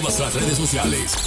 todas las redes sociales.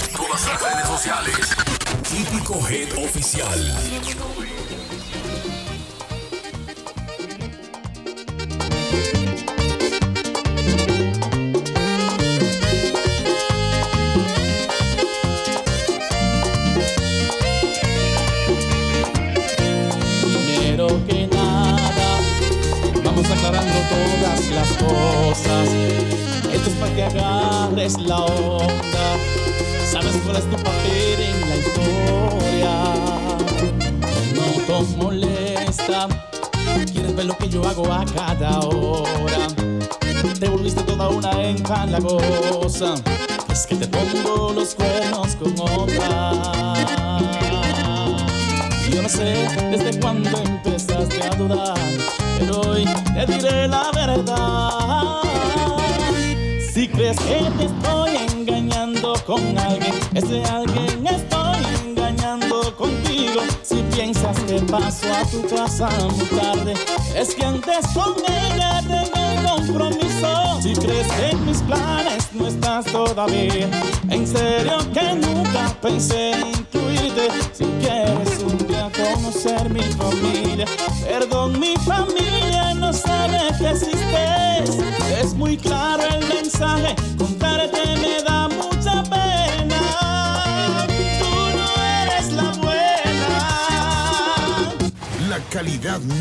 Es que antes con ella tengo el compromiso. Si crees en mis planes no estás todavía, en serio que nunca pensé incluirte. Si quieres un día conocer mi familia, perdón,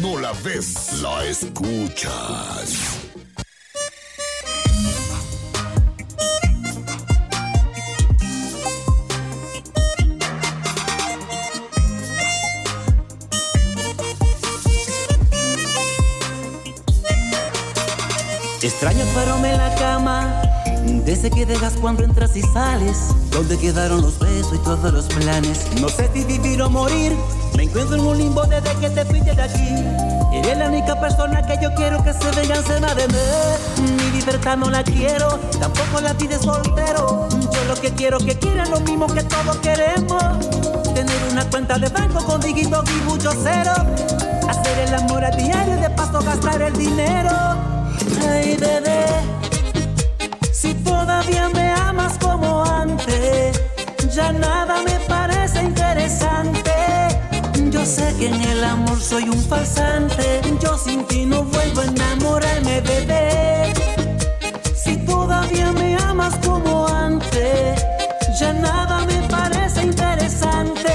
no la ves, la escuchas. Extraño tu aroma en la cama, de ese que dejas cuando entras y sales. ¿Dónde quedaron los besos y todos los planes? No sé si vivir o morir. Me encuentro en un limbo desde que te fuiste de aquí. Eres la única persona que yo quiero que se venga encima de mí. Mi libertad no la quiero, tampoco la pide soltero. Yo lo que quiero que quieran lo mismo que todos queremos. Tener una cuenta de banco con dígitos y mucho cero. Hacer el amor a diario y de paso gastar el dinero. Ay, bebé, si todavía me amas como antes, ya nada me interesante. Yo sé que en el amor soy un falsante, yo sin ti no vuelvo a enamorarme, bebé. Si todavía me amas como antes, ya nada me parece interesante.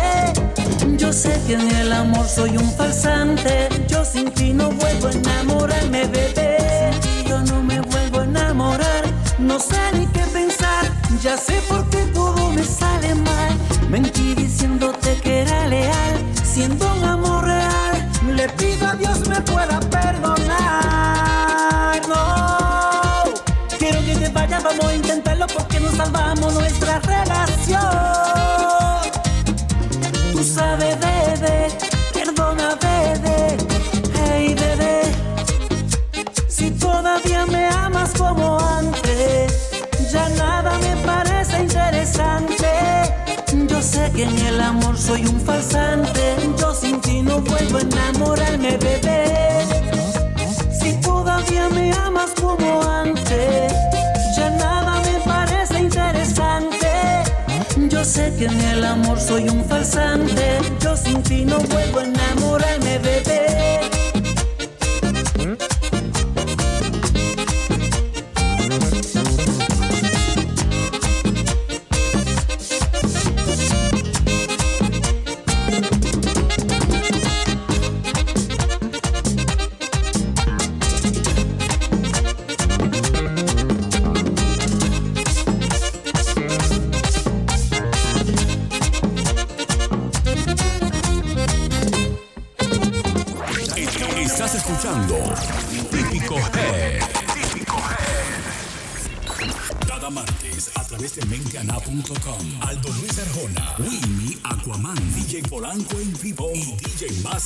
Yo sé que en el amor soy un falsante, yo sin ti no vuelvo a enamorarme, bebé. Sin yo no me vuelvo a enamorar, no sé ni qué pensar, ya sé por qué leal, siendo un amor real, le pido a Dios me pueda perdonar. No, quiero que te vayas, vamos a intentarlo porque nos salvamos nuestra relación. Tú sabes, bebé, perdona, bebé, hey, bebé. Si todavía me amas como antes, ya nada me parece interesante. Yo sé que en el amor soy un falsante, sé que en el amor soy un falsante, yo sin ti no vuelvo a enamorarme, bebé.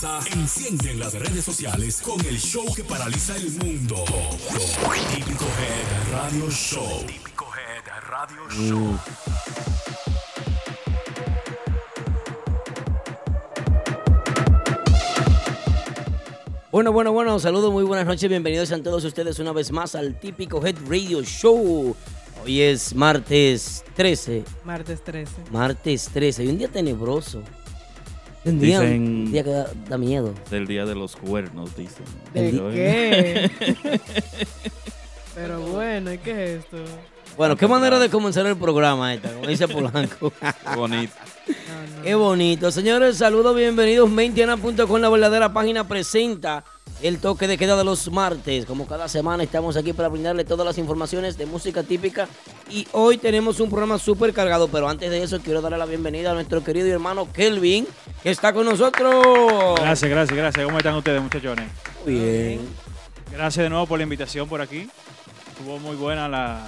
Massa encienden las redes sociales con el show que paraliza el mundo. Típico Head Radio Show. Típico Head Radio Show. Bueno, bueno, bueno, saludos, muy buenas noches, bienvenidos a todos ustedes una vez más al típico Head Radio Show. Hoy es martes 13, Martes 13. martes 13, y un día tenebroso. Un día, Dicen- un día que da, da miedo. Del día de los cuernos, dicen. ¿De qué? Pero bueno, ¿y qué es esto? Bueno, qué manera de comenzar el programa esta, como dice Polanco. Qué bonito. No, no. Qué bonito. Señores, saludos, bienvenidos. Mentiana.com, la verdadera página, presenta el toque de queda de los martes. Como cada semana estamos aquí para brindarle todas las informaciones de música típica. Y hoy tenemos un programa súper cargado. Pero antes de eso, quiero darle la bienvenida a nuestro querido hermano Kelvin, que está con nosotros. Gracias, gracias, gracias. ¿Cómo están ustedes, muchachones? Muy bien. Gracias de nuevo por la invitación por aquí. Estuvo muy buena la...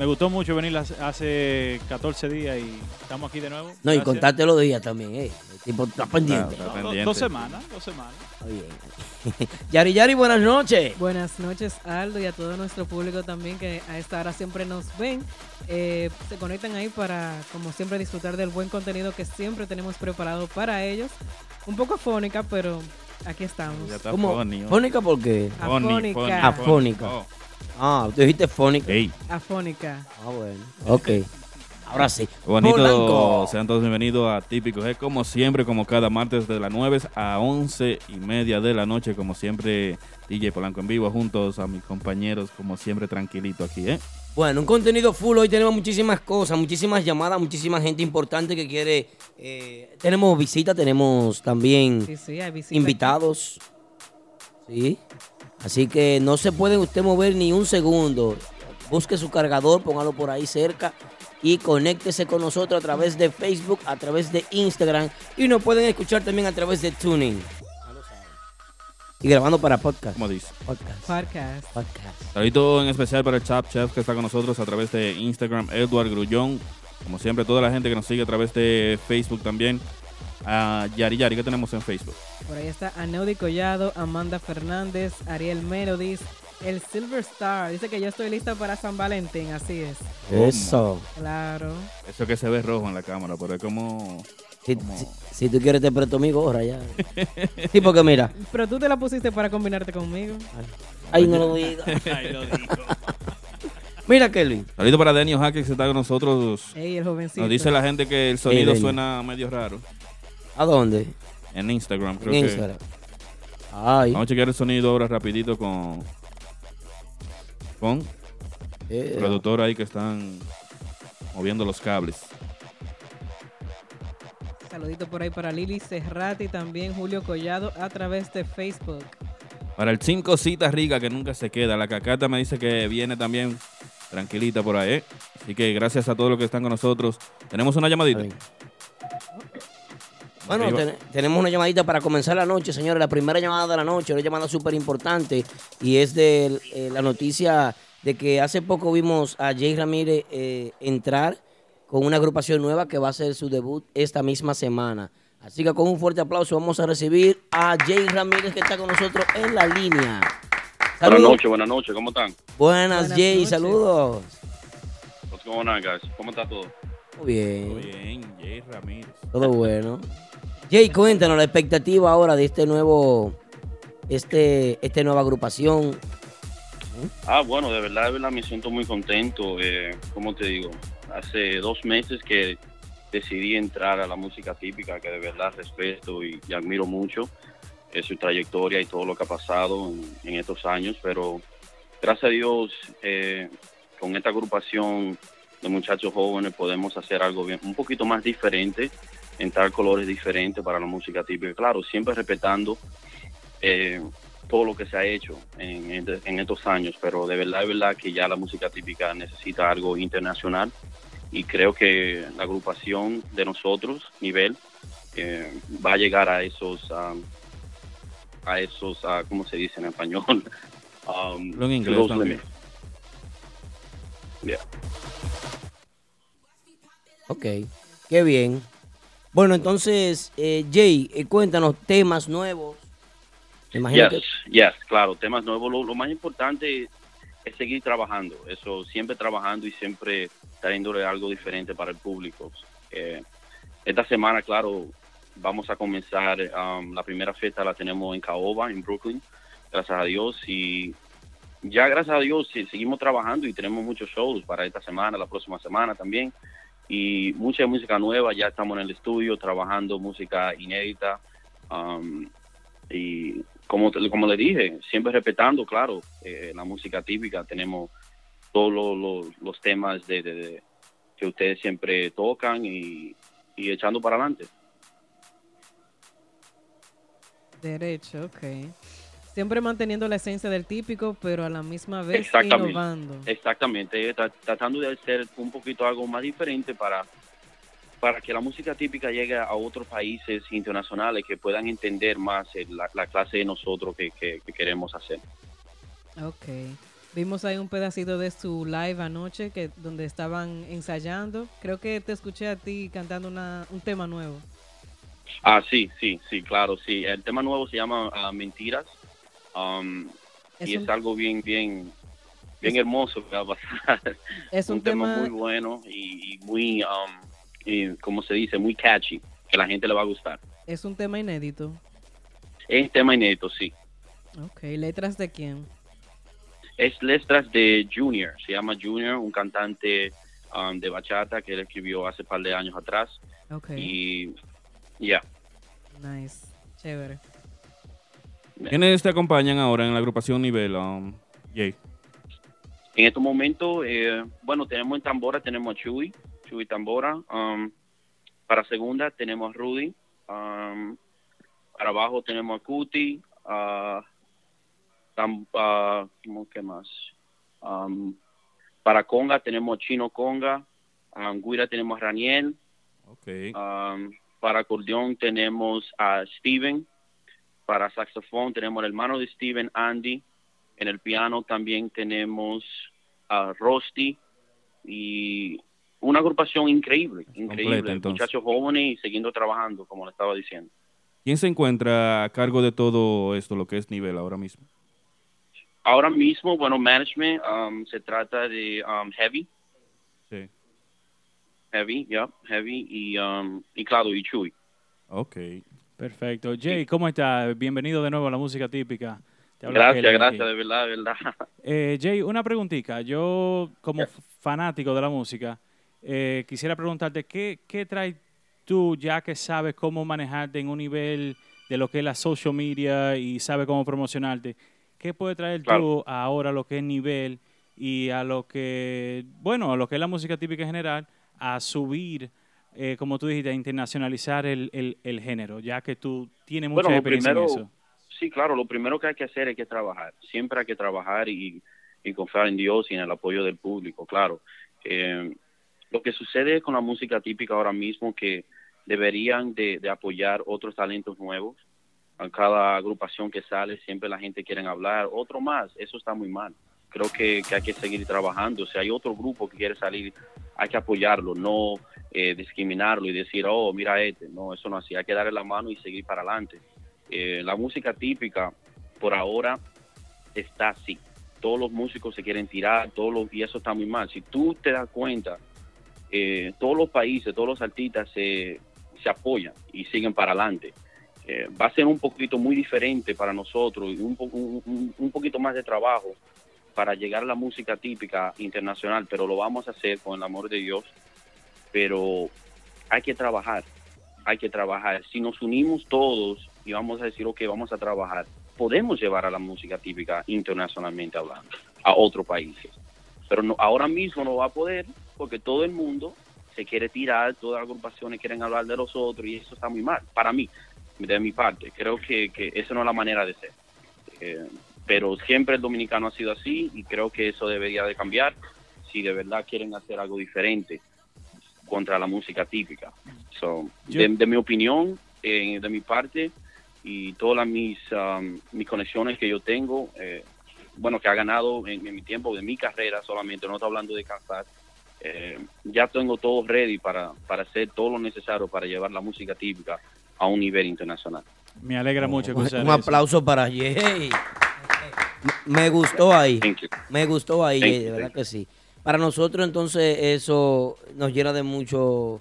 Me gustó mucho venir hace 14 días y estamos aquí de nuevo. No, y contarte los días también, eh. El tipo está pendiente. Claro, Do- pendiente. dos semanas, dos semanas. Está bien. Yari Yari, buenas noches. Buenas noches, Aldo, y a todo nuestro público también que a esta hora siempre nos ven. Eh, se conectan ahí para, como siempre, disfrutar del buen contenido que siempre tenemos preparado para ellos. Un poco afónica, pero aquí estamos. Ya está ¿Cómo? ¿Fónica por qué? Afónica. Afónica. Oh. Ah, tú dijiste fónica. Ey, Afónica. Ah, bueno. Ok. Ahora sí. bonito. Polanco. Sean todos bienvenidos a Típico G, como siempre, como cada martes de las 9 a 11 y media de la noche, como siempre, DJ Polanco en vivo, juntos a mis compañeros, como siempre, tranquilito aquí, ¿eh? Bueno, un contenido full. Hoy tenemos muchísimas cosas, muchísimas llamadas, muchísima gente importante que quiere. eh, tenemos visitas, tenemos también Sí, sí, hay visita. invitados. Sí. Así que no se puede usted mover ni un segundo. Busque su cargador, póngalo por ahí cerca y conéctese con nosotros a través de Facebook, a través de Instagram y nos pueden escuchar también a través de Tuning. Y grabando para podcast. Como dice. Podcast. Podcast. Podcast. Saludito en especial para el Chap Chef que está con nosotros a través de Instagram, Edward Grullón. Como siempre, toda la gente que nos sigue a través de Facebook también. A Yari Yari, que tenemos en Facebook. Por ahí está Aneudi Collado, Amanda Fernández, Ariel Melodis, el Silver Star. Dice que yo estoy lista para San Valentín, así es. Eso. Claro. Eso que se ve rojo en la cámara, pero es como. Si, como- si- si tú quieres te presto mi gorra ya. Sí, porque mira. Pero tú te la pusiste para combinarte conmigo. Ay, no lo digas. Mira, Kelvin. Saludito para Denio Jaque que está con nosotros. Ey, el jovencito. Nos dice la gente que el sonido suena medio raro. ¿A dónde? En Instagram, creo En que. Instagram. Ay. Vamos a chequear el sonido ahora rapidito con. Con eh, productor ahí que están moviendo los cables. Saludito por ahí para Lili Serrati, también Julio Collado a través de Facebook. Para el cinco citas rica que nunca se queda. La cacata me dice que viene también tranquilita por ahí. ¿eh? Así que gracias a todos los que están con nosotros. Tenemos una llamadita. Está Bueno, ten- tenemos una llamadita para comenzar la noche, señores. La primera llamada de la noche, una llamada súper importante. Y es de eh, la noticia de que hace poco vimos a Jay Ramírez eh, entrar con una agrupación nueva que va a hacer su debut esta misma semana. Así que con un fuerte aplauso vamos a recibir a Jay Ramírez que está con nosotros en la línea. Buenas noches, buenas noches, ¿cómo están? Buenas, Buenas Jay, noches. saludos. What's going on, guys? ¿Cómo está todo? Muy bien. Muy bien, Jay Ramírez. Todo bueno. Jay, cuéntanos la expectativa ahora de este nuevo, este, este nueva agrupación. Ah, bueno, de verdad, de verdad me siento muy contento. Eh, ¿Cómo te digo? Hace dos meses que decidí entrar a la música típica, que de verdad respeto y, admiro mucho eh, su trayectoria y todo lo que ha pasado en, en estos años, pero gracias a Dios, eh, con esta agrupación de muchachos jóvenes podemos hacer algo bien, un poquito más diferente, entrar colores diferentes para la música típica. Claro, siempre respetando eh, todo lo que se ha hecho en, en- en estos años, pero de verdad, de verdad que ya la música típica necesita algo internacional y creo que la agrupación de nosotros, nivel, eh, va a llegar a esos, um, a esos, a, ¿cómo se dice en español? Um, Lo en inglés también. Yeah. Ok, qué bien. Bueno, entonces, eh, Jay, eh, cuéntanos temas nuevos. Imagino Yes, que- yes, claro, temas nuevos. Lo, lo más importante es seguir trabajando, eso, siempre trabajando y siempre trayéndole algo diferente para el público. Eh, esta semana, claro, vamos a comenzar, um, la primera fiesta la tenemos en Caoba, en Brooklyn, gracias a Dios, y ya gracias a Dios seguimos trabajando y tenemos muchos shows para esta semana, la próxima semana también, y mucha música nueva, ya estamos en el estudio trabajando música inédita, um, y como, como le dije, siempre respetando, claro, eh, la música típica, tenemos todos los, temas de- que ustedes siempre tocan y, y echando para adelante. Derecho, ok. Siempre manteniendo la esencia del típico, pero a la misma vez Exactamente. innovando. Exactamente, tra- tratando de hacer un poquito algo más diferente para, para que la música típica llegue a otros países internacionales que puedan entender más el- la, la clase de nosotros que, que- que queremos hacer. Ok. Vimos ahí un pedacito de su live anoche que donde estaban ensayando. Creo que te escuché a ti cantando una, un tema nuevo. Ah, sí, sí, sí, claro, sí. El tema nuevo se llama ah, Mentiras. Um, Es y un- es algo bien, bien, bien hermoso que va a pasar. Es un, tema, muy bueno y, y muy, um, y, como se dice, muy catchy, que la gente le va a gustar. es un tema inédito. Es tema inédito, sí. Ok, letras de quién? Es letras de Junior, se llama Junior, un cantante um, de bachata que él escribió hace par de años atrás. Ok, Y ya, nice, chévere. ¿Quiénes te acompañan ahora en la agrupación Nivel, um, Jay? En este momento, eh, bueno, tenemos en Tambora, tenemos a Chuy, Chuy Tambora. um, para segunda tenemos a Rudy. um, para abajo tenemos a Cuti. ah, tam- ¿cómo que más? Um, para Conga tenemos a Chino Conga. A Anguira tenemos a Raniel. Ok. Um, para acordeón tenemos a Steven. Para saxofón tenemos al hermano de Steven, Andy. En el piano también tenemos a Rusty. Y una agrupación increíble, increíble. Completa, entonces. Muchachos jóvenes y siguiendo trabajando, como le estaba diciendo. ¿Quién se encuentra a cargo de todo esto, lo que es Nivel ahora mismo? Ahora mismo, bueno, management um, se trata de um, Heavy, Sí. Heavy, yeah, Heavy y, um, y claro, y Chuy. Ok. Perfecto. Jay, ¿cómo estás? Bienvenido de nuevo a la música típica. Te Gracias, gracias, aquí. de verdad, de verdad. Eh, Jay, una preguntita. Yo, como fanático de la música, eh, quisiera preguntarte, ¿qué, ¿qué traes tú ya que sabes cómo manejarte en un nivel de lo que es la social media y sabes cómo promocionarte? ¿Qué puede traer Claro. tú ahora a lo que es nivel y a lo que, bueno, a lo que es la música típica en general, a subir, eh, como tú dijiste, internacionalizar el, el- el género, ya que tú tienes mucha Bueno, experiencia primero, en eso? sí, claro, lo primero que hay que hacer es que trabajar. Siempre hay que trabajar y, y confiar en Dios y en el apoyo del público, claro. Eh, lo que sucede con la música típica ahora mismo que deberían de, de apoyar otros talentos nuevos. A cada agrupación que sale siempre la gente quiere hablar, otro más, eso está muy mal. Creo que, que hay que seguir trabajando. Si hay otro grupo que quiere salir, hay que apoyarlo, no eh, discriminarlo y decir, oh, mira este. No, eso no así. Hay que darle la mano y seguir para adelante. Eh, la música típica, por ahora, está así. Todos los músicos se quieren tirar, todos los, y eso está muy mal. Si tú te das cuenta, eh, todos los países, todos los artistas se, se apoyan y siguen para adelante. Eh, va a ser un poquito muy diferente para nosotros y un, po- un- un poquito más de trabajo para llegar a la música típica internacional, pero lo vamos a hacer con el amor de Dios. Pero hay que trabajar, hay que trabajar. Si nos unimos todos y vamos a decir, ok, vamos a trabajar, podemos llevar a la música típica internacionalmente hablando a otros países. Pero no, ahora mismo no va a poder porque todo el mundo se quiere tirar, todas las agrupaciones quieren hablar de los otros y eso está muy mal, para mí, de mi parte. Creo que, que eso no es la manera de ser. Eh, pero siempre el dominicano ha sido así y creo que eso debería de cambiar si de verdad quieren hacer algo diferente contra la música típica. So, Yo- de, de mi opinión, eh, de mi parte, y todas las mis, um, mis conexiones que yo tengo, eh, bueno, que ha ganado en, en mi tiempo de mi carrera solamente, no estoy hablando de Kansas, eh, ya tengo todo ready para, para hacer todo lo necesario para llevar la música típica a un nivel internacional. Me alegra mucho Un, un eso. aplauso para Jay. Me gustó ahí. Thank you. Me gustó ahí, de verdad que sí. Para nosotros entonces eso nos llena de mucho,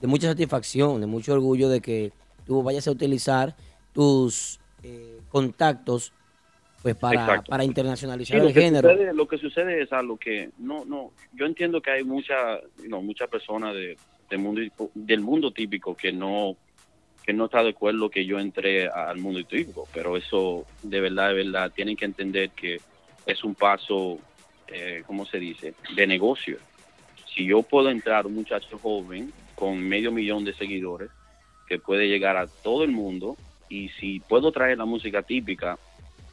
de mucha satisfacción, de mucho orgullo de que tú vayas a utilizar tus eh, contactos pues para, para internacionalizar lo, el que género. sucede, lo que sucede es algo que no, no, yo entiendo que hay mucha, no, muchas personas de, del mundo del mundo típico que no que no está de acuerdo que yo entré al mundo típico, pero eso de verdad, de verdad, tienen que entender que es un paso, eh, ¿cómo se dice?, de negocio. Si yo puedo entrar un muchacho joven con medio millón de seguidores, que puede llegar a todo el mundo, y si puedo traer la música típica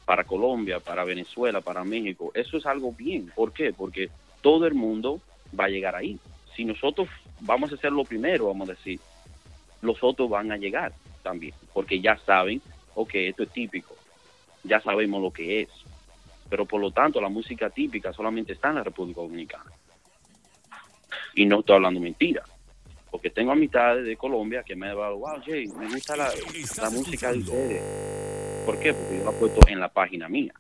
para Colombia, para Venezuela, para México, eso es algo bien. ¿Por qué? Porque todo el mundo va a llegar ahí. Si nosotros vamos a hacer lo primero, vamos a decir, los otros van a llegar también, porque ya saben, ok, esto es típico, ya sabemos lo que es. Pero por lo tanto, la música típica solamente está en la República Dominicana. Y no estoy hablando mentira, porque tengo amistades de Colombia que me han dicho, wow, Jay, me gusta la, la música de ustedes. ¿Por qué? Porque yo la he puesto en la página mía.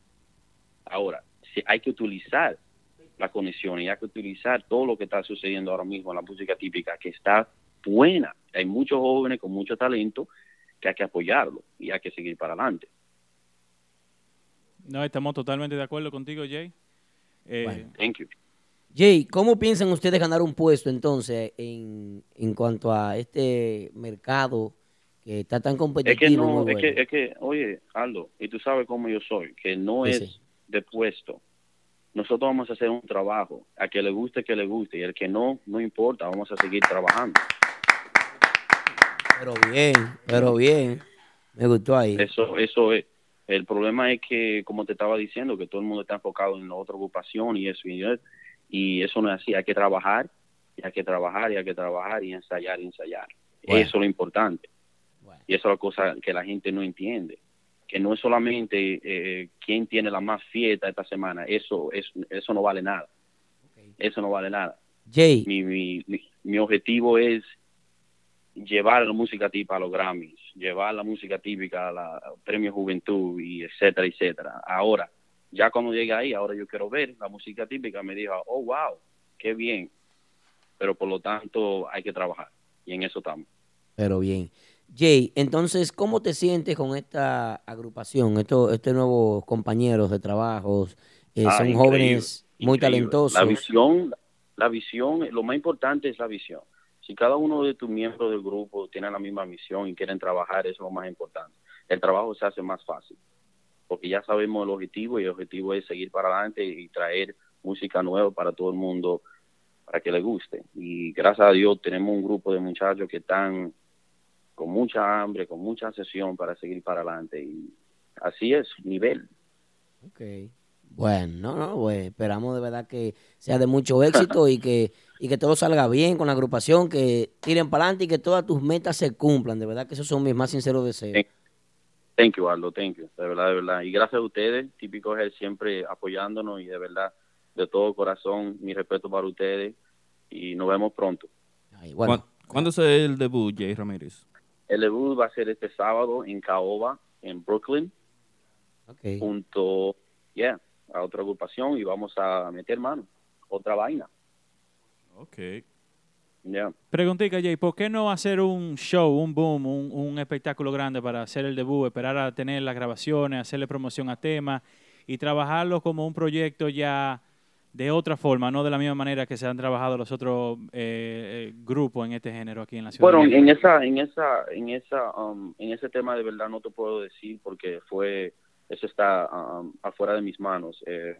Ahora, si hay que utilizar la conexión y hay que utilizar todo lo que está sucediendo ahora mismo en la música típica, que está buena. Hay muchos jóvenes con mucho talento que hay que apoyarlo y hay que seguir para adelante. No, estamos totalmente de acuerdo contigo, Jay. Eh, Bueno. Thank you. Jay, ¿cómo piensan ustedes ganar un puesto entonces en, en cuanto a este mercado que está tan Es competitivo? que y no, es que, es que, oye, Aldo, y tú sabes cómo yo soy, que no Sí, es sí. de puesto. Nosotros vamos a hacer un trabajo, a que le guste, que le guste, y el que no, no importa, vamos a seguir trabajando. Pero bien, pero bien. Me gustó ahí. Eso, eso es. El problema es que, como te estaba diciendo, que todo el mundo está enfocado en la otra ocupación y eso, y, y eso no es así. Hay que trabajar, y hay que trabajar, y hay que trabajar, y ensayar, y ensayar. Bueno. Eso es lo importante. Bueno. Y eso es la cosa que la gente no entiende. Que no es solamente eh, quién tiene la más fiesta esta semana. Eso, es, eso no vale nada. Eso no vale nada. Jay, Mi, mi, mi, mi objetivo es llevar la música a los Grammys, llevar la música típica a la al Premio Juventud y etcétera, etcétera. Ahora, ya cuando llegue ahí, ahora yo quiero ver la música típica, me dijo, oh, wow, qué bien. Pero por lo tanto hay que trabajar y en eso estamos. pero bien. Jay, entonces, ¿cómo te sientes con esta agrupación, estos, estos nuevos compañeros de trabajos? Eh, Ah, son jóvenes muy increíble. talentosos. La visión, la visión, lo más importante es la visión. Si cada uno de tus miembros del grupo tiene la misma misión y quieren trabajar, eso es lo más importante. El trabajo se hace más fácil, porque ya sabemos el objetivo y el objetivo es seguir para adelante y traer música nueva para todo el mundo, para que le guste. Y gracias a Dios tenemos un grupo de muchachos que están con mucha hambre, con mucha sesión para seguir para adelante. Y así es, nivel. Ok. Bueno, no, no, pues esperamos de verdad que sea de mucho éxito y que, y que todo salga bien con la agrupación, que tiren para adelante y que todas tus metas se cumplan. De verdad que esos son mis más sinceros deseos. Thank you, Aldo, thank you, de verdad, de verdad. Y gracias a ustedes, Típico es siempre apoyándonos y de verdad, de todo corazón, mi respeto para ustedes y nos vemos pronto. Ay, bueno, ¿Cuán- ¿Cuándo es el debut, Jay Ramírez? El debut va a ser este sábado en Caoba, en Brooklyn, ok. junto, yeah, a otra agrupación y vamos a meter mano, otra vaina, Ok. yeah. Preguntica, Jay, ¿por qué no hacer un show, un boom, un, un espectáculo grande para hacer el debut, esperar a tener las grabaciones, hacerle promoción a temas y trabajarlo como un proyecto ya de otra forma, no de la misma manera que se han trabajado los otros eh, eh, grupos en este género aquí en la ciudad? Bueno, de en esa, en esa, en esa, um, en ese tema de verdad no te puedo decir porque fue, eso está um, afuera de mis manos. Eh,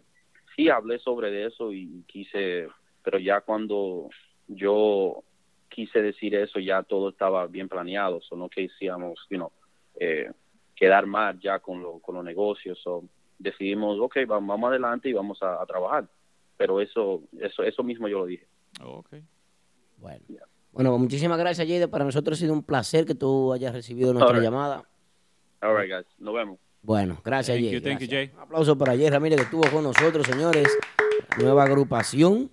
sí hablé sobre eso y quise, pero ya cuando yo quise decir eso ya todo estaba bien planeado, so no quisiéramos, you know, eh, quedar mal ya con, lo, con los negocios, so decidimos, ok, vamos, adelante y vamos a, a trabajar. Pero eso, eso, eso mismo yo lo dije. Oh, ok. Bueno, bueno pues muchísimas gracias, Jade. Para nosotros ha sido un placer que tú hayas recibido nuestra llamada. All right, guys. Nos vemos. Bueno, gracias, Thank Jay. you, thank you. Jay. Un aplauso para Jay Ramírez que estuvo con nosotros, señores. Nueva agrupación.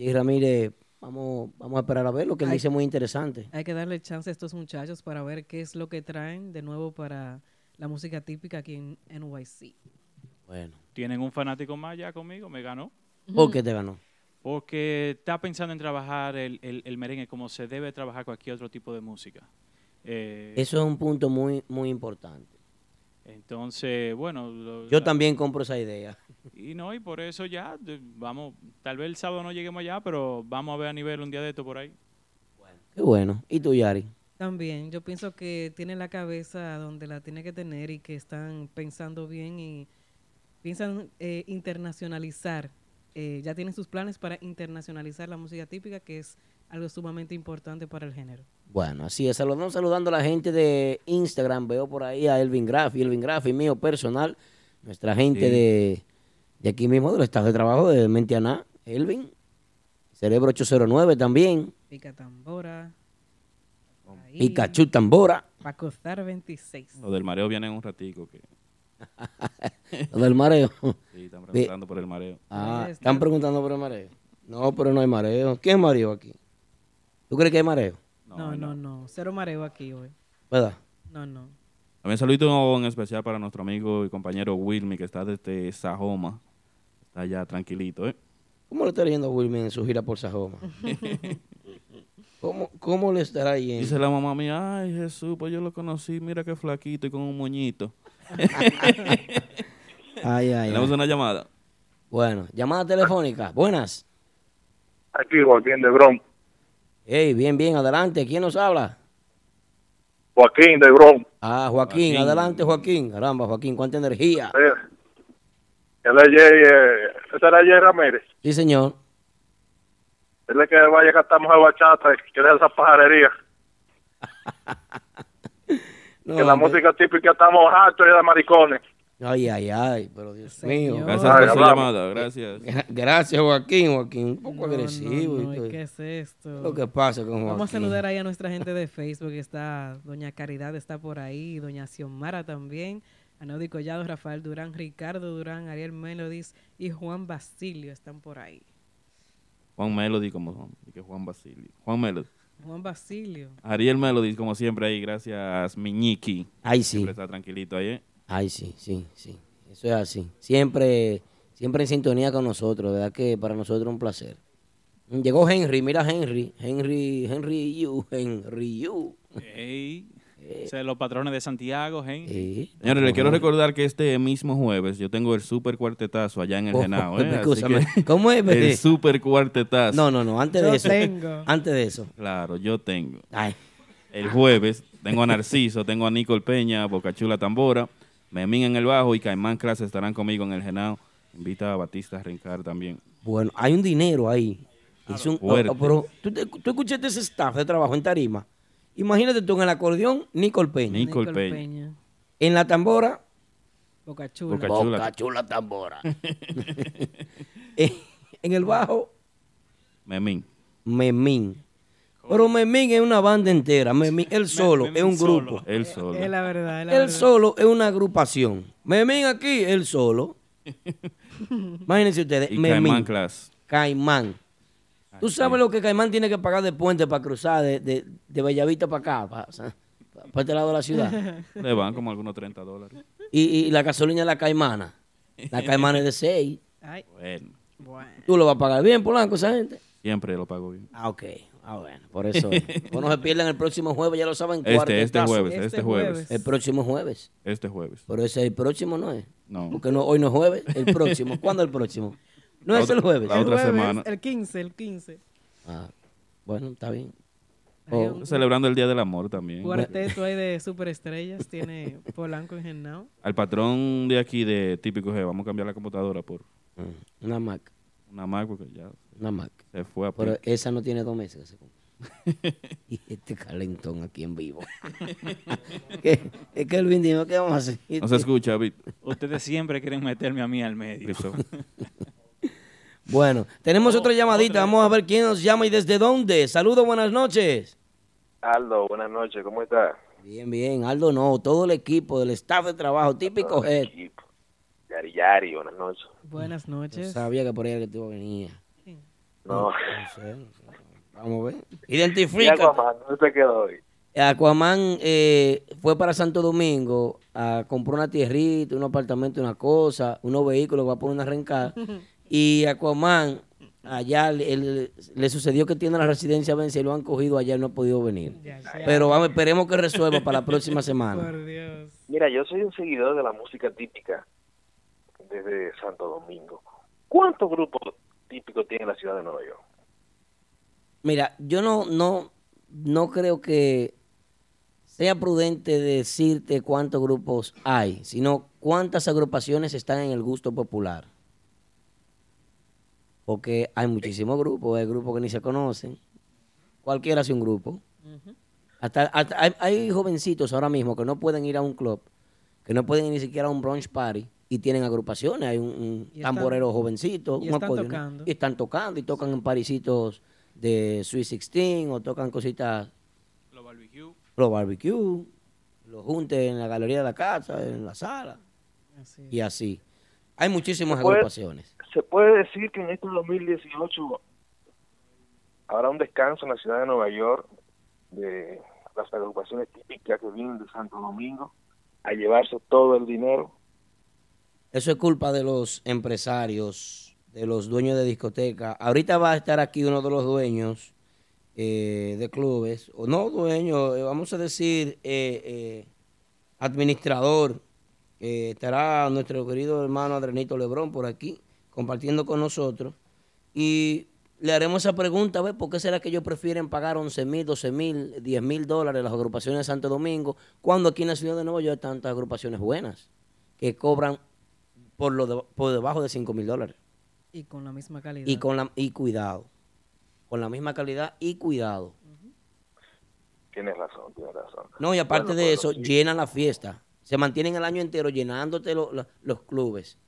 Jay Ramírez, vamos, vamos a esperar a ver lo que él dice muy interesante. Hay que darle chance a estos muchachos para ver qué es lo que traen de nuevo para la música típica aquí en NYC. Bueno, Tienen un fanático más ya conmigo, me ganó. ¿por qué te ganó? Porque está pensando en trabajar el, el- el merengue como se debe trabajar cualquier otro tipo de música. Eh, Eso es un punto muy, muy importante. Entonces, bueno. lo- Yo también compro esa idea. Y no, y por eso ya, vamos, tal vez el sábado no lleguemos allá, pero vamos a ver a nivel un día de esto por ahí. Qué bueno. ¿Y tú, Yari? También, yo pienso que tienen la cabeza donde la tiene que tener y que están pensando bien y piensan eh, internacionalizar. eh, ya tienen sus planes para internacionalizar la música típica, que es algo sumamente importante para el género. Bueno, así es. Saludamos saludando a la gente de Instagram. Veo por ahí a Elvin Graffi, Elvin Graffi, mío personal. Nuestra gente Sí. de, de aquí mismo, del estado de trabajo de Mentianá. Elvin. Cerebro 809 también. Pica Tambora. ahí, Pikachu Tambora. Paco Zar 26. Lo del mareo viene en un ratico. Que, Lo del mareo. sí, están preguntando por el mareo. Ah, están preguntando por el mareo. No, pero no hay mareo. ¿Quién mareó aquí? ¿Tú crees que hay mareo? No, no, no, Cero mareo aquí hoy. ¿Verdad? No, no. También saludito en especial para nuestro amigo y compañero Wilmy, que está desde Sajoma. Está allá tranquilito, ¿eh? ¿Cómo le está yendo a Wilmy en su gira por Sajoma? ¿Cómo, ¿Cómo le estará yendo? Dice la mamá mía, ay Jesús, pues yo lo conocí, mira qué flaquito y con un moñito. Ay, ay, Tenemos ay. una llamada. Bueno, llamada telefónica. Buenas. Aquí Joaquín de Bron. Hey, bien, bien, adelante. ¿Quién nos habla? Joaquín de Bron. Ah, Joaquín, Joaquín. adelante, Joaquín. Caramba, Joaquín, cuánta energía. Él es Jay, eh, ese era Jay Ramírez. Sí, señor. Él es que vaya a cantar mujer bachata y que deje esa pajarería. No, que la hombre. música típica estamos hartos y de maricones. Ay, ay, ay, pero Dios Señor. mío. Gracias por su llamada, gracias. Gracias, Joaquín, Joaquín. Un poco No, agresivo. no, y no, todo. ¿Qué es esto? Lo que pasa con Joaquín. Vamos a saludar ahí a nuestra gente de Facebook. Está Doña Caridad, está por ahí. Doña Xiomara también. Anaudi Collado, Rafael Durán, Ricardo Durán, Ariel Melodis y Juan Basilio están por ahí. Juan Melody, como y que Juan Basilio. Juan Melody. Juan Basilio. Ariel Melody, como siempre ahí, gracias Miñiki. Ay, sí. Siempre está tranquilito ahí, ¿eh? Ay, sí, sí, sí. Eso es así. Siempre, siempre en sintonía con nosotros, ¿verdad? Que para nosotros es un placer. Llegó Henry, mira Henry, Henry, Henry You, Henry You. Ey, ese es los patrones de Santiago, ¿eh? Sí. Señores, les quiero recordar que este mismo jueves yo tengo el super cuartetazo allá en el Oh, Genao, ¿eh? Así escúchame, que- ¿cómo es, bebé? El super cuartetazo. No, no, no, antes de eso. tengo. Antes de eso. Claro, yo tengo. Ay, El jueves tengo a Narciso, tengo a Nicole Peña, Bocachula Tambora, Memín en el bajo y Caimán Clase estarán conmigo en el Genao. Invita a Batista Rincard también. bueno, hay un dinero ahí. Es un- fuerte. oh, pero ¿tú, te- tú escuchaste ese staff de trabajo en tarima. Imagínate tú en el acordeón, Nicole Peña. Nicole Peña. En la tambora, Boca Chula. Boca Chula. Boca Chula Tambora. Eh, en el bajo, Memín. Memín. Pero Memín es una banda entera. Memín, él solo Memín es un solo. grupo. Él solo. Es la verdad, es la Él verdad. solo es una agrupación. Memín aquí, él solo. Imagínense ustedes, Y Memín. Caimán Clase. Caimán. ¿Tú sabes lo que Caimán tiene que pagar de puente para cruzar de, de, de Bellavista para acá, para, para este lado de la ciudad? Le van como algunos 30 dólares. Y, y la gasolina de la Caimana. La Caimana es de 6. Ay, Bueno, bueno. ¿Tú lo vas a pagar bien, Polanco, esa gente? siempre lo pago bien. Ah, ok. Ah, bueno, por eso. No se pierdan el próximo jueves, ya lo saben. Este, este jueves, Este este jueves. jueves. El próximo jueves. Este jueves. Pero ese el próximo no es. No. Porque no, hoy no es jueves, el próximo. ¿Cuándo el próximo? No La es otra- el jueves. la El otra jueves, semana. El 15, el 15. Ah, bueno, está bien. Oh. Celebrando el Día del Amor también. cuarteto ahí de superestrellas. Tiene Polanco en Genao. Al patrón de aquí de Típico G, vamos a cambiar la computadora por Mm, Una Mac. una Mac porque ya Una Mac. se fue a Pero pique. esa no tiene dos meses. que se compró. y este calentón aquí en vivo. ¿Qué? Es que el dijo, ¿qué vamos a hacer? No se escucha, Víctor. Ustedes siempre quieren meterme a mí al medio. Bueno, tenemos otra llamadita. Vamos a ver quién nos llama y desde dónde. Saludos, buenas noches. Aldo, buenas noches, ¿cómo estás? Bien, bien. Aldo no, todo el equipo del staff de trabajo, típico head. Yari Yari, buenas noches. Buenas Yo noches. sabía que por ahí era que tú venías. No. No sé, no sé. Vamos a ver. Identifica. Aquaman, ¿dónde se quedó hoy? Aquaman eh, fue para Santo Domingo a comprar una tierrita, un apartamento, una cosa, unos vehículos, va a poner una rencada. Y Aquaman, allá le, le- le sucedió que tiene la residencia vencida y lo han cogido allá y no ha podido venir. Pero vamos, esperemos que resuelva para la próxima semana. Mira, yo soy un seguidor de la música típica desde Santo Domingo. ¿Cuántos grupos típicos tiene la ciudad de Nueva York? Mira, yo no, no, no creo que sea prudente decirte cuántos grupos hay, sino cuántas agrupaciones están en el gusto popular. Porque hay muchísimos grupos, hay grupos que ni se conocen. Cualquiera hace un grupo. Hasta, hasta hay, hay jovencitos ahora mismo que no pueden ir a un club, que no pueden ir ni siquiera a un brunch party y tienen agrupaciones. Hay un, un Y están- tamborero jovencito, y un están tocando. y están tocando y tocan en parisitos de Sweet 16 o tocan cositas Los barbecue. los barbecue, los juntes en la galería de la casa, en la sala y así. Hay muchísimas Se puede- agrupaciones. Se puede decir que en este 2018 habrá un descanso en la ciudad de Nueva York de las agrupaciones típicas que vienen de Santo Domingo a llevarse todo el dinero. Eso es culpa de los empresarios, de los dueños de discoteca. Ahorita va a estar aquí uno de los dueños eh, de clubes, o no dueño, eh, vamos a decir eh, administrador. Estará nuestro querido hermano Adrenito Lebrón por aquí compartiendo con nosotros y le haremos esa pregunta, a ¿por qué será que ellos prefieren pagar 11 mil, 12 mil, 10 mil dólares las agrupaciones de Santo Domingo cuando aquí en la ciudad de Nueva York hay tantas agrupaciones buenas que cobran por, lo de- por debajo de 5 mil dólares? Y con la misma calidad. Y, con la, y cuidado, con la misma calidad y cuidado. Tienes razón, tienes razón. No, y aparte Bueno, de eso, sí. llenan la fiesta. Se mantienen el año entero llenándote lo- lo- los clubes.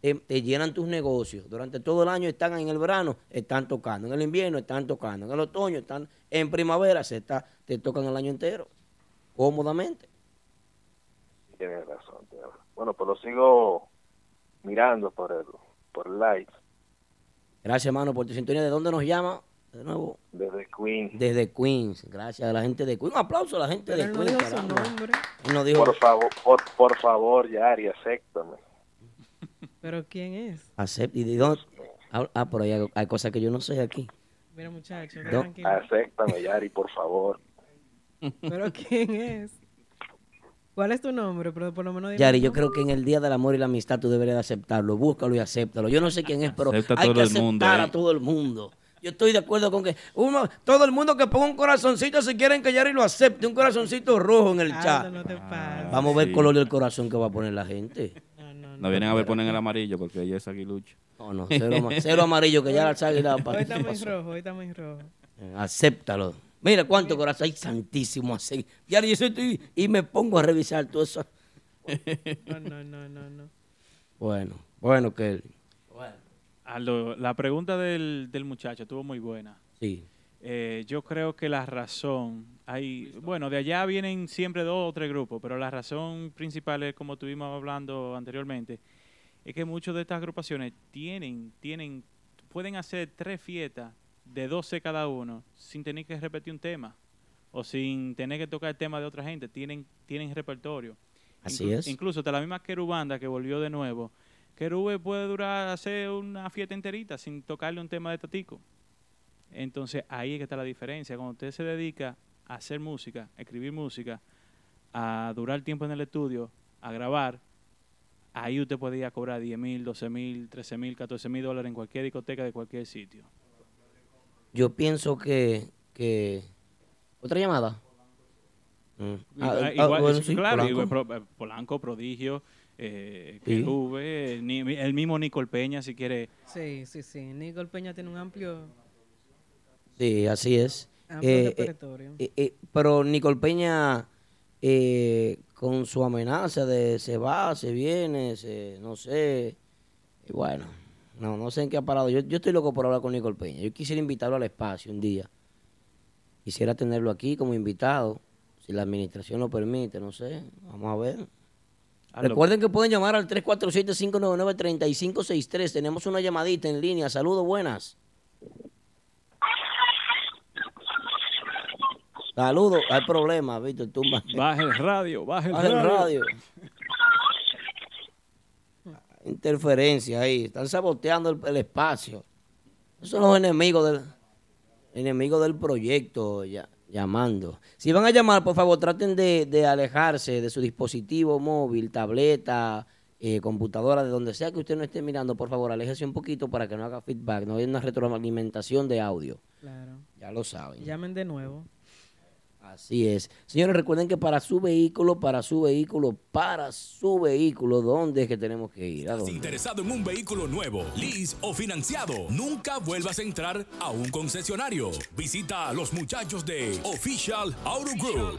Te, te llenan tus negocios. Durante todo el año están en el verano, están tocando. En el invierno están tocando. En el otoño están. En primavera se está, te tocan el año entero. Cómodamente. Tienes razón, tienes razón. Bueno, pues lo sigo mirando por el, por el live Gracias, hermano, por tu sintonía. ¿De dónde nos llama? De nuevo. desde Queen. Desde Queens. Gracias a la gente de Queens. Un aplauso a la gente Pero de él no Queens. dijo no dijo. Por favor, por, por favor, Yari, acéptame. Pero ¿quién es? Acepta. ¿Y de dónde? Ah, ah, por ahí hay, hay cosas que yo no sé aquí. Mira, muchacho, No. tranquilo. Acéptame, Yari, por favor. Pero ¿quién es? ¿Cuál es tu nombre? Pero por lo menos Yari, yo creo que en el Día del Amor y la Amistad tú deberías de aceptarlo. Búscalo y acéptalo. Yo no sé quién es, pero Acepta hay todo que el aceptar mundo, a ¿eh? todo el mundo. Yo estoy de acuerdo con que uno, todo el mundo que ponga un corazoncito si quieren que Yari lo acepte, un corazoncito rojo en el chat. no te pases. Vamos a ver el Sí. color del corazón que va a poner la gente. No vienen a ver, ponen el amarillo porque ella es aguilucho. No, no, cero, cero amarillo que ya las águilas Hoy en pasó. rojo, hoy estamos en rojo. Eh, Acéptalo. Mira cuánto corazón. Ay, santísimo. Así. Yari, yo estoy y me pongo a revisar todo eso. No, no, no, no, no. Bueno, bueno, que Aldo, la pregunta del, del muchacho estuvo muy buena. sí. Eh, yo creo que la razón, hay, bueno, de allá vienen siempre dos o tres grupos, pero la razón principal es, como estuvimos hablando anteriormente, es que muchas de estas agrupaciones tienen, tienen, pueden hacer tres fiestas de 12 cada uno sin tener que repetir un tema o sin tener que tocar el tema de otra gente, tienen, tienen repertorio. Así Inclu- es. Incluso hasta la misma Querubanda que volvió de nuevo, Querube puede durar, hacer una fiesta enterita sin tocarle un tema de Tatico. Entonces ahí es que está la diferencia. Cuando usted se dedica a hacer música, a escribir música, a durar tiempo en el estudio, a grabar, ahí usted podía cobrar 10 mil, 12 mil, 13 mil, 14 mil dólares en cualquier discoteca de cualquier sitio. Yo pienso que, que... ¿Otra llamada? Mm. Ah, Ah, ah, igual, bueno, sí, claro, Polanco. igual, Pro- eh, Polanco, Prodigio, eh, Sí. El, ni- el mismo Nicole Peña, si quiere. Sí, sí, sí. Nicole Peña tiene un amplio... Sí, así es. Amplio Eh, eh, eh, pero Nicole Peña, eh, con su amenaza de se va, se viene, se, no sé, y bueno, no, no sé en qué ha parado. Yo, yo estoy loco por hablar con Nicole Peña. Yo quisiera invitarlo al espacio un día. Quisiera tenerlo aquí como invitado. Si la administración lo permite, no sé. Vamos a ver. Hazlo. Recuerden que pueden llamar al 347-599-3563. Tenemos una llamadita en línea. Saludos, buenas. Saludos. Hay problema, Víctor. Tumba. Baja el radio, baja el Baja el radio. Interferencia ahí. Están saboteando el, el espacio. Esos son los enemigos del, enemigos del proyecto ya, llamando. Si van a llamar, por favor, traten de, de alejarse de su dispositivo móvil, tableta, eh, computadora, de donde sea que usted no esté mirando. Por favor, aléjese un poquito para que no haga feedback, no haya una retroalimentación de audio. Claro. Ya lo saben. Llamen de nuevo. Así es. Señores, recuerden que para su vehículo, para su vehículo, para su vehículo, ¿dónde es que tenemos que ir? ¿A ¿Estás dónde? interesado en un vehículo nuevo, lease o financiado? Nunca vuelvas a entrar a un concesionario. Visita a los muchachos de Official Auto Group.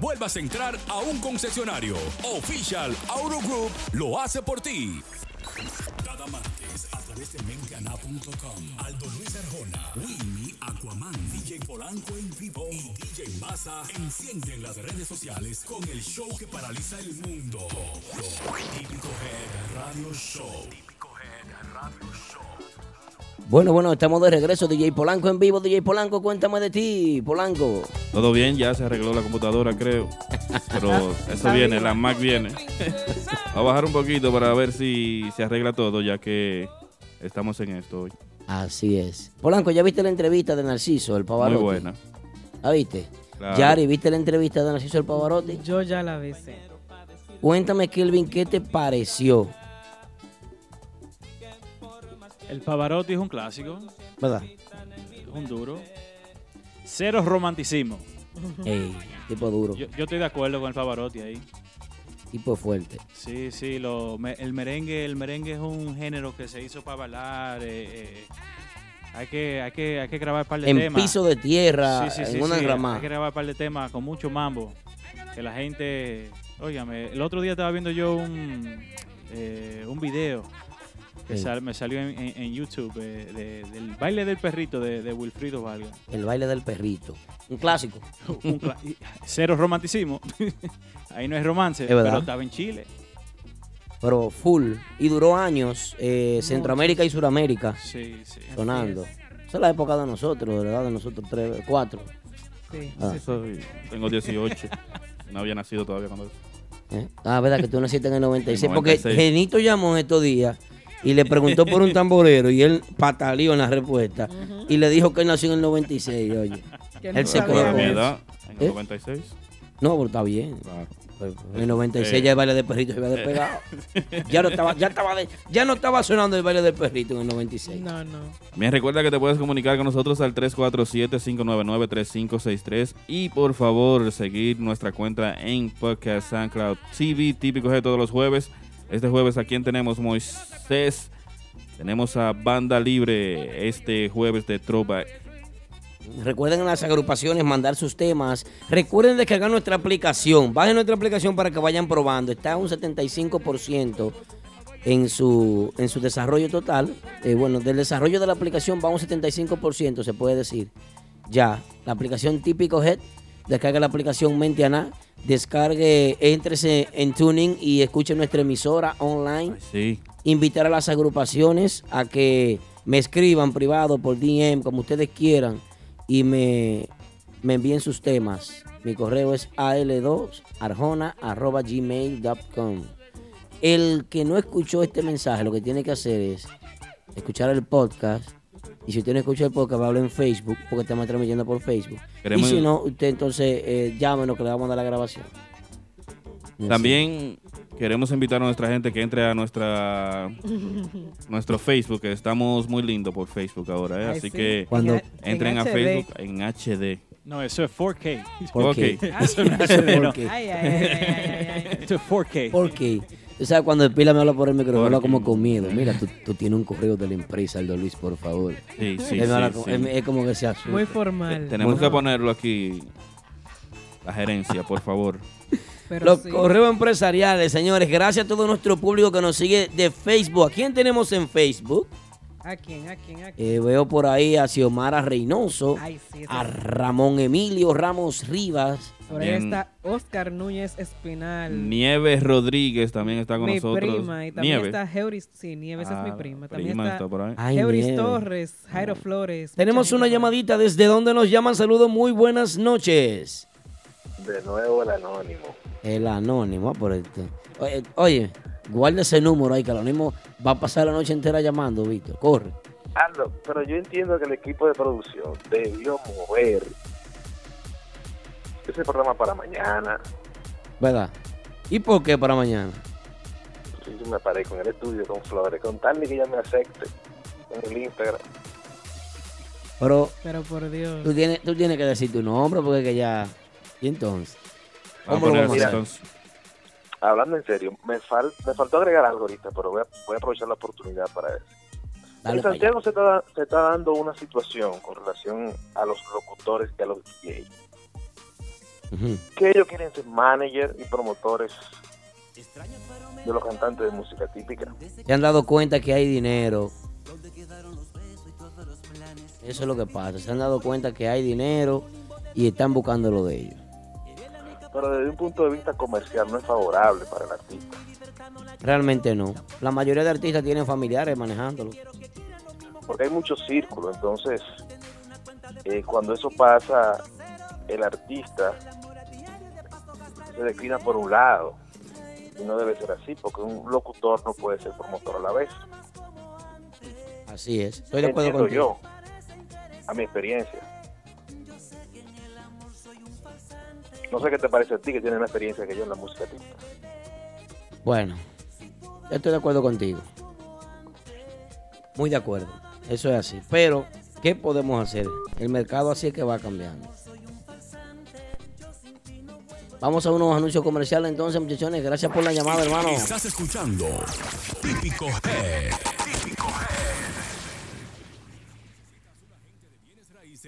vuelvas a entrar a un concesionario. Official Auto Group lo hace por ti. Cada martes a través de menteana.com. Aldo Luis Arjona, Winnie, Aquaman, DJ Polanco en vivo y DJ Massa encienden las redes sociales con el show que paraliza el mundo. Típico Head Radio Show. Típico Head Radio Show. Bueno, bueno, estamos de regreso. DJ Polanco en vivo. DJ Polanco, cuéntame de ti, Polanco. Todo bien, ya se arregló la computadora, creo. Pero eso viene, la Mac viene. Va a bajar un poquito para ver si se arregla todo, ya que estamos en esto hoy. Así es. Polanco, ¿ya viste la entrevista de Narciso, el Pavarotti? Muy buena. ¿La viste? Claro. Yari, ¿viste la entrevista de Narciso, el Pavarotti? Yo ya la vi. Cuéntame, Kelvin, ¿qué te pareció? El Pavarotti es un clásico, ¿Verdad? es un duro. Cero romanticismo. Ey, tipo duro, Yo, yo estoy de acuerdo con el Pavarotti ahí. tipo fuerte. Sí, sí, lo, me- el merengue, el merengue es un género que se hizo para bailar. eh, eh, hay que, hay que, hay que grabar un par de En temas. piso de tierra, en una Hay enramada. que grabar un par de temas con mucho mambo. Que la gente, óigame, el otro día estaba viendo yo un, eh, un video que Sí. sal- me salió en, en- en YouTube eh, de- del baile del perrito de, de Wilfrido Valga. El baile del perrito. Un clásico. Un Cero romanticismo. Ahí no es romance, Es verdad. pero estaba en Chile. Pero full. Y duró años, eh, Centroamérica y Suramérica. Sí, sí. Sonando. Esa es la época de nosotros, de la edad de nosotros, tres, cuatro. Sí. Ah. Soy- tengo 18. No había nacido todavía cuando. ¿Eh? Ah, verdad que tú naciste en el 96. En el Porque 96. Genito llamó en estos días y le preguntó por un tamborero y él pataleó en la respuesta. Y le dijo que él nació en el 96, oye. Que él no se quedó ¿A con mi eso. edad? En el ¿Eh? 96. No, pero está bien. Pues, En el 96 Eh. ya el baile del perrito se había despegado. ya, no estaba, ya, estaba de- ya no estaba sonando el baile del perrito en el 96. No, no. Bien, recuerda que te puedes comunicar con nosotros al 347-599-3563 y por favor seguir nuestra cuenta en Podcast SoundCloud TV, típico de todos los jueves. Este jueves a quién tenemos Moisés, tenemos a Banda Libre este jueves de Throwback. Recuerden en las agrupaciones mandar sus temas. Recuerden descargar nuestra aplicación. Bajen nuestra aplicación para que vayan probando. Está un 75% en su, en su desarrollo total. Eh, bueno, del desarrollo de la aplicación va un 75%, se puede decir. Ya, la aplicación Típico Head. Descargue la aplicación Mentiana. Descargue, éntrese en Tuning y escuche nuestra emisora online Sí, invitar a las agrupaciones a que me escriban privado por DM, como ustedes quieran, y me, me envíen sus temas. Mi correo es al2arjona.gmail.com. El que no escuchó este mensaje, lo que tiene que hacer es escuchar el podcast. Y si usted no escucha el podcast, va a hablar en Facebook, porque estamos transmitiendo por Facebook. Queremos- Y si no, usted entonces eh, llámenos que le vamos a dar la grabación. Así. también queremos invitar a nuestra gente que entre a nuestra nuestro Facebook, que estamos muy lindos por Facebook ahora, ¿eh? Ay, así sí. que Cuando- En entren a HD. Facebook en HD. No, eso es 4K. 4K. Eso no es HD, no. 4K. Ay, ay, ay, ay, ay, ay. Esto es 4K. ¿Por qué? Tú sabes, cuando el pila me habla por el micrófono, habla como con miedo. Mira, tú, tú tienes un correo de la empresa, Aldo Luis, por favor. Sí, sí, Él me habla sí, como- sí. él- Es como que se asusta. Muy formal. Tenemos Muy que ponerlo aquí, la gerencia, por favor. Pero Los sí. correos empresariales, señores. Gracias a todo nuestro público que nos sigue de Facebook. ¿A quién tenemos en Facebook? ¿A quién? ¿A quién? ¿A quién? Eh, veo por ahí a Xiomara Reynoso, Ay, sí, ese a Ramón Emilio Ramos Rivas. Por ahí Bien. está Oscar Núñez Espinal. Nieves Rodríguez también está con mi nosotros. prima. Y también Nieves. está Heuris. Sí, Nieves es Ah, mi prima. También prima está, está por ahí. Ay, Heuris Nieves. Torres, Jairo Flores. Tenemos mucha una llamadita. ¿Desde dónde nos llaman? Saludos, muy buenas noches. De nuevo el anónimo. El anónimo, ah, por esto. Oye, oye, guarda ese número ahí, que el anónimo va a pasar la noche entera llamando, Víctor. Corre. Aldo, pero yo entiendo que el equipo de producción debió mover ese programa para mañana. ¿Verdad? ¿Y por qué para mañana? Sí, yo me paré con el estudio con Flores, con tal que ella me acepte en el Instagram. Pero Pero por Dios. tú tienes, tú tienes que decir tu nombre porque que ya... ¿Y entonces? Vamos a ¿Cómo lo poner vamos a hacer? entonces. Hablando en serio, me, fal- me faltó agregar algo ahorita, pero voy a, voy a aprovechar la oportunidad para eso. Dale en Santiago se está, se está dando una situación con relación a los locutores y a los DJs, Ujú. que ellos quieren ser managers y promotores de los cantantes de música típica. Se han dado cuenta que hay dinero. Eso es lo que pasa. Se han dado cuenta que hay dinero y están buscando lo de ellos. Pero desde un punto de vista comercial no es favorable para el artista. Realmente no. La mayoría de artistas tienen familiares manejándolo. porque hay muchos círculos, entonces eh, cuando eso pasa, el artista se declina por un lado y no debe ser así, porque un locutor no puede ser promotor a la vez. Así es. Estoy de acuerdo contigo. yo, a mi experiencia. No sé qué te parece a ti que tienes más experiencia que yo en la música típica. Bueno, yo estoy de acuerdo contigo. Muy de acuerdo. Eso es así. Pero, ¿qué podemos hacer? El mercado así es que va cambiando. Vamos a unos anuncios comerciales entonces, muchachones. Gracias por la llamada, hermano. Estás escuchando Típico Head.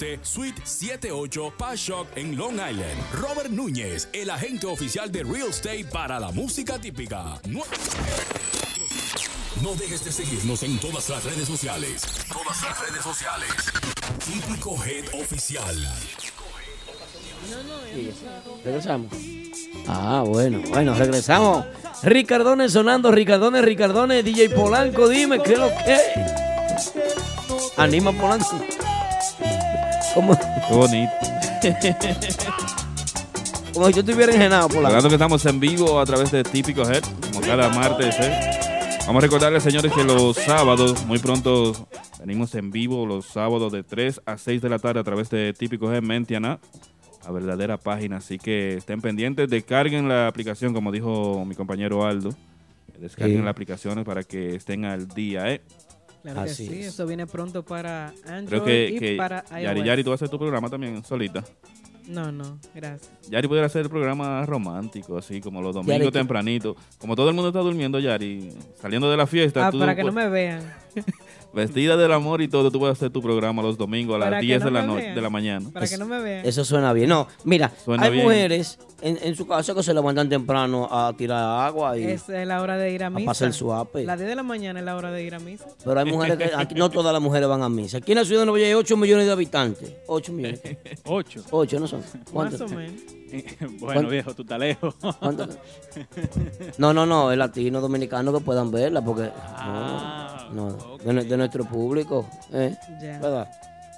112 Suite 78 Pashock en Long Island. Robert Núñez, el agente oficial de Real Estate para la música típica. No, no dejes de seguirnos en todas las redes sociales. Todas las redes sociales. Típico Head Oficial. Regresamos. Ah, bueno, bueno, regresamos. Ricardones sonando, Ricardones, Ricardones, DJ Polanco, dime qué es lo que. Anima Polanco. Como, Qué bonito. como si yo estuviera engenado, Polanco. Recordando que estamos en vivo a través de Típico Head, como cada martes. ¿eh? Vamos a recordarles, señores, que los sábados, muy pronto, venimos en vivo los sábados de 3 a 6 de la tarde a través de Típico Head Mentiana, la verdadera página. Así que estén pendientes, descarguen la aplicación, como dijo mi compañero Aldo. Descarguen Sí. las aplicaciones para que estén al día, ¿eh? Claro que Así sí, es. eso viene pronto para Android Creo que, y que para Yari iOS. Yari, tú vas a hacer tu programa también solita. No, no, gracias. Yari pudiera hacer el programa romántico, así como los domingos Yari, tempranito. Como todo el mundo está durmiendo, Yari, saliendo de la fiesta. Ah, tú para que no me vean. Vestida del amor y todo, tú puedes hacer tu programa los domingos a las Para que 10 no de la vean. de la mañana. Para que no me vean. Eso suena bien. No, mira, Suena hay bien. mujeres en, en su casa que se levantan temprano a tirar agua y. Esa es la hora de ir a A misa. pasar el suape. La 10 de la mañana es la hora de ir a misa. Pero hay mujeres que. Aquí no todas las mujeres van a misa. Aquí en la ciudad de Nueva York hay 8 millones de habitantes. 8 millones. 8. 8, ¿no son? Más ¿Cuántos? o menos. bueno, ¿Cuánto? viejo, tú estás lejos. ¿Cuánto? No, no, no, el latino dominicano que puedan verla, porque Ah, no, no, de, nue- de nuestro público, ¿eh? ¿verdad?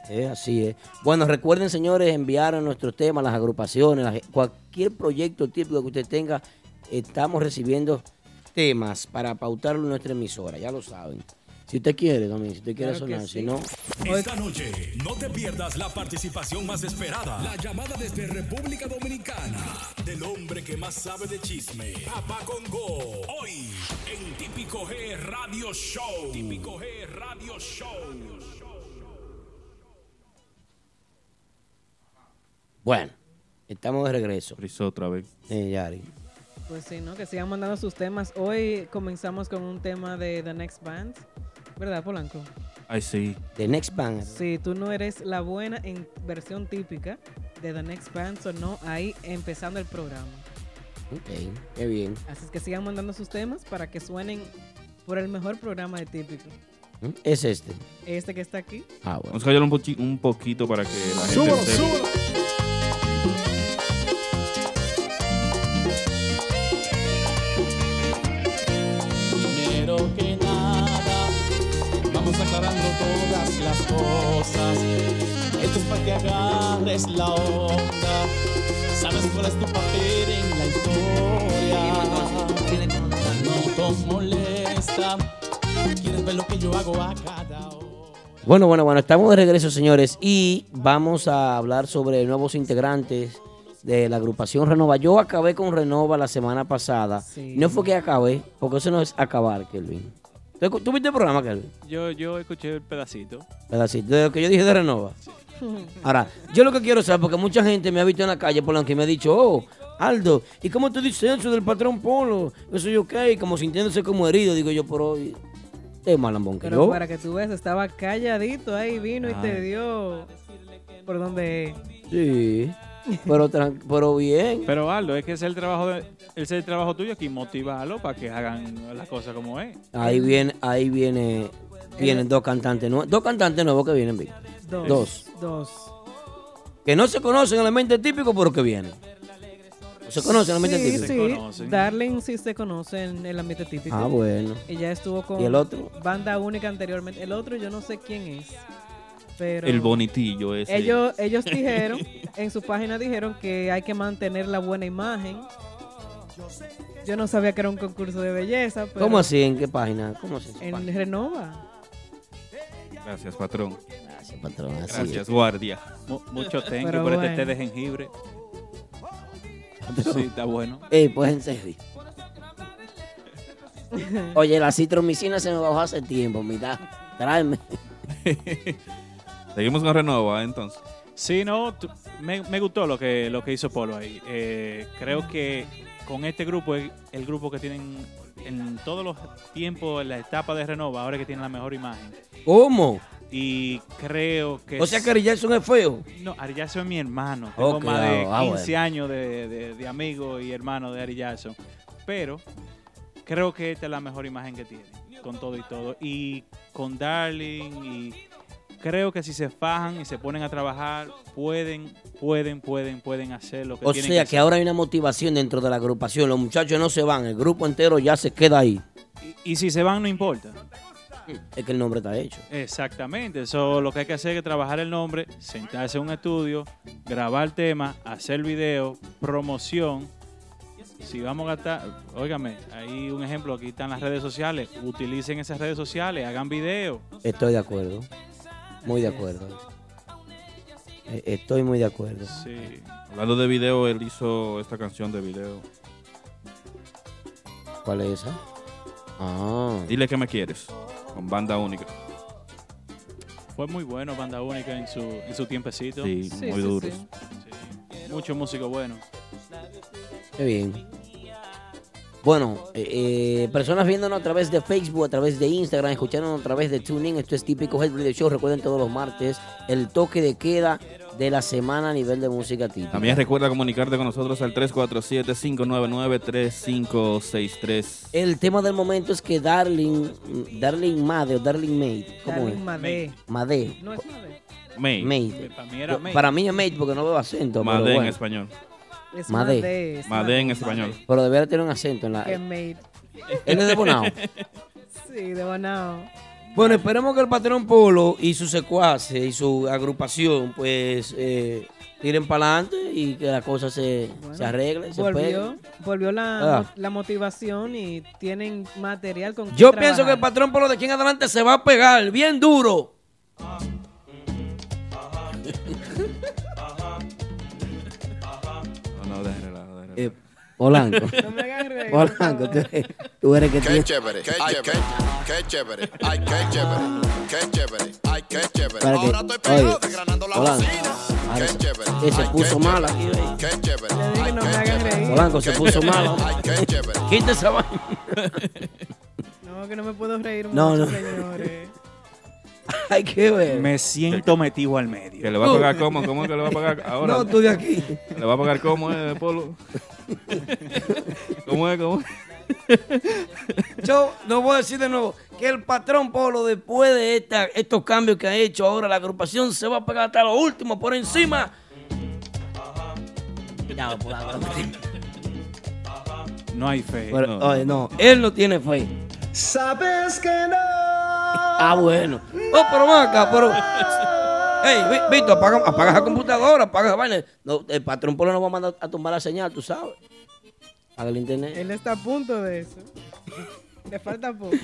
Eh, así es. Bueno, recuerden, señores, enviar a nuestros temas, las agrupaciones, las- cualquier proyecto típico que usted tenga, estamos recibiendo temas para pautarlo en nuestra emisora, ya lo saben. Si usted quiere, también, si usted quiere Claro sonar, sí. si no, Esta noche no te pierdas la participación más esperada. La llamada desde República Dominicana del hombre que más sabe de chisme. Papá Congo. Hoy en Típico G Radio Show. Típico G Radio Show. Bueno, estamos de regreso. Frizó otra vez. Eh, Yari. Pues sí, ¿no? Que sigan mandando sus temas. Hoy comenzamos con un tema de The Next Band. ¿Verdad, Polanco? Ay, sí. The Next Band. Si tú no eres la buena en versión típica de The Next Band, o no, ahí empezando el programa. Ok, qué bien. Así es que sigan mandando sus temas para que suenen por el mejor programa de típico. ¿Mm? Es este. Este que está aquí. Ah, bueno. Vamos a callar un, un poquito para que la gente sepa. Primero que agarres la onda. Sabes cuál es tu papel en la historia. No te molesta. Quieres ver lo que yo hago a cada hora. Bueno, bueno, bueno, estamos de regreso, señores, y vamos a hablar sobre nuevos integrantes de la agrupación Renova. Yo acabé con Renova la semana pasada. Sí. No fue que acabé, porque eso no es acabar, Kelvin. ¿Tú, tú viste el programa, Kelvin? Yo, yo escuché el pedacito. Pedacito, de lo que yo dije de Renova. Ahora, yo lo que quiero saber, porque mucha gente me ha visto en la calle por la que me ha dicho, oh, Aldo, ¿y cómo tú dices eso del patrón Polo? Eso yo qué, como sintiéndose como herido, digo yo, por hoy. Es malambón que Pero yo. para que tú veas, estaba calladito ahí, vino y te Ay. dio por donde... Sí, pero, tran- pero bien. Pero Aldo, es que ese es el trabajo de, ese es el trabajo tuyo aquí, motivarlo para que hagan las cosas como es. Ahí viene, ahí viene, vienen dos cantantes nuevos, dos cantantes nuevos que vienen, Vic. Dos. Dos. Dos. Que no se conocen en el mente típico, pero que vienen. Se conocen en el Sí, típico. sí. Darling sí se conoce en el ambiente típico. Ah, bueno. Ella estuvo con ¿Y el otro? banda única anteriormente. El otro yo no sé quién es. Pero El bonitillo ese. ellos, ellos dijeron, en su página dijeron que hay que mantener la buena imagen. Yo no sabía que era un concurso de belleza. Pero ¿Cómo así? ¿En qué página? ¿Cómo así? En Renova. Gracias, patrón. Gracias, patrón. así Gracias, es. guardia. Mu- mucho tengo por este bueno. té de jengibre. Sí, está bueno. Ey, pues en serio. Oye, la citromicina se me bajó hace tiempo, mira. Tráeme. Seguimos con Renova, entonces. Sí, no, tú- me, me gustó lo que, lo que hizo Polo ahí. Eh, creo que con este grupo el grupo que tienen en todos los tiempos, en la etapa de Renova, ahora que tienen la mejor imagen. ¿Cómo? Y creo que... O sea que Ari Jackson es feo. No, Ari Jackson es mi hermano. Tengo más de ah, 15 bueno. años de, de, de amigo y hermano de Ari Jackson. Pero creo que esta es la mejor imagen que tiene, con todo y todo. Y con Darling, y creo que si se fajan y se ponen a trabajar, pueden, pueden, pueden, pueden hacer lo que O tienen sea que ahora hay una motivación dentro de la agrupación. Los muchachos no se van, el grupo entero ya se queda ahí. Y, y si se van, no importa. Es que el nombre está hecho. Exactamente, eso lo que hay que hacer es trabajar el nombre, sentarse en un estudio, grabar tema, hacer video, promoción. Si vamos a gastar, óigame, hay un ejemplo, aquí están las redes sociales, utilicen esas redes sociales, hagan video. Estoy de acuerdo. Muy de acuerdo. Eh, Estoy muy de acuerdo. Sí. Hablando de video, él hizo esta canción de video. ¿Cuál es esa? Ah. Dile que me quieres. Con banda única. Fue muy bueno Banda Única en su, en su tiempecito. Sí, Sí, muy sí, duros. sí. Sí. Mucho músico bueno. Qué bien. Bueno, eh, eh, personas viéndonos a través de Facebook, a través de Instagram, escuchándonos a través de TuneIn. Esto es típico Head Radio Show. Recuerden todos los martes el toque de queda de la semana a nivel de música típica. También recuerda comunicarte con nosotros al 347-599-3563. El tema del momento es que Darling, Darling Made o Darling Made, ¿cómo Darling es? Made. Made. No es Made. Made. Para mí era. Para mí es Made porque no veo acento. Madé pero en español. Es Madé. Madé, es Madé en español. Pero debería tener un acento en la. Que made. Él es de Bonao. Sí, de Bonao. Bueno, esperemos que el patrón Polo y su secuaces y su agrupación, pues, eh, tiren para adelante y que la cosa se, se arregle. Se Volvió, volvió la, Ah. la motivación y tienen material con Yo pienso que el patrón Polo de aquí en adelante se va a pegar bien duro. No, Eh, Polanco. No me Polanco, tú, tú eres que Qué tiene- chévere, ay, qué, qué chévere, ay, qué chévere, qué chévere, ay, qué chévere. Para que, Ahora estoy pegado desgranando la Polanco, bocina. Qué chévere, que se puso qué mal chévere, aquí, oye. Qué chévere, Le dije, ay, no qué me hagas chévere. reír. Polanco se puso chévere, mal. Ay, qué chévere. Quita esa vaina. No, que no me puedo reír No, no. señores. Hay que ver. Me siento metido al medio. Que le va a pagar cómo, ¿cómo es que le va a pagar ahora? No, tú de aquí. ¿Le va a pagar cómo, eh, Polo? ¿Cómo es, cómo es? Yo no voy a decir de nuevo que el patrón Polo, después de esta- estos cambios que ha hecho ahora la agrupación, se va a pegar hasta lo último por encima. Ya, Polanco, no. No hay fe. Pero, No. oye, no, él no tiene fe. Sabes que no. Ah, bueno. Oh, pero ven acá, pero. Ey, Vi- Víctor, apaga, apaga la computadora, apaga la vaina. No, el patrón Polo no va a mandar a tumbar la señal, tú sabes. Apaga el internet. Él está a punto de eso. Le falta poco.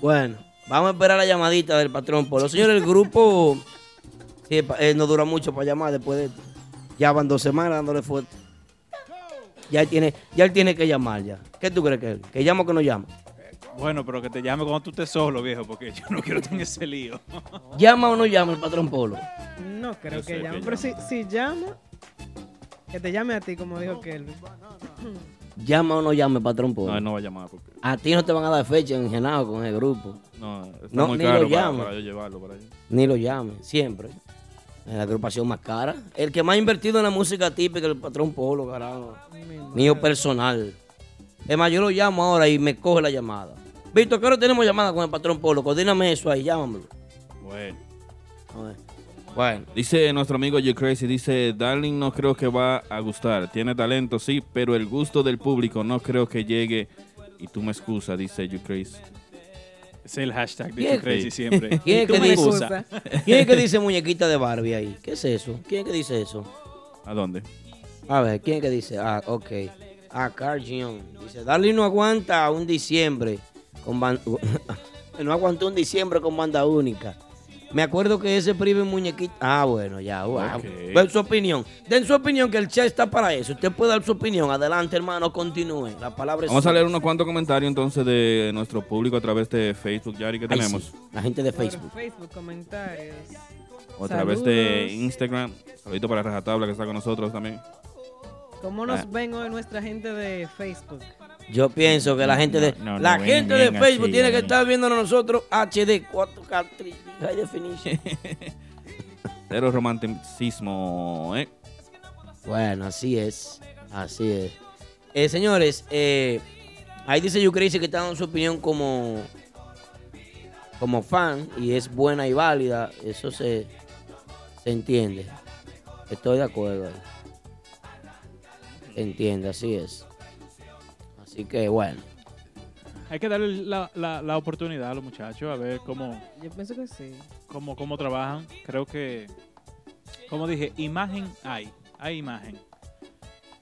Bueno, vamos a esperar la llamadita del patrón Polo. Señores, el grupo sí, eh, no dura mucho para llamar después de esto. Ya van dos semanas dándole fuerte. Ya él tiene, ya él tiene que llamar ya. ¿Qué tú crees que él? ¿Que llama o que no llama? Bueno, pero que te llame cuando tú estés solo, viejo, porque yo no quiero tener ese lío. ¿Llama o no llama el patrón Polo? No creo Yo sé que que llame. llama. Pero si, si llama, que te llame a ti, como dijo Kelvin. ¿Llama o no llama el patrón Polo? No, él no va a llamar porque A ti no te van a dar fecha en Genao con el grupo. no, está No, muy ni caro lo para, llama. para yo llevarlo para allá. Ni lo llame, siempre. Es la agrupación más cara. El que más ha invertido en la música típica es el patrón Polo, carajo. Mío personal. Es más, yo lo llamo ahora y me coge la llamada. Víctor, ¿qué hora tenemos llamada con el patrón Polo? Coordíname eso ahí, llámamelo. Bueno. A ver. Bueno. Dice nuestro amigo You Crazy, dice, Darling no creo que va a gustar. Tiene talento, sí, pero el gusto del público no creo que llegue. Y tú me excusas, dice You Crazy. Es el hashtag de ¿Quién- Tu Crazy siempre. ¿Quién es que me dice? ¿Quién es que dice muñequita de Barbie ahí? ¿Qué es eso? ¿Quién es que dice eso? ¿A dónde? A ver, ¿quién es que dice? Ah, ok. Ah, Carl Jung. Dice, Darling no aguanta un diciembre con no aguantó un diciembre con banda única. Me acuerdo que ese primer muñequito. Ah, bueno, ya, wow. Ok. Den su opinión. Den su opinión que el chat está para eso. Usted puede dar su opinión. Adelante, hermano, continúe. La palabra es Vamos a suya. leer unos cuantos comentarios entonces de nuestro público a través de Facebook, Yari, que tenemos. sí, La gente de Por Facebook. Facebook, comentarios. O a través de. Instagram. Saludito para Rajatabla que está con nosotros también. ¿Cómo Ah. nos ven hoy nuestra gente de Facebook? Yo pienso que la gente de No, no, la no gente de Facebook así, tiene que estar viéndonos nosotros HD 4K 3D, High Definition. Cero romanticismo, ¿eh? Bueno, así es. Así es. Eh, señores, eh, ahí dice Yucrazy que está dando su opinión como, como fan y es buena y válida. Eso se, se entiende. Estoy de acuerdo. Se entiende, así es. Así que bueno. Hay que darle la, la- la oportunidad a los muchachos a ver cómo, Yo pienso que sí. cómo, cómo trabajan. Creo que, como dije, imagen hay, hay imagen.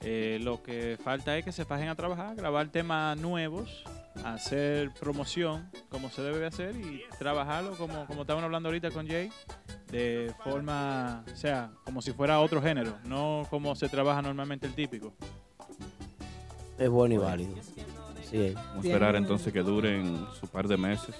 Eh, lo que falta es que se fajen a trabajar, grabar temas nuevos, hacer promoción como se debe de hacer y trabajarlo como, como estaban hablando ahorita con Jay, de forma, o sea, como si fuera otro género, no como se trabaja normalmente el típico. Es bueno y válido. Así es. Vamos a esperar entonces que duren su par de meses.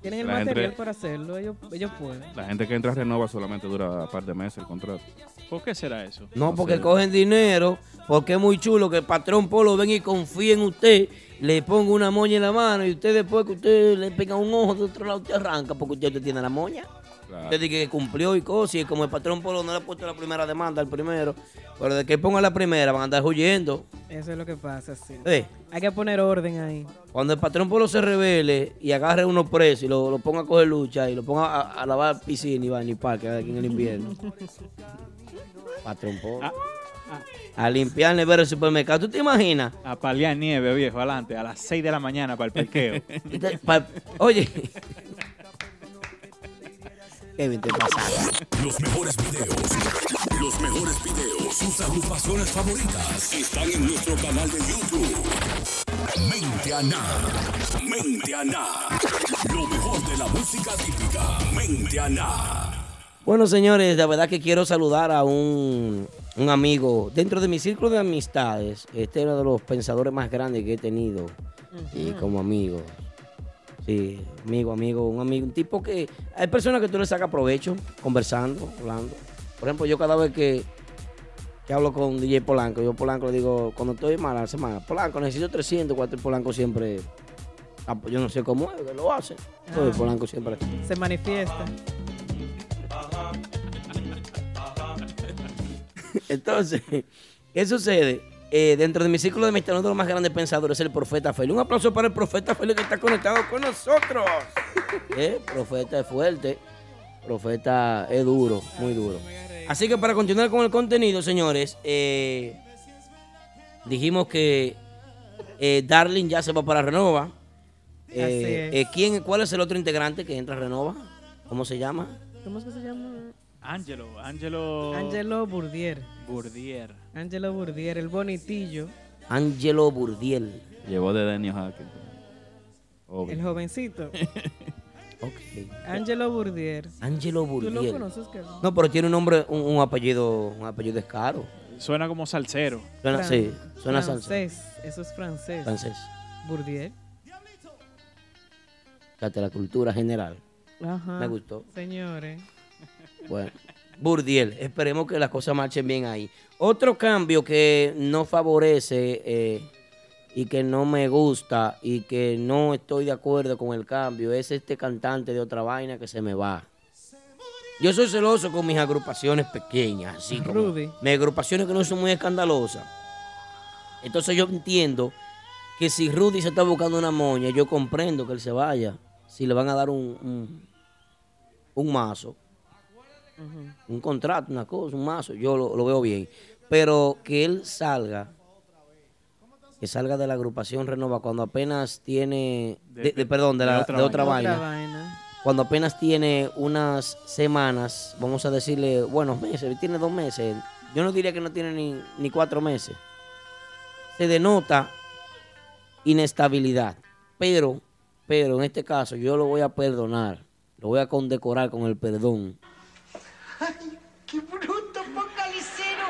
Tienen el La gente- material para hacerlo, ellos, ellos pueden. La gente que entra a Renova solamente dura un par de meses el contrato. ¿Por qué será eso? No, porque sé. cogen dinero, porque es muy chulo que el patrón Polo venga y confíe en usted, le ponga una moña en la mano y usted después que usted le pega un ojo de otro lado, usted arranca porque usted tiene la moña. Claro. Usted dice que cumplió y cosas, y como el patrón Polo no le ha puesto la primera demanda al primero, pero de que ponga la primera van a andar huyendo. Eso es lo que pasa, sí. Eh, Hay que poner orden ahí. cuando el patrón Polo se revele y agarre uno preso y lo, lo ponga a coger lucha y lo ponga a, a lavar piscina y va ni parque aquí en el invierno. patrón Polo. Ah, A limpiar nevera del supermercado. ¿Tú te imaginas? A paliar nieve, viejo, adelante, a las 6 de la mañana para el parqueo. Pa- Oye. Kevin, te pasaste. Los mejores videos. Los mejores videos. Sus agrupaciones favoritas están en nuestro canal de YouTube. Mentiana. Mentiana. Lo mejor de la música típica. Mentiana. Bueno, señores, la verdad que quiero saludar a un, un amigo dentro de mi círculo de amistades. Este es uno de los pensadores más grandes que he tenido y como amigo. Sí, amigo, amigo, un amigo, un tipo que hay personas que tú le sacas provecho conversando, hablando. Por ejemplo, yo cada vez que, que hablo con DJ Polanco, yo Polanco le digo, cuando estoy mal a la semana, Polanco, necesito 300, cuatro Polanco siempre, ah, pues yo no sé cómo es, lo hace. Entonces, Ah. Polanco siempre. Se manifiesta. Entonces, ¿qué sucede? Eh, dentro de mi círculo de amistad, uno de los más grandes pensadores es el profeta Félix. Un aplauso para el profeta Félix que está conectado con nosotros. Eh, Profeta es fuerte, profeta es duro, muy duro. Así que para continuar con el contenido, señores, eh, dijimos que eh, Darling ya se va para Renova. Eh, eh, ¿quién, ¿Cuál es el otro integrante que entra a Renova? ¿Cómo se llama? ¿Cómo es que se llama? Angelo, Angelo. Angelo Burdier. Burdier. Angelo Burdier, el bonitillo, Angelo Burdiel. Llevó de Daniel Hackett. el jovencito. Ok. Angelo Burdier. Angelo ¿Tú lo conoces? No, pero tiene un nombre, un, un apellido, un apellido es caro. Suena como salsero. Suena, Fran- sí, suena francés. Eso es francés. Francés. Burdier. Fíjate, la cultura general. Ajá. Me gustó. Señores. Bueno, Burdiel, esperemos que las cosas marchen bien ahí. Otro cambio que no favorece eh, y que no me gusta y que no estoy de acuerdo con el cambio es este cantante de otra vaina que se me va. Yo soy celoso con mis agrupaciones pequeñas, así como Rudy. mis agrupaciones que no son muy escandalosas. Entonces yo entiendo que si Rudy se está buscando una moña, yo comprendo que él se vaya. Si le van a dar un, un, un mazo, un contrato, una cosa, un mazo, yo lo, lo veo bien. Pero que él salga, que salga de la agrupación Renova cuando apenas tiene, de- de- perdón, de, la- de otra, vaina, vaina. cuando apenas tiene unas semanas, vamos a decirle, buenos meses, tiene dos meses, yo no diría que no tiene ni, ni cuatro meses. Se denota inestabilidad, pero, pero en este caso yo lo voy a perdonar, lo voy a condecorar con el perdón. ¡Qué bruto, focalicero!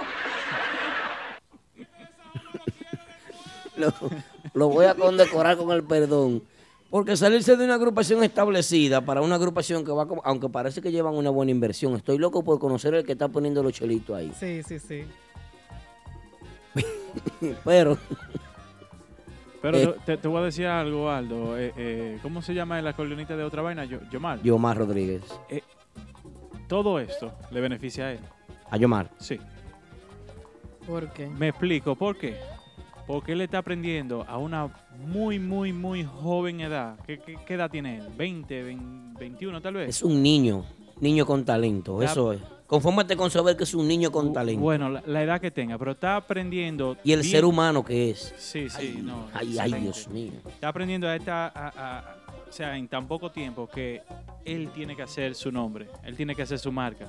lo, lo voy a condecorar con el perdón. Porque salirse de una agrupación establecida para una agrupación que va, como- aunque parece que llevan una buena inversión, estoy loco por conocer el que está poniendo los chelitos ahí. Sí, sí, sí. Pero, Pero Eh. te, te voy a decir algo, Aldo. Eh, eh, ¿Cómo se llama el acordeonista de otra vaina? Yo, Yomar. Yomar Rodríguez. Eh, todo esto le beneficia a él. A Yomar. Sí. ¿Por qué? Me explico, ¿por qué? Porque él está aprendiendo a una muy, muy, muy joven edad. ¿Qué, qué- qué edad tiene él? ¿20, 20, 21 tal vez? Es un niño, niño con talento, eso es. Confórmate con saber que es un niño con talento. Bueno, la, la edad que tenga, pero está aprendiendo. y el bien- ser humano que es. Sí, sí, no. Ay, ay. Dios mío. Está aprendiendo a esta, a- a- o sea, en tan poco tiempo que él tiene que hacer su nombre, él tiene que hacer su marca.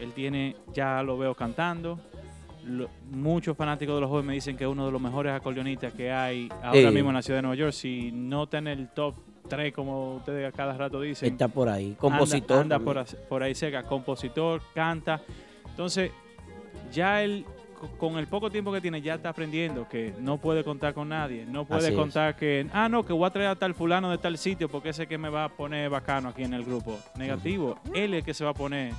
Él tiene, ya lo veo cantando. lo- muchos fanáticos de los jóvenes me dicen que es uno de los mejores acordeonistas que hay ahora mismo en la ciudad de Nueva York. Si no está en el top 3, como ustedes a cada rato dicen. Está por ahí. anda- Compositor. Anda, también. por, por ahí cerca, compositor, canta. Entonces, ya él, con el poco tiempo que tiene, ya está aprendiendo que no puede contar con nadie. No puede Así es. contar que, ah, no, que voy a traer a tal fulano de tal sitio porque ese que me va a poner bacano aquí en el grupo. Negativo. Él es el que se va a poner.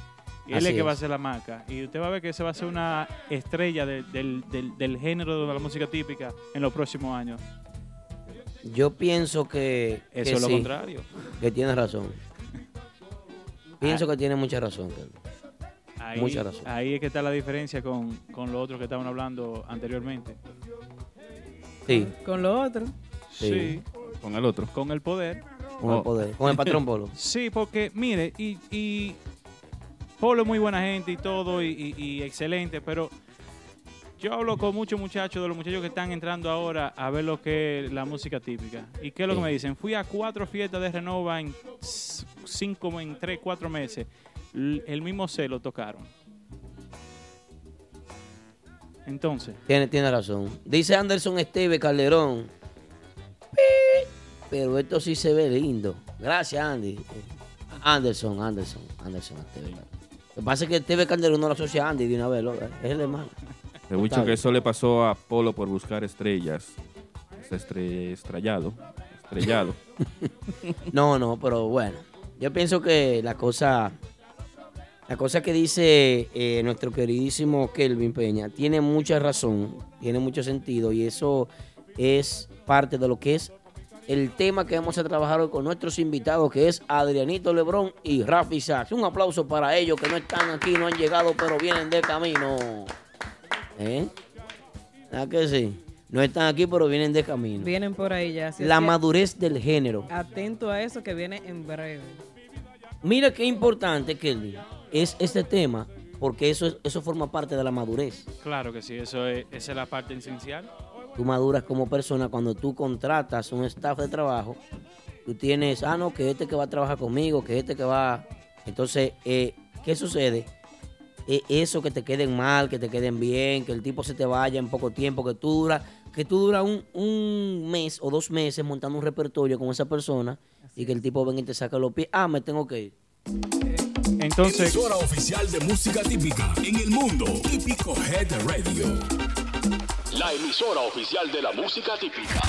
Y él es el que va a hacer la marca. Y usted va a ver que ese va a ser una estrella de- del, del- del género de la música típica en los próximos años. Yo pienso que. que Eso es lo sí, contrario. Que tienes razón. Pienso que tiene mucha razón. Ahí, Mucha razón. ahí es que está la diferencia con, con lo otro que estaban hablando anteriormente. Sí. Con lo otro. Sí. Con el otro. Con el poder. Con el poder. Con el patrón Polo. Sí, porque mire, y, y Polo es muy buena gente y todo, y, y- y excelente, pero yo hablo con muchos muchachos, de los muchachos que están entrando ahora a ver lo que es la música típica. ¿Y qué es lo que me dicen? Fui a cuatro fiestas de Renova en cinco, en tres, cuatro meses. El mismo C lo tocaron. Entonces, Tiene, tiene razón. Dice Anderson Esteve Calderón. Pero esto sí se ve lindo. Gracias, Andy. Anderson, Anderson, Anderson Esteve. Lo que pasa es que Esteve Calderón no lo asocia a Andy de una vez, es el hermano. He dicho que eso le pasó a Polo por buscar estrellas. Es estre- estrellado. Estrellado. No, no, pero bueno. Yo pienso que la cosa, la cosa que dice eh, nuestro queridísimo Kelvin Peña tiene mucha razón, tiene mucho sentido y eso es parte de lo que es el tema que vamos a trabajar hoy con nuestros invitados, que es Adrianito Lebrón y Rafi Sachs. Un aplauso para ellos que no están aquí, no han llegado, pero vienen de camino. ¿Eh? ¿Ah que sí? No están aquí, pero vienen de camino. Vienen por ahí ya. La madurez del género. Atento a eso que viene en breve. Mira qué importante, Kelvin, es este tema, porque eso, es- eso forma parte de la madurez. claro que sí, eso es, esa es la parte esencial. Tú maduras como persona cuando tú contratas un staff de trabajo. Tú tienes, ah, no, que este que va a trabajar conmigo, que este que va... Entonces, eh, ¿qué sucede? Eh, eso que te queden mal, que te queden bien, que el tipo se te vaya en poco tiempo, que tú duras que tú duras un, un mes o dos meses montando un repertorio con esa persona y que el tipo venga y te saca los pies. Ah, me tengo que ir. Emisora oficial de música típica en el mundo. Típico Head Radio. La emisora oficial de la música típica.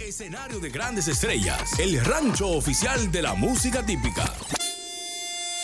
Escenario de grandes estrellas. El rancho oficial de la música típica.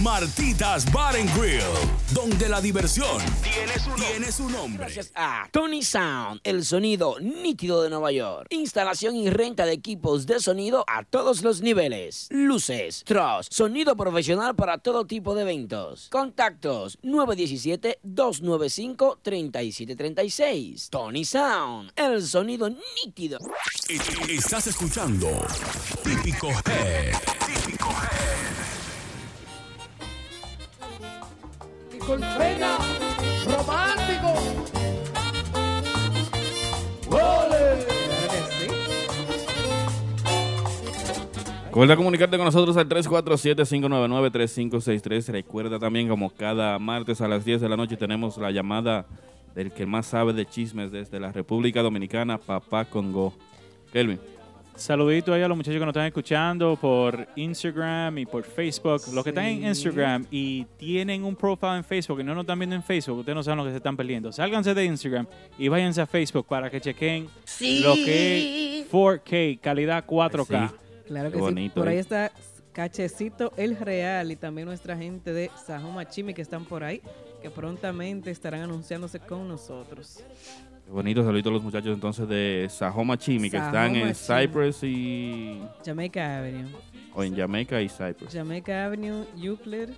Martitas Bar and Grill, donde la diversión tiene su, tiene su nombre. Gracias a Tony Sound, el sonido nítido de Nueva York. Instalación y renta de equipos de sonido a todos los niveles. Luces, truss, sonido profesional para todo tipo de eventos. Contactos 917-295-3736. Tony Sound, el sonido nítido. Estás escuchando Típico Head. Típico Head. Pena romántico. ¡Ole! Recuerda comunicarte con nosotros al 347-599-3563. Recuerda también, como cada martes a las 10 de la noche, tenemos la llamada del que más sabe de chismes desde la República Dominicana, Papá Congo. Kelvin. Saludito ahí a los muchachos que nos están escuchando por Instagram y por Facebook. Los que están en Sí. Instagram y tienen un profile en Facebook y no nos están viendo en Facebook, ustedes no saben lo que se están perdiendo. Sálganse de Instagram y váyanse a Facebook para que chequen lo que es 4K, calidad 4K. Sí. Claro Qué que bonito, sí. Por ahí eh. está Cachecito El Real y también nuestra gente de Sajoma Chimi que están por ahí, que prontamente estarán anunciándose con nosotros. Bonito, saludito a los muchachos entonces de Sajoma Chimi, que están en Chimi. Cypress y. Jamaica Avenue. o en Jamaica y Cypress. Jamaica Avenue, Euclid.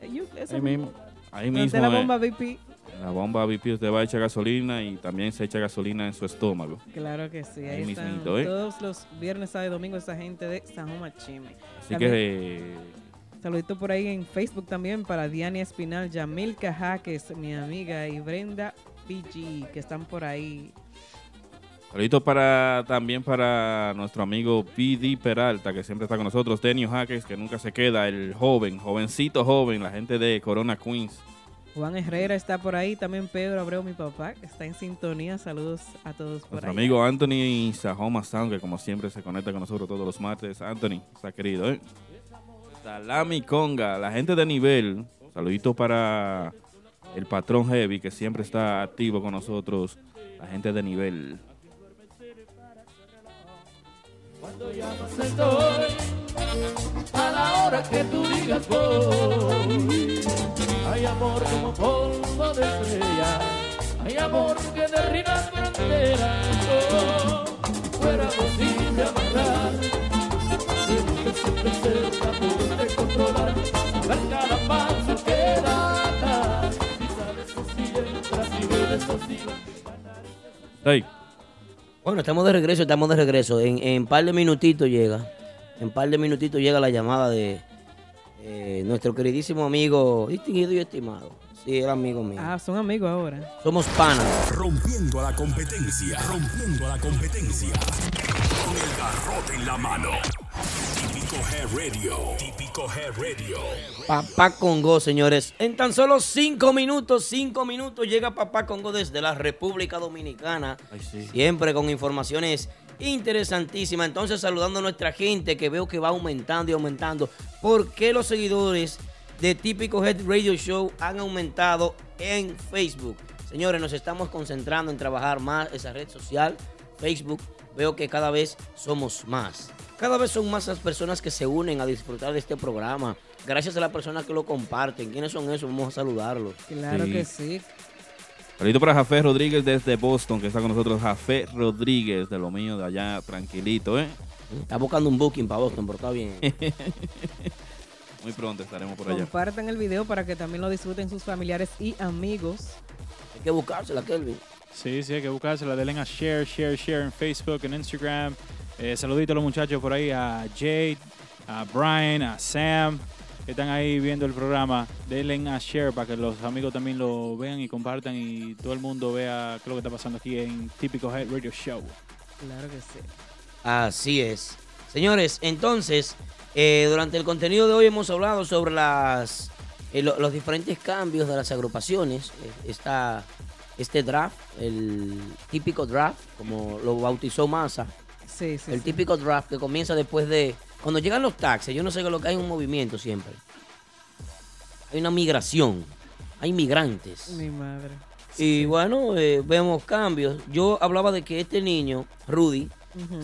Eh, Euclid, Ahí mismo. Ahí mismo. la eh, bomba BP. en la bomba BP usted va a echar gasolina y también se echa gasolina en su estómago. Claro que sí, ahí, Ahí están mismito, ¿eh? todos los viernes, sábado y domingo esa gente de Sajoma Chimi. Así También- que. eh, Saludito por ahí en Facebook también para Diana Espinal, Yamilka Jaques, mi amiga, y Brenda PG, que están por ahí. Saludito para también para nuestro amigo PD Peralta, que siempre está con nosotros, Denio Jaques, que nunca se queda, el joven, jovencito joven, la gente de Corona Queens. Juan Herrera está por ahí, también Pedro Abreu, mi papá, que está en sintonía. Saludos a todos por Nuestro amigo Anthony Sajoma Sound, que como siempre se conecta con nosotros todos los martes. Anthony, está querido, ¿eh? Salami Conga, la gente de nivel. Saludito para el patrón Heavy, que siempre está activo con nosotros. La gente de nivel. Cuando llamas estoy a la hora que tú digas voy. Hay amor como polvo de estrella, hay amor que derriba fronteras. Oh, fuera posible amarrar, Bueno, estamos de regreso, estamos de regreso. En, en par de minutitos llega. En par de minutitos llega la llamada de eh, nuestro queridísimo amigo, distinguido y estimado. Sí, era amigo mío. Ah, son amigos ahora. Somos panas. Rompiendo la competencia. Rompiendo la competencia. Con el garrote en la mano. Típico Head Radio. Típico Head Radio. Papá Congo, señores. En tan solo cinco minutos, cinco minutos llega Papá Congo desde la República Dominicana. Siempre con informaciones interesantísimas. Entonces, saludando a nuestra gente que veo que va aumentando y aumentando. ¿Por qué los seguidores de Típico Head Radio Show han aumentado en Facebook? Señores, nos estamos concentrando en trabajar más esa red social, Facebook. Veo que cada vez somos más. Cada vez son más las personas que se unen a disfrutar de este programa. Gracias a las personas que lo comparten. ¿Quiénes son esos? Vamos a saludarlos. Claro Sí. que sí. Saludito para Jafé Rodríguez desde Boston, que está con nosotros. Jafé Rodríguez, de lo mío, de allá, tranquilito, ¿eh? Está buscando un booking para Boston, pero está bien. Muy pronto estaremos por allá. Compartan el video para que también lo disfruten sus familiares y amigos. Hay que buscársela, Kelvin. Sí, sí, hay que buscársela. Denle a share, share, share en Facebook, en Instagram. Eh, saludito a los muchachos por ahí, a Jade, a Brian, a Sam, que están ahí viendo el programa. Denle a share para que los amigos también lo vean y compartan y todo el mundo vea qué es lo que está pasando aquí en Típico Head Radio Show. Claro que sí. Así es. Señores, entonces, eh, durante el contenido de hoy hemos hablado sobre las, eh, lo- los diferentes cambios de las agrupaciones. Eh, Está este draft, el típico draft, como lo bautizó Massa. Sí, sí. el sí. típico draft que comienza después de... Cuando llegan los taxis, yo no sé qué lo que hay un movimiento siempre. Hay una migración. Hay migrantes. Mi madre. Y bueno, eh, vemos cambios. Yo hablaba de que este niño, Rudy,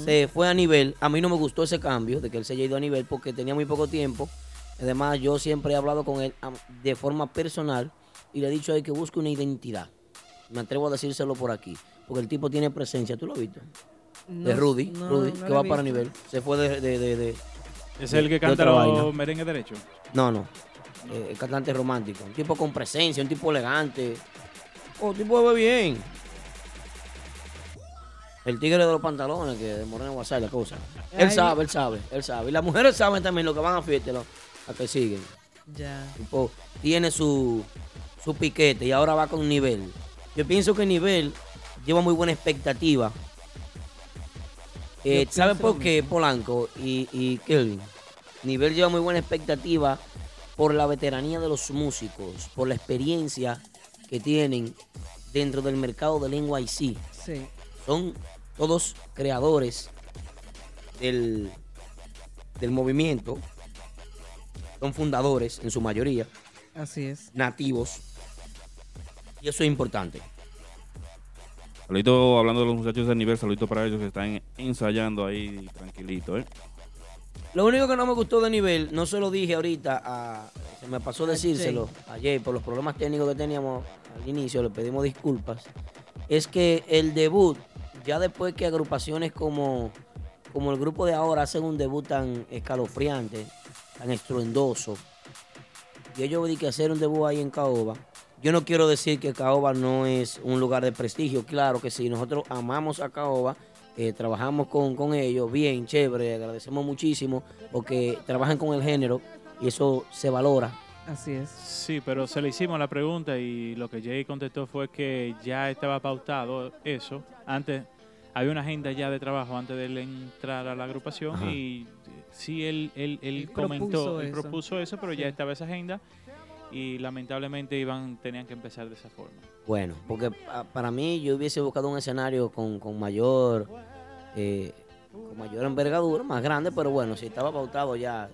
se fue a nivel. A mí no me gustó ese cambio, de que él se haya ido a nivel porque tenía muy poco tiempo. Además, yo siempre he hablado con él de forma personal y le he dicho a él que busque una identidad. Me atrevo a decírselo por aquí, porque el tipo tiene presencia. ¿Tú lo has visto? de Rudy, no, Rudy, no que va he para nivel. Se fue de... de, de, de- ¿Es de- el que canta los vaina. merengues derechos? No, no. Eh, el cantante romántico. Un tipo con presencia, un tipo elegante. Oh, un tipo ve bien. El tigre de los pantalones, que de Moreno WhatsApp, la cosa. Él sabe, él sabe, él sabe. Y las mujeres saben también lo que van a fiesta, lo- a que siguen. Ya. Tipo, tiene su, su piquete y ahora va con nivel. Yo pienso que nivel lleva muy buena expectativa. Eh, Yo ¿Saben pienso por qué. Polanco y, y Kelvin? Nivel lleva muy buena expectativa por la veteranía de los músicos, por la experiencia que tienen dentro del mercado del NYC. Sí. Son todos creadores del, del movimiento. Son fundadores en su mayoría Así es. nativos. Y eso es importante. Saludito, hablando de los muchachos del nivel, saludito para ellos que están ensayando ahí tranquilito, ¿eh? Lo único que no me gustó de nivel, no se lo dije ahorita, a- se me pasó decírselo ayer por los problemas técnicos que teníamos al inicio, le pedimos disculpas, es que el debut, ya después que agrupaciones como, como el grupo de ahora hacen un debut tan escalofriante, tan estruendoso, y ellos di que hacer un debut ahí en Caoba, yo no quiero decir que Caoba no es un lugar de prestigio, claro que sí, nosotros amamos a Caoba, eh, trabajamos con, con ellos, bien, chévere, agradecemos muchísimo porque trabajan con el género y eso se valora. Así es. Sí, pero se le hicimos la pregunta y lo que Jay contestó fue que ya estaba pautado eso. Antes había una agenda ya de trabajo antes de él entrar a la agrupación Ajá. y sí él, él, él Él comentó, propuso él eso. propuso eso, pero ya estaba esa agenda y lamentablemente iban tenían que empezar de esa forma. Bueno, porque pa- para mí yo hubiese buscado un escenario con, con mayor eh, con mayor envergadura, más grande, pero bueno, si estaba pautado ya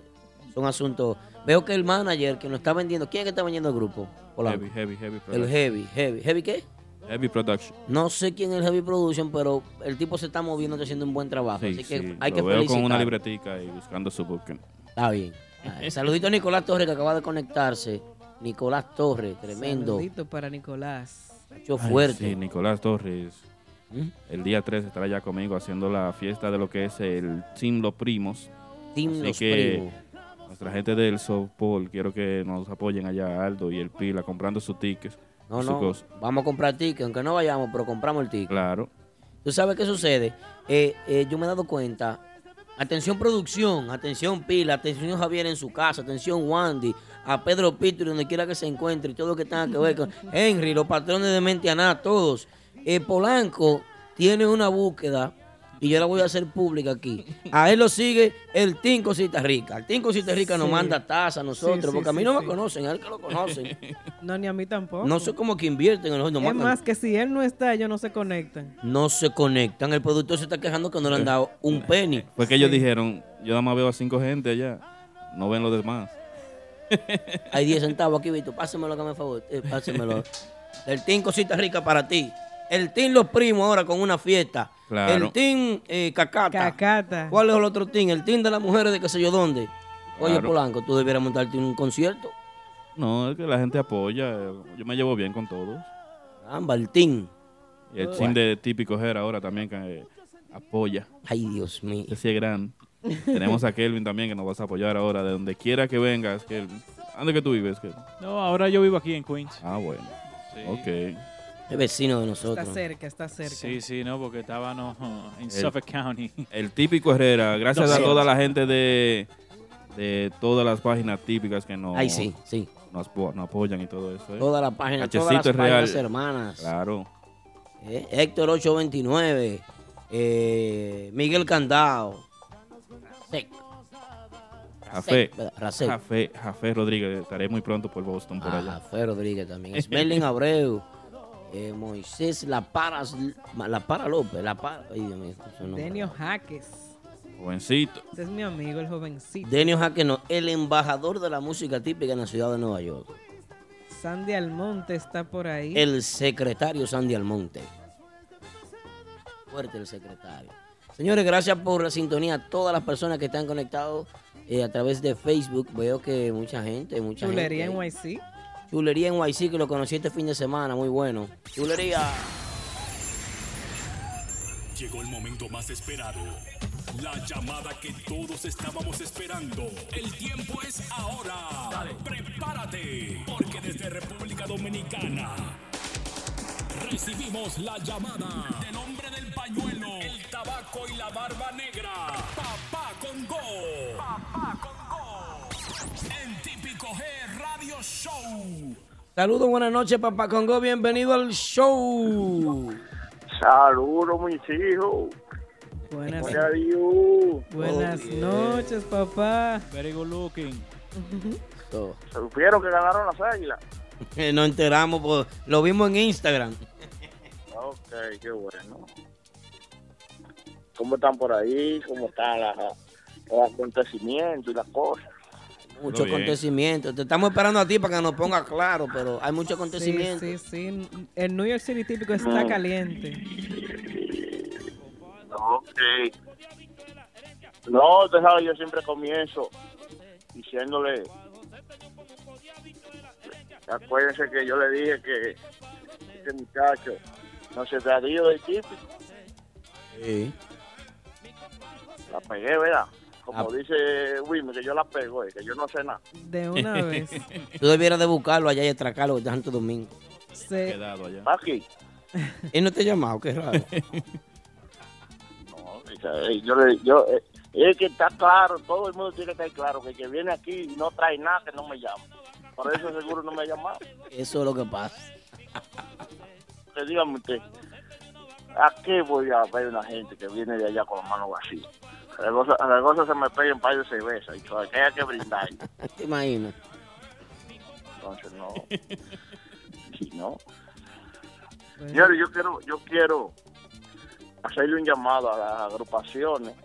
son asuntos. Veo que el manager que nos está vendiendo, ¿quién es que está vendiendo el grupo? Polanco? Heavy, heavy, heavy El production. Heavy, Heavy. ¿Heavy qué? Heavy production. No sé quién es el Heavy Production, pero el tipo se está moviendo, está haciendo un buen trabajo. Sí, así que sí, hay lo que veo con una libretica y buscando su booking. Está bien. Saludito a Nicolás Torres que acaba de conectarse. Nicolás Torres, tremendo. Saludito para Nicolás. Mucho Ay, fuerte. sí, Nicolás Torres. ¿Mm? El día 3 estará ya conmigo haciendo la fiesta de lo que es el Team Los Primos. Team Así Los que Primos. nuestra gente del softball, quiero que nos apoyen allá, Aldo y el Pila, comprando sus tickets. No, su no, cosa. vamos a comprar ticket, aunque no vayamos, pero compramos el ticket. Claro. ¿Tú sabes qué sucede? Eh, eh, yo me he dado cuenta. Atención producción, atención Pila, atención Javier en su casa, atención Wandy, a Pedro Pito donde quiera que se encuentre y todo lo que tenga que ver con Henry, los patrones de Mentianá, todos. Eh, Polanco tiene una búsqueda y yo la voy a hacer pública aquí. A él lo sigue el Team Cosita Rica. El Team Cosita Rica nos manda taza a nosotros, Sí, sí, porque a mí sí, no me conocen, a él que lo conocen. No, ni a mí tampoco. No sé cómo que invierten en los Es más que si él no está, ellos no se conectan. no se conectan. El productor se está quejando que no le han dado un penny. Fue que ellos dijeron, yo nada más veo a cinco gente allá, no ven los demás. Hay 10 centavos aquí, Vito. Pásemelo, que me favor. Eh, pásemelo. El team Cosita Rica para ti. El team Los Primos ahora con una fiesta. Claro. El team eh, Cacata. Cacata. ¿Cuál es el otro team? El team de las mujeres de qué sé yo dónde. Oye, Claro. Polanco, tú debieras montarte en un concierto. No, es que la gente apoya, yo me llevo bien con todos. Amba, el team. Y el team de Típico Her ahora también que eh, apoya. Ay, Dios mío. Ese sí es gran. Tenemos a Kelvin también que nos vas a apoyar ahora, de donde quiera que vengas, Kelvin. ¿Dónde que tú vives, Kelvin? No, ahora yo vivo aquí en Queens. Ah, bueno. Ok. Es vecino de nosotros. Está cerca, está cerca. Sí, sí, no, porque estábamos en El- Suffolk County. El típico Herrera, gracias a toda la gente de, de todas las páginas típicas que nos, Ay, sí, sí. nos, apo- nos apoyan y todo eso. ¿eh? Toda la página, todas las páginas hermanas. Claro. Eh, Héctor 829. eh, Miguel Candao. Sec. Jafé, ¿verdad? Rasek. Jafé, Jafé Rodríguez, estaré muy pronto por Boston por Ah, allá. Jafé Rodríguez también. Smerlin Abreu. Eh, Moisés La Paras, La Para López. La Para. Ay, Dios mío, su nombre. Denio Jaques. Jovencito. Ese es mi amigo, el jovencito. Denio Jaque, no, el embajador de la música típica en la ciudad de Nueva York. Sandy Almonte está por ahí. El secretario Sandy Almonte. Fuerte el secretario. Señores, gracias por la sintonía a todas las personas que están conectados eh, a través de Facebook. Veo que mucha gente, mucha Chulería gente. en YC. Chulería en YC, que lo conocí este fin de semana, muy bueno. Chulería. Llegó el momento más esperado. La llamada que todos estábamos esperando. El tiempo es ahora. Prepárate, porque desde República Dominicana recibimos la llamada del hombre del pañuelo, el tabaco y la barba negra. Papá Congo. Papá Congo. Show. Saludos, buenas noches, Papá Congo. Bienvenido al show. Saludos, mis hijos. Buenas, Oh, noches, papá. Very good looking. So, Supieron que ganaron las águilas. nos enteramos, por- lo vimos en Instagram. Ok, qué bueno. ¿Cómo están por ahí? ¿Cómo están los acontecimientos y las cosas? Mucho acontecimiento. Te estamos esperando a ti para que nos ponga claro, pero hay mucho Sí, acontecimiento. sí, sí. El New York City típico está caliente. Ok. No, usted sabe, yo siempre comienzo diciéndole. Acuérdense que yo le dije que este muchacho no se traía del típico. Sí. La pegué, ¿verdad? Como Ah. dice Wilmer, que yo la pego, eh, que yo no sé nada. De una vez. Tú debieras de buscarlo allá y atracarlo de Santo Domingo. Se, Quedado allá. Aquí. Él no te ha llamado, qué raro. No, o sea, eh, yo le yo, eh, es que está claro, todo el mundo tiene que estar claro, que el que viene aquí y no trae nada, que no me llama. Por eso seguro no me ha llamado. Eso es lo que pasa. Que dígame usted, ¿a qué voy a ver una gente que viene de allá con las manos vacías? A la cosa, a la cosa se me pega un par de cerveza y todo, que hay que brindar. ¿Te imaginas? Entonces, no. No. bueno, yo quiero, yo quiero hacerle un llamado a las agrupaciones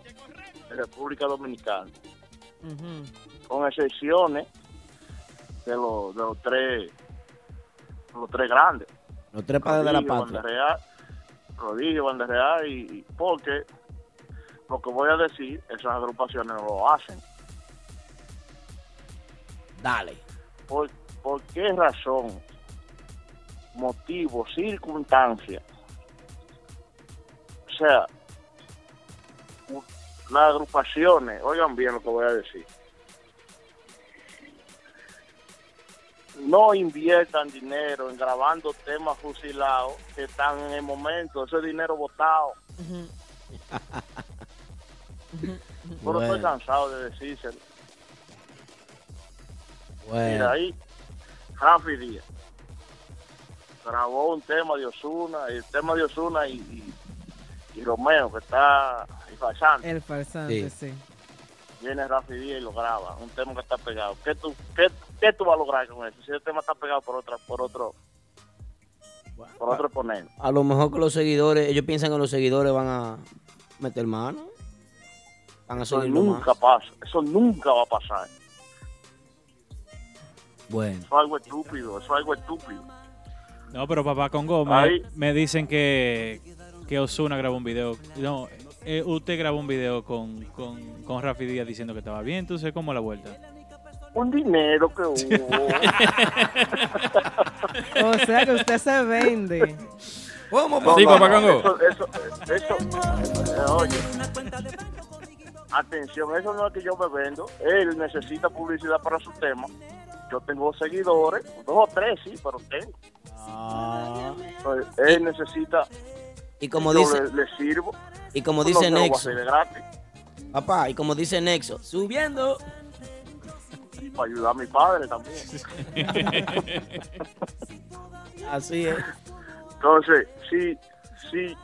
de República Dominicana, con excepciones de los, de los tres de los tres grandes. Los tres padres de la patria. Banderreal, Rodillo, Banderreal y, y porque lo que voy a decir, esas agrupaciones no lo hacen. Dale. ¿Por, por qué razón, motivo, circunstancia? O sea, las agrupaciones, oigan bien lo que voy a decir, no inviertan dinero en grabando temas fusilados que están en el momento, ese dinero botado. Pero estoy Bueno. cansado de decírselo. Mira, Bueno. ahí, Rafi Díaz grabó un tema de Osuna, el tema de Osuna y, y, y Romeo, que está y Farsante. El farsante, Sí. sí. Viene Rafi Díaz y lo graba, un tema que está pegado. ¿Qué tú, qué, qué tú vas a lograr con eso? Si el tema está pegado por otra, por otro, por otro exponente. A lo mejor que los seguidores, ellos piensan que los seguidores van a meter mano. Van a Eso nunca más. pasa, eso nunca va a pasar. Bueno. Eso es algo estúpido, eso es algo estúpido. No, pero papá Congo, me, me dicen que, que Osuna grabó un video. No, eh, usted grabó un video con, con, con Rafi Díaz diciendo que estaba bien, entonces, ¿cómo la vuelta? Un dinero que hubo. O sea que usted se vende. ¿Cómo, No, Sí, papá Congo. Eso, eso, eso, eh, oye, atención, eso no es que yo me vendo. Él necesita publicidad para su tema. Yo tengo seguidores, dos o tres, sí, pero tengo. Entonces, él necesita. Y como yo dice, le, le sirvo. y como No, dice Nexo, papá, y como dice Nexo, subiendo. y para ayudar a mi padre también. Así es. Entonces, si, si,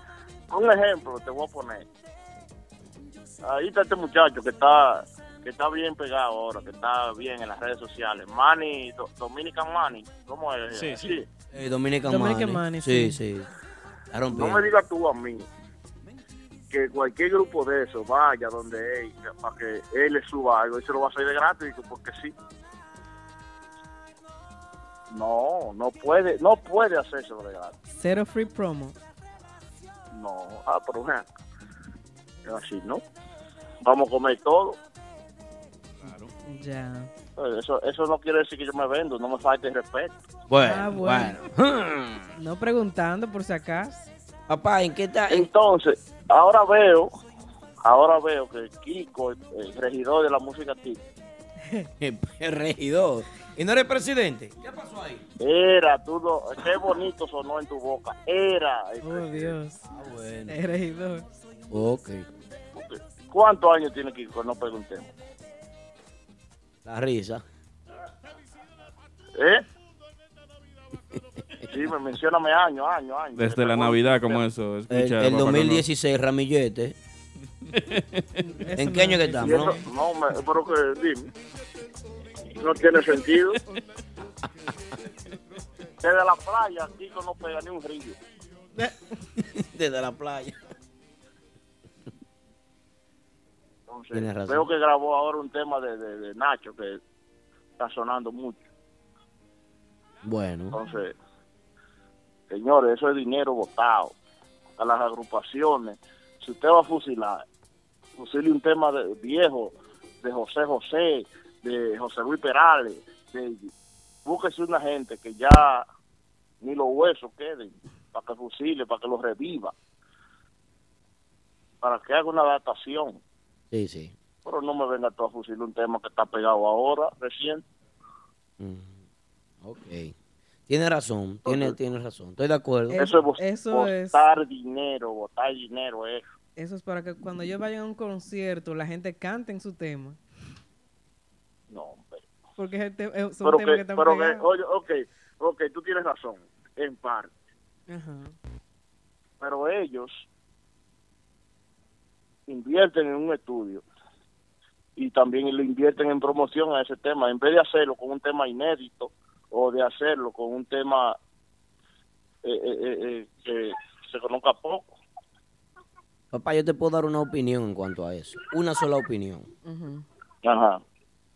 un ejemplo te voy a poner. Ahí está este muchacho que está que está bien pegado ahora, que está bien en las redes sociales. Manny, Do- Dominican Manny, ¿cómo es? Sí, sí. Eh, Dominican, Dominican Money. Money, Sí, sí. No me digas tú a mí que cualquier grupo de esos vaya donde él, para que él le suba algo y se lo va a hacer de gratis, porque sí. No, no puede, no puede hacerse de gratis. Cero free promo. No, ah, pero así, ¿no? Vamos a comer todo. Ya. Eh, Eso, eso no quiere decir que yo me vendo, no me falte el respeto. Bueno, Ah, bueno. bueno. No preguntando por si acaso. Papá, ¿en qué está? en- Entonces, ahora veo, ahora veo que Kiko, el, el regidor de la música típica, El regidor. ¿Y no eres presidente? ¿Qué pasó ahí? era, tú lo, qué bonito sonó en tu boca, era. el Oh. Dios. Ah, bueno. El regidor. Ok. ¿Cuántos años tiene Kiko? No preguntemos. La risa. ¿Eh? Sí, me mencióname año, año, año. Desde la Navidad, como eso. El, Escucha, el papá, 2016, Ramillete. ¿En qué año que estamos? eso, no? no, me, pero que dime. No tiene sentido. Desde la playa, Kiko no pega ni un río. Desde la playa. Entonces, razón. veo que grabó ahora un tema de, de, de Nacho que está sonando mucho. Bueno. Entonces, señores, eso es dinero botado a las agrupaciones. Si usted va a fusilar, fusile un tema de, viejo de José José, de José Luis Perales, de, búsquese una gente que ya ni los huesos queden para que fusile, para que los reviva, para que haga una adaptación. Sí, sí. Pero no me venga tú a fusilar un tema que está pegado ahora, recién. Ok. Tiene razón, tiene, tiene razón. Estoy de acuerdo. Eso es Eso es- botar dinero, botar dinero, eso. Eso es para que cuando ellos vayan a un concierto, la gente cante en su tema. No, hombre. Porque es el te- eh, son pero temas que que, están pero que, oye, ok, ok, tú tienes razón, en parte. Ajá. Pero ellos invierten en un estudio y también lo invierten en promoción a ese tema. En vez de hacerlo con un tema inédito o de hacerlo con un tema eh, eh, eh, que se conozca poco. Papá, yo te puedo dar una opinión en cuanto a eso. Una sola opinión. Ajá.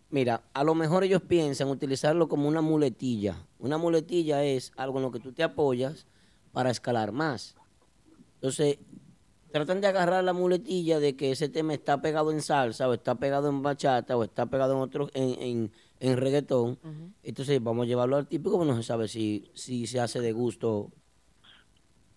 Mira, a lo mejor ellos piensan utilizarlo como una muletilla. Una muletilla es algo en lo que tú te apoyas para escalar más. Entonces, tratan de agarrar la muletilla de que ese tema está pegado en salsa o está pegado en bachata o está pegado en otro en, en, en reggaetón. Entonces vamos a llevarlo al típico, pero no se sabe si, si se hace de gusto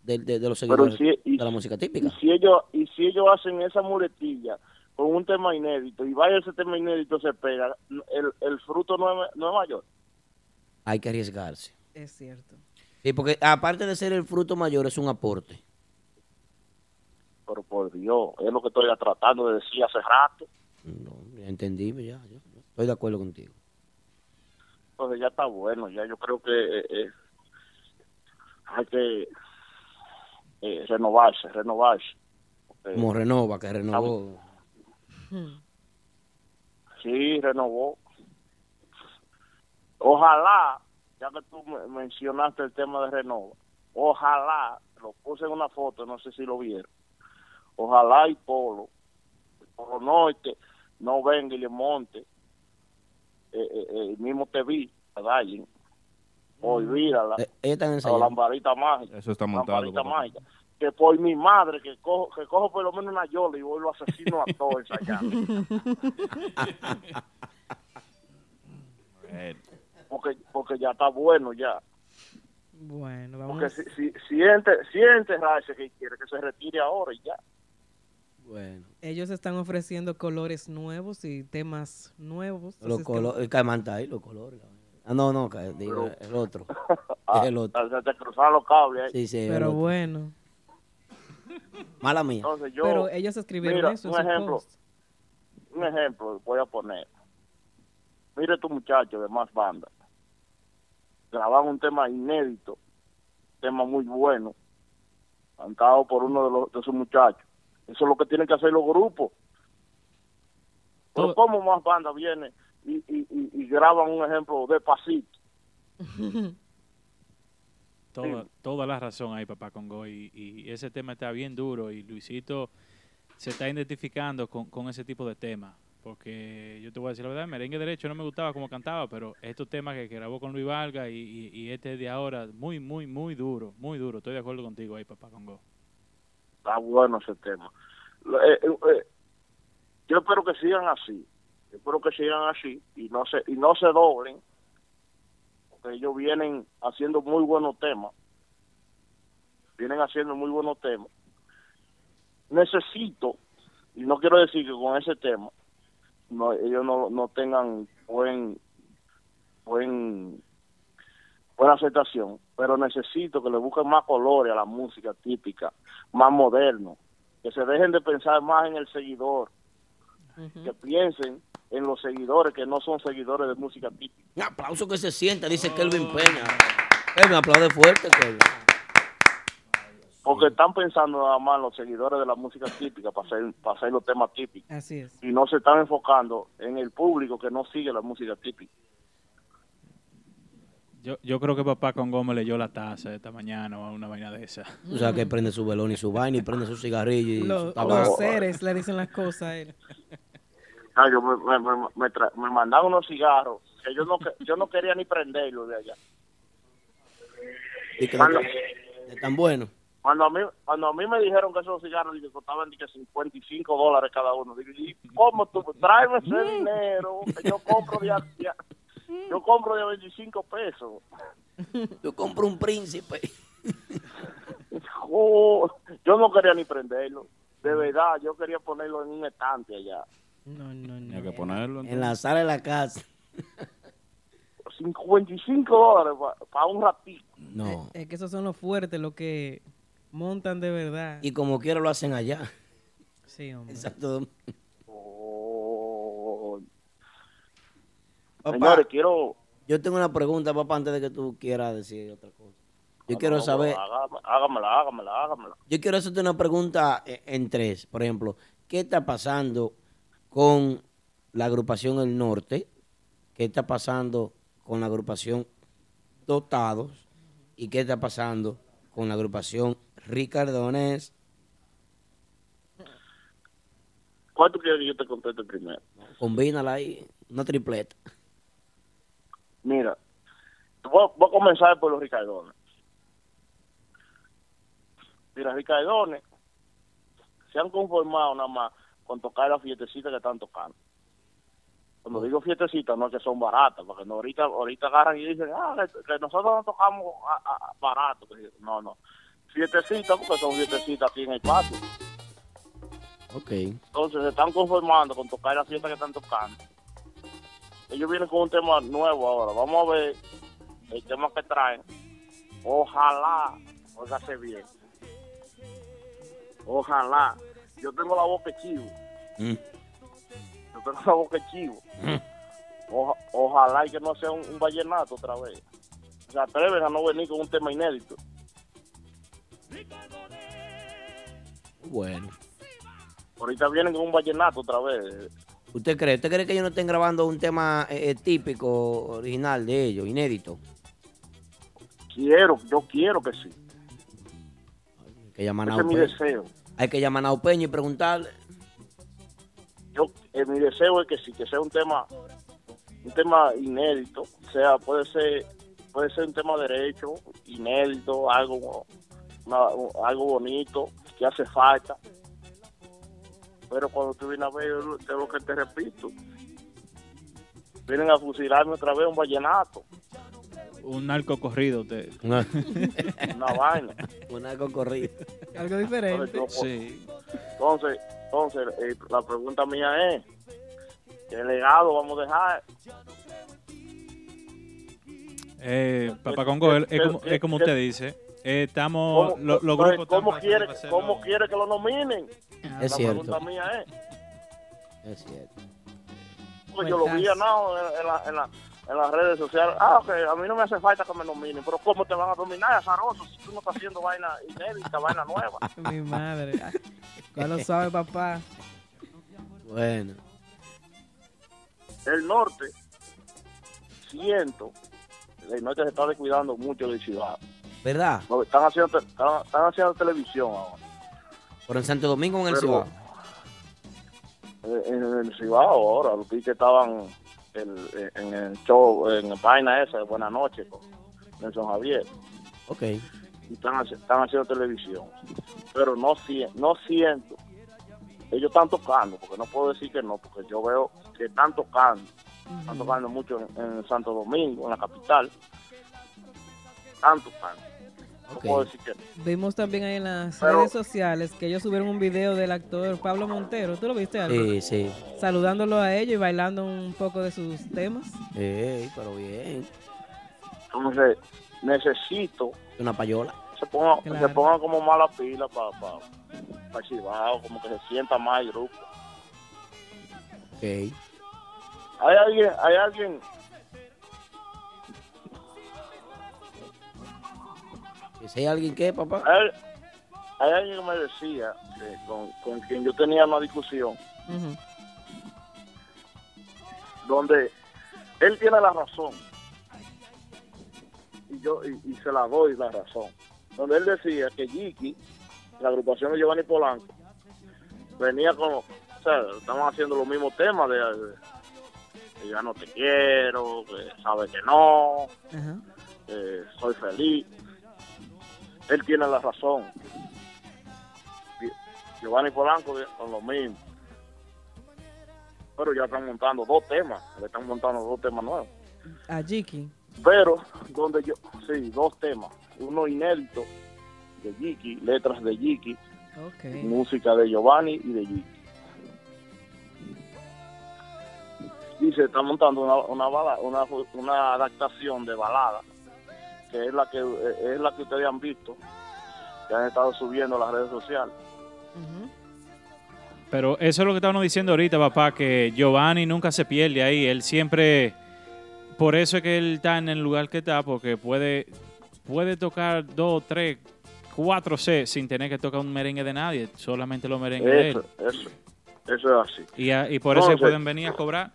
de, de- de los Pero seguidores si- y- de la música típica. Y si ellos y si ellos hacen esa muletilla con un tema inédito y vaya ese tema inédito se pega, el, el fruto no es, no es mayor. Hay que arriesgarse. Es cierto. Sí, porque aparte de ser el fruto mayor, es un aporte. Pero por Dios, es lo que estoy tratando de decir hace rato. Ya entendí, pues ya, ya, ya. Estoy de acuerdo contigo. Entonces ya está bueno, ya yo creo que eh, eh, hay que eh, renovarse, renovarse. Porque- Como renova, que renovó. Sí, renovó. Ojalá, ya que tú me- mencionaste el tema de Renova, ojalá, lo puse en una foto, no sé si lo vieron, ojalá y Polo, Polo Norte, no venga y le monte, eh, eh, eh, el mismo te vi, a Darling, olvídala, Eh, la lamparita mágica. Eso está montado. lamparita mágica. Que por mi madre, que cojo, que cojo por lo menos una yola y voy lo asesino a todos ensayando. porque porque ya está bueno ya Bueno, vamos. porque si si si ente- si enterrarse que quiere que se retire ahora y ya Bueno, Ellos están ofreciendo colores nuevos y temas nuevos. los así es que- está ahí, los colores. Ah, no, no, digo, el otro. Ah, Es el otro. se te cruzaron los cables ahí. Sí, sí, Pero bueno. Mala mía. entonces yo Pero ellos escribieron mira, eso un ejemplo post. un ejemplo voy a poner mire tu muchacho de más banda graban un tema inédito tema muy bueno cantado por uno de, los, de sus muchachos eso es lo que tienen que hacer los grupos pero cómo más banda viene y, y, y, y graban un ejemplo despacito Toda, toda la razón ahí, papá Congo. Y, y ese tema está bien duro y Luisito se está identificando con, con ese tipo de temas. Porque yo te voy a decir la verdad, merengue derecho no me gustaba como cantaba, pero estos temas que, que grabó con Luis Valga y, y, y este de ahora, muy, muy, muy duro, muy duro. Estoy de acuerdo contigo ahí, papá Congo. Está bueno ese tema. Eh, eh, eh, yo espero que sigan así. Yo espero que sigan así y no se y no se doblen porque ellos vienen haciendo muy buenos temas. Vienen haciendo muy buenos temas. Necesito y no quiero decir que con ese tema no ellos no, no tengan buen buen buena aceptación, pero necesito que le busquen más colores a la música típica, más moderno, que se dejen de pensar más en el seguidor, que piensen en los seguidores que no son seguidores de música típica. Un aplauso que se sienta, dice Kelvin Peña. Kelvin, aplaude fuerte, Kelvin. Porque están pensando nada más en los seguidores de la música típica para hacer, para hacer los temas típicos. Así es. Y no se están enfocando en el público que no sigue la música típica. Yo, yo creo que papá Congo me leyó la taza esta mañana o una vaina de esa. O sea, que prende su velón y su vaina y prende su cigarrillo y Los, su los seres le dicen las cosas a él. Ah, yo me, me, me, me tra- me mandaban unos cigarros que yo no, que- yo no quería ni prenderlos de allá. Y que Cuando, están buenos. cuando, a mí, cuando a mí me dijeron que esos cigarros dije, costaban dije, 55 dólares cada uno, digo, ¿y cómo tú? Tráeme ese dinero, que yo compro de, de yo compro de 25 pesos. Yo compro un príncipe. Oh, yo no quería ni prenderlo. De verdad, yo quería ponerlo en un estante allá. No, no, no. Hay que ponerlo. En la sala de la casa. 55 dólares para un ratito. No. Es que esos son los fuertes, los que montan de verdad. Y como quiera lo hacen allá. Sí, hombre. Exacto. Oh. Papá, Señores, quiero... yo tengo una pregunta, papá, antes de que tú quieras decir otra cosa. Yo quiero No, saber, hágame- Hágamela, hágamela, hágamela. yo quiero hacerte una pregunta eh, en tres. Por ejemplo, ¿qué está pasando con la agrupación El Norte? ¿Qué está pasando con la agrupación Dotados? ¿Y qué está pasando con la agrupación Ricardones? ¿Cuánto quieres que yo te conteste primero? Combínala ahí, una tripleta. Mira, voy, voy a comenzar por los Ricardones. Mira, Ricardones se han conformado nada más con tocar las fiestecitas que están tocando. Cuando digo fiestecitas, no es que son baratas, porque no, ahorita ahorita agarran y dicen, ah, que, que nosotros no tocamos a, a- barato. No, no. Fiestecitas, porque son fiestecitas aquí en el patio. Ok. Entonces se están conformando con tocar las fiestas que están tocando. Ellos vienen con un tema nuevo ahora. Vamos a ver el tema que traen. Ojalá, óigase bien. Ojalá. Yo tengo la boca chivo. Mm. Yo tengo la boca chivo. Oja- ojalá y que no sea un, un vallenato otra vez. Se atreven a no venir con un tema inédito. Bueno. Ahorita vienen con un vallenato otra vez. ¿Usted cree? ¿Usted cree que ellos no estén grabando un tema eh, eh, típico, original de ellos, inédito? Quiero, yo quiero que sí. Hay que llamar a Ese es mi deseo. Hay que llamar a Naupeño y preguntarle. yo eh, mi deseo es que sí que sea un tema un tema inédito o sea puede ser puede ser un tema derecho inédito algo una- algo bonito que hace falta pero cuando tú vienes a ver te lo que te repito vienen a fusilarme otra vez un vallenato Un narco corrido. Te... una vaina Una corrida. Algo diferente. Sí. Entonces, entonces eh, la pregunta mía es, ¿qué legado vamos a dejar? Eh, Papá Congo, es, es como, es como usted dice. Eh, estamos, ¿Cómo, lo- los grupos ¿cómo quiere. ¿Cómo quiere que lo nominen? Es la cierto. pregunta mía es, Es cierto. porque yo lo vi en, en, la- en, la- en las redes sociales. Ah, ok, a mí no me hace falta que me nominen, pero ¿cómo te van a dominar, azaroso, si tú no estás haciendo vaina inédita, vaina nueva? Mi madre. Ya lo sabe, papá. Bueno. El norte, siento, el norte se está descuidando mucho de ciudad. ¿Verdad? No, Están haciendo, están, están haciendo televisión ahora. ¿Por en Santo Domingo o en el Pero- Cibao? Eh, en el Cibao ahora, los que estaban el- en el show, en vaina esa de Buenas noches con Nelson Javier. Ok. Y están, están haciendo televisión. Pero no, no siento. Ellos están tocando, porque no puedo decir que no, porque yo veo que están tocando. Están tocando mucho en, en Santo Domingo, en la capital. Están tocando. No Ok. puedo decir que no. Vimos también ahí en las Pero- redes sociales que ellos subieron un video del actor Pablo Montero. ¿Tú lo viste, algo? Sí, sí. Saludándolo a ellos y bailando un poco de sus temas. Ey, pero bien. Entonces, necesito Una payola. se Claro. se pongan como mala pila para pa, pa Chivao, como que se sienta más el grupo. Ok. Hay alguien, hay alguien, si hay alguien que, papá? hay, hay alguien que me decía, que con, con quien yo tenía una discusión, donde él tiene la razón y yo y, y se la doy la razón. Donde él decía que Jiki la agrupación de Giovanni Polanco venía con o sea estaban haciendo los mismos temas de, de- que ya no te quiero que sabe que no que soy feliz él tiene la razón. Gi- Giovanni Polanco con lo mismo. Pero ya están montando dos temas le están montando dos temas nuevos. A Jiki. pero donde yo, sí, dos temas, uno inédito de Jiki, letras de Jiki, música de Giovanni y de Jiki. Y se está montando una, una, bala- una, una adaptación de balada, que es la que eh, es la que ustedes han visto, que han estado subiendo a las redes sociales. Pero eso es lo que estábamos diciendo ahorita, papá, que Giovanni nunca se pierde ahí. Él siempre. Por eso es que él está en el lugar que está, porque puede, puede tocar dos, tres, cuatro C sin tener que tocar un merengue de nadie, solamente los merengues de él. Eso, eso, es así. Y, a- y por eso Entonces- pueden venir a cobrar.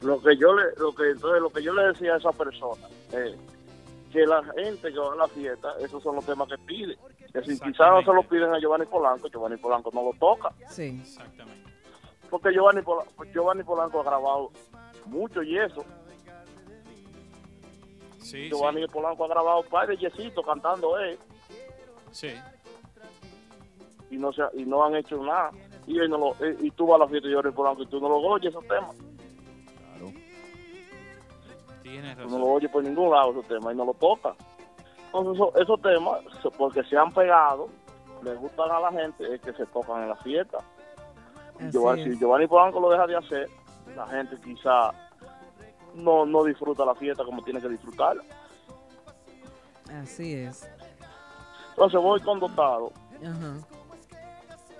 lo que yo le lo que entonces lo que yo le decía a esa persona es que la gente que va a la fiesta esos son los temas que pide que si quizás no se lo piden a Giovanni Polanco Giovanni Polanco no lo toca Sí. Exactamente. porque Giovanni Polanco, Giovanni Polanco ha grabado mucho y eso Sí, Giovanni Polanco ha grabado un par de yesitos cantando él sí. y no se, y no han hecho nada. Y, él no lo, eh, y tú vas a la fiesta de Johnny Polanco y tú no lo oyes esos temas. Tienes Tú no lo oyes por ningún lado esos temas y no lo toca. Entonces eso- esos temas, porque se han pegado, les gustan a la gente, es que se tocan en la fiesta. Giovanni, si Giovanni Polanco lo deja de hacer, la gente quizá no, no disfruta la fiesta como tiene que disfrutarla. Así es. Entonces voy con Dotado. Ajá.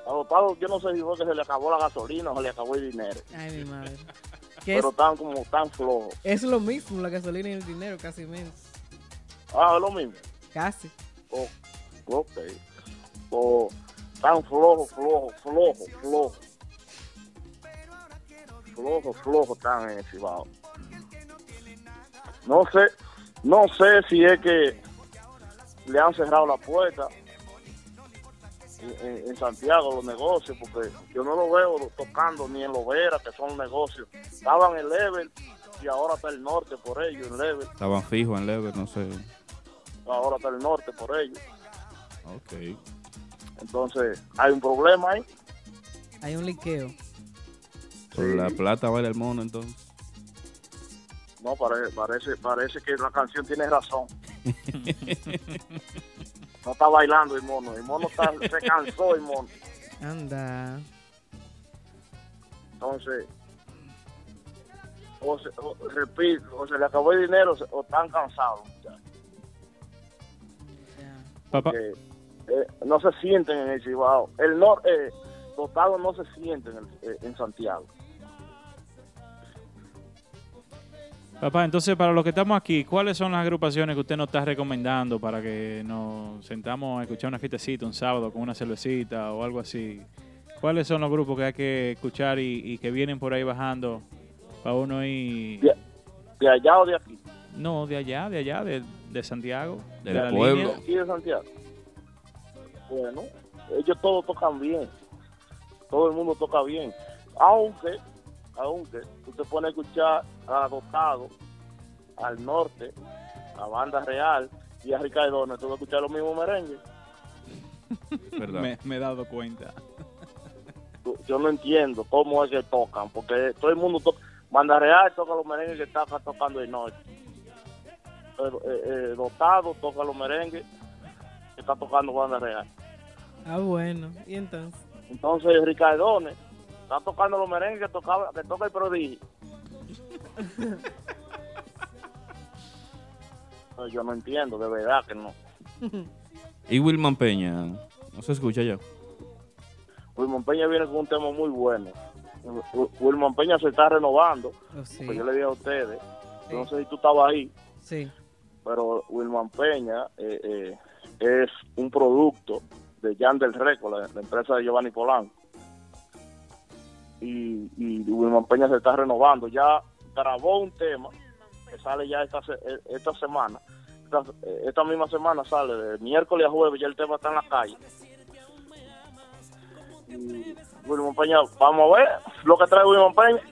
A Dotado yo no sé si fue que se le acabó la gasolina o se le acabó el dinero. Ay, mi madre. Pero es, tan como tan flojo. es lo mismo, la gasolina y el dinero, casi menos. Ah, es lo mismo. Casi. Oh, ok. O tan flojo, flojo, flojo, flojo. Flojo, flojo tan en el Cibao. No sé, no sé si es que le han cerrado la puerta en, Santiago los negocios, porque yo no lo veo tocando ni en Lovera, que son negocios. Estaban en Level y ahora está el norte por ellos, en Level. Estaban fijos en Lever, no sé. Ahora está el norte por ellos. Ok. Entonces, hay un problema ahí. Hay un liqueo. Por la plata vale el mono, entonces. No, parece, parece, parece que la canción tiene razón. No está bailando el mono. El mono está- se cansó, el mono. Anda. Entonces, o, se- o- repito, o se le acabó el dinero o están cansados. Papá, Que, eh, no se sienten en el Cibao. El norte, eh, dotado no se sienten en, el- eh, en Santiago. Papá, entonces para los que estamos aquí, ¿cuáles son las agrupaciones que usted nos está recomendando para que nos sentamos a escuchar una fiestecita un sábado con una cervecita o algo así? ¿Cuáles son los grupos que hay que escuchar y, y que vienen por ahí bajando para uno ir... De, de allá o de aquí. No, de allá, de allá, de, de Santiago. Del de la pueblo. línea. aquí de Santiago. Bueno, ellos todos tocan bien. Todo el mundo toca bien. Aunque, aunque, tú te pones a escuchar a Dotado, al norte, a Banda Real y a Ricardo, tú vas a escuchar los mismos merengues. ¿Verdad? Me, me he dado cuenta. Yo no entiendo cómo es que tocan, porque todo el mundo toca. Banda Real toca los merengues que está tocando el norte. Pero, eh, eh, Dotado toca los merengues que está tocando Banda Real. Ah, bueno. ¿Y entonces? Entonces Ricardone está tocando los merengues que tocaba, que toca el prodigio. Yo no entiendo, de verdad que no. Y Wilman Peña, no se escucha ya. Wilman Peña viene con un tema muy bueno. Wil- Wilman Peña se está renovando. Oh, sí. Pues yo le dije a ustedes, yo no sé si tú estabas ahí, Sí. pero Wilman Peña eh, eh, es un producto de Yandel Record, la, la empresa de Giovanni Polanco. Y, y Wilman Peña se está renovando. Ya grabó un tema que sale ya esta, eh, esta semana. Esta, eh, esta misma semana sale, de miércoles a jueves, ya el tema está en la calle. Y Wilman Peña, vamos a ver lo que trae Wilman Peña.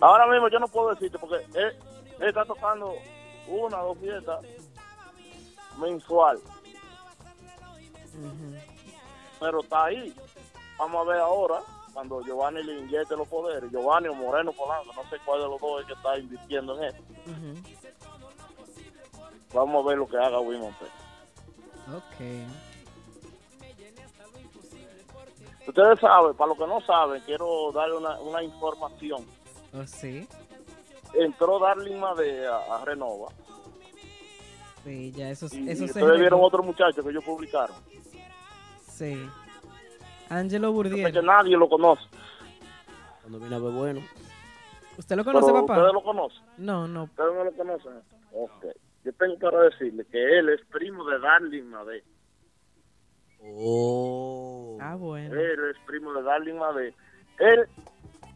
Ahora mismo yo no puedo decirte porque él, él está tocando una o dos fiestas mensual. Pero está ahí. Vamos a ver ahora cuando Giovanni le inyecte los poderes. Giovanni o Moreno Polanco, no sé cuál de los dos es que está invirtiendo en él. Vamos a ver lo que haga Peña. Ok. Ustedes saben, para los que no saben, quiero darle una, una información. Oh, sí. Entró Darling Made a, Renova. Sí, ya eso, Y, eso y se ustedes vieron otro muchacho que ellos publicaron. Sí. Angelo sé Burdiel. que nadie lo conoce. Cuando viene a ver bueno. ¿Usted lo conoce, pero papá? ¿Ustedes lo conocen? No, no. ¿Ustedes no lo conocen? Ok. Yo tengo para decirle que él es primo de Darling Made. Oh. Ah, bueno. Él es primo de Darling Made. Él,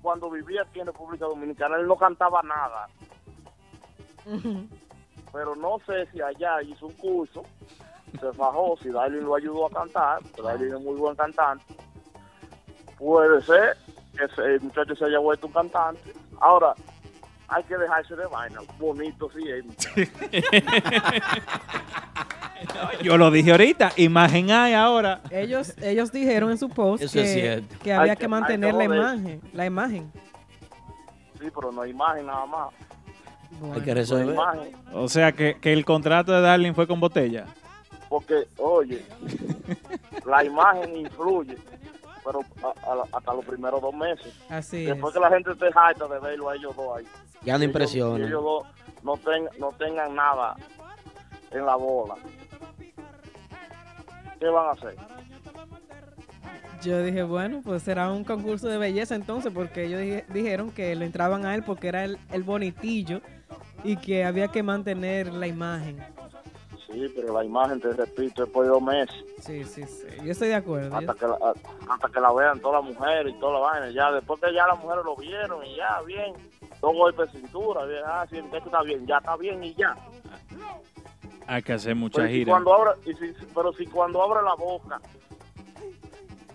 cuando vivía aquí en República Dominicana, él no cantaba nada. Pero no sé si allá hizo un curso, se fajó, si Darling lo ayudó a cantar, porque Darling es muy buen cantante. Puede ser que ese- el muchacho se haya vuelto un cantante. Ahora, hay que dejarse de vaina. Bonito sí es. Yo lo dije ahorita, imagen hay ahora. Ellos, ellos dijeron en su post Eso que, había que- mantener que la imagen, la imagen. Sí, pero no hay imagen nada más. Hay que No hay resolver. O sea que, que el contrato de Darling fue con botella. Porque, oye, la imagen influye, pero a- a- hasta los primeros dos meses. Así Después es. que la gente esté harta de verlo a ellos dos ahí. Ya no ellos- impresiona. ellos dos no, ten- no tengan nada en la bola. ¿Qué van a hacer? Yo dije, bueno, pues será un concurso de belleza entonces, porque ellos dije- dijeron que lo entraban a él porque era el, el bonitillo y que había que mantener la imagen. Sí, pero la imagen, te repito, después de dos meses. Sí, sí, sí. Yo estoy de acuerdo. Hasta Yo- que, la, hasta que la vean todas las mujeres y toda la vaina. Ya, después que ya las mujeres lo vieron y ya, bien. Dos golpes de cintura, bien. Ah, sí, esto está bien, ya está bien y ya. Hay que hacer mucha Pero si gira. cuando abre, y si- pero si cuando abre la boca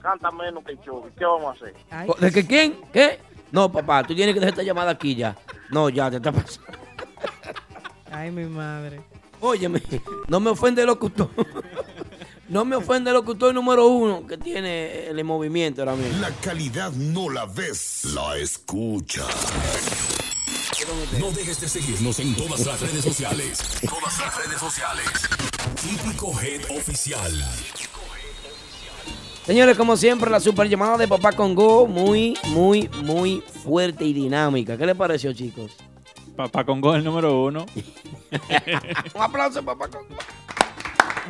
canta menos que el show, ¿qué vamos a hacer? ¿De que quién? ¿Qué? No, papá, tú tienes que dejar esta llamada aquí ya. No, ya, te está pasando. Ay, mi madre. Óyeme, no me ofende el locutor. No me ofende el locutor número uno que tiene el movimiento ahora mismo. La calidad no la ves, la escuchas. No dejes de seguirnos en todas las redes sociales. Todas las redes sociales. Típico Head Oficial. Señores, como siempre, la super llamada de Papá Congo, muy, muy, muy fuerte y dinámica. ¿Qué les pareció, chicos? Papá Congo el número uno. Un aplauso, Papá Congo.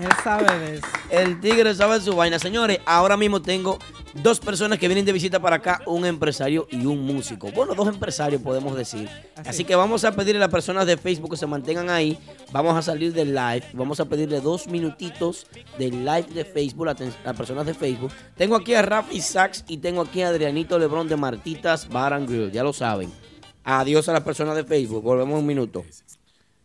Él sabe de eso. El tigre sabe su vaina. Señores, ahora mismo tengo dos personas que vienen de visita para acá, un empresario y un músico. Bueno, dos empresarios podemos decir. Así, que vamos a pedirle a las personas de Facebook que se mantengan ahí. Vamos a salir del live. Vamos a pedirle dos minutitos del live de Facebook a las personas de Facebook. Tengo aquí a Rafi Sachs y tengo aquí a Adrianito Lebrón de Martitas Bar and Grill. Ya lo saben. Adiós a las personas de Facebook. Volvemos un minuto.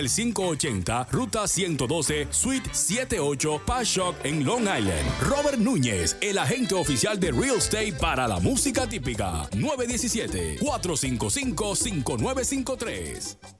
el 580 Ruta 112 Suite 78 Pashock en Long Island. Robert Núñez, el agente oficial de Real Estate para la música típica. 917-455-5953.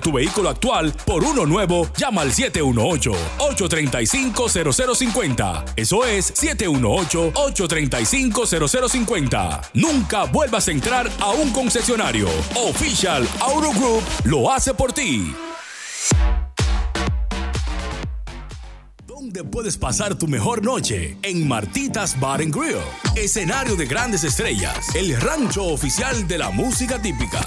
tu vehículo actual por uno nuevo, llama al 718-835-0050. Eso es 718-835-0050. Nunca vuelvas a entrar a un concesionario. Official Auto Group lo hace por ti. ¿Dónde puedes pasar tu mejor noche? En Martitas Bar and Grill, escenario de grandes estrellas, el rancho oficial de la música típica.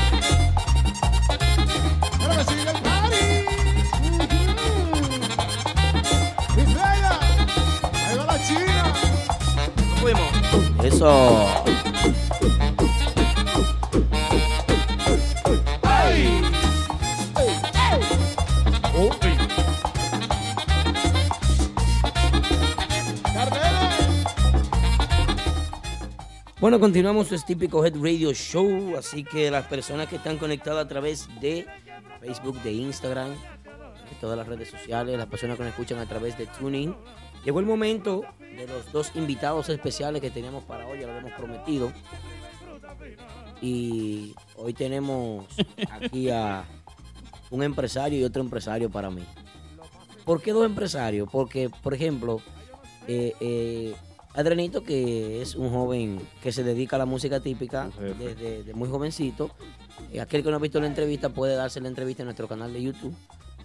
Eso. Bueno, continuamos su típico Head Radio Show, así que las personas que están conectadas a través de Facebook, de Instagram, de todas las redes sociales, las personas que nos escuchan a través de Tuning, llegó el momento de los dos invitados especiales que teníamos para hoy, ya lo habíamos prometido. Y hoy tenemos aquí a un empresario y otro empresario para mí. ¿Por qué dos empresarios? Porque, por ejemplo, eh, eh, Adrenito, que es un joven que se dedica a la música típica desde muy jovencito, eh, aquel que no ha visto la entrevista puede darse la entrevista en nuestro canal de YouTube,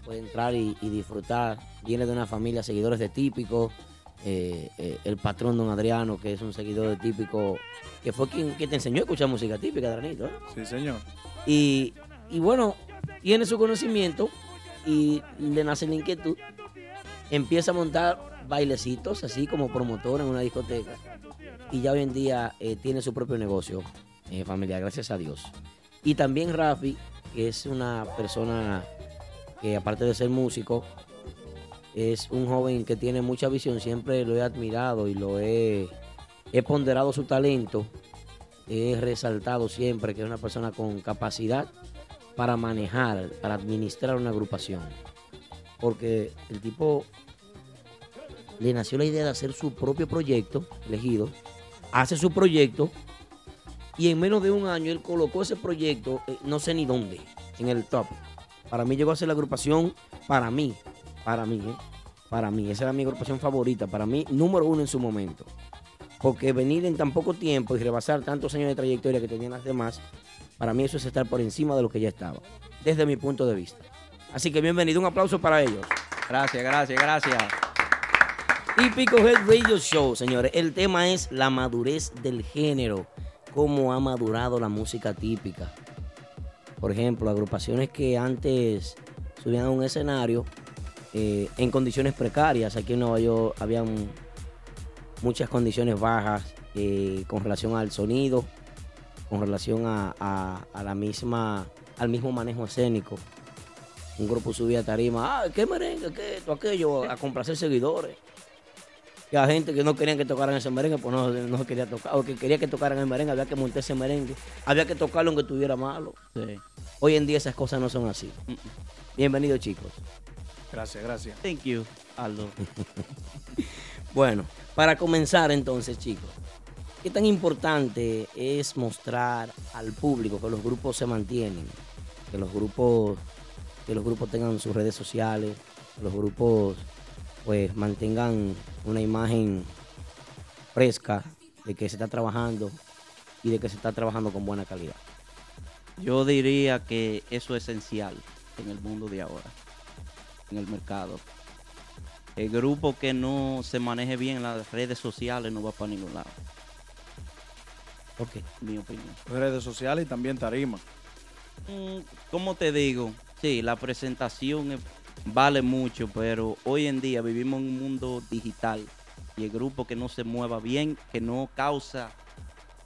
puede entrar y, y disfrutar. Viene de una familia seguidores de típico. eh, eh, el patrón don Adriano, que es un seguidor de típico, que fue quien, que te enseñó a escuchar música típica, Adrenito. ¿eh? Sí, señor. Y, y bueno, tiene su conocimiento y le nace la inquietud. Empieza a montar bailecitos, así como promotor en una discoteca. Y ya hoy en día eh, tiene su propio negocio familiar, gracias a Dios. Y también Rafi, que es una persona que aparte de ser músico, es un joven que tiene mucha visión. Siempre lo he admirado y lo he, ponderado su talento. He resaltado siempre que es una persona con capacidad para manejar, para administrar una agrupación. Porque el tipo le nació la idea de hacer su propio proyecto, elegido, hace su proyecto y en menos de un año él colocó ese proyecto, eh, no sé ni dónde, en el top. Para mí llegó a ser la agrupación, para mí, para mí, ¿eh? para mí, esa era mi agrupación favorita, para mí, número uno en su momento. Porque venir en tan poco tiempo y rebasar tantos años de trayectoria que tenían las demás, para mí eso es estar por encima de lo que ya estaba, desde mi punto de vista. Así que bienvenido, un aplauso para ellos. Gracias, gracias, gracias. Típico Head Radio Show, señores. El tema es la madurez del género, cómo ha madurado la música típica. Por ejemplo, agrupaciones que antes subían a un escenario eh, en condiciones precarias. Aquí en Nueva York habían muchas condiciones bajas eh, con relación al sonido, con relación a, la misma, al mismo manejo escénico. Un grupo subía a tarima, ah, qué merengue, qué esto, aquello, a complacer seguidores. Y a gente que no querían que tocaran ese merengue, pues no, no se quería tocar. O que quería que tocaran el merengue, había que montar ese merengue. Había que tocarlo aunque estuviera malo. Hoy en día esas cosas no son así. Bienvenidos, chicos. Gracias, gracias. Thank you, Aldo. Bueno, para comenzar entonces, chicos, ¿qué tan importante es mostrar al público que los grupos se mantienen? Que los grupos, que los grupos tengan sus redes sociales, que los grupos pues mantengan una imagen fresca de que se está trabajando y de que se está trabajando con buena calidad. Yo diría que eso es esencial en el mundo de ahora, en el mercado. El grupo que no se maneje bien en las redes sociales no va para ningún lado. Ok. Mi opinión. Redes sociales y también tarima. Mm, ¿Cómo te digo? Sí, la presentación es- vale mucho, pero hoy en día vivimos en un mundo digital y el grupo que no se mueva bien, que no causa,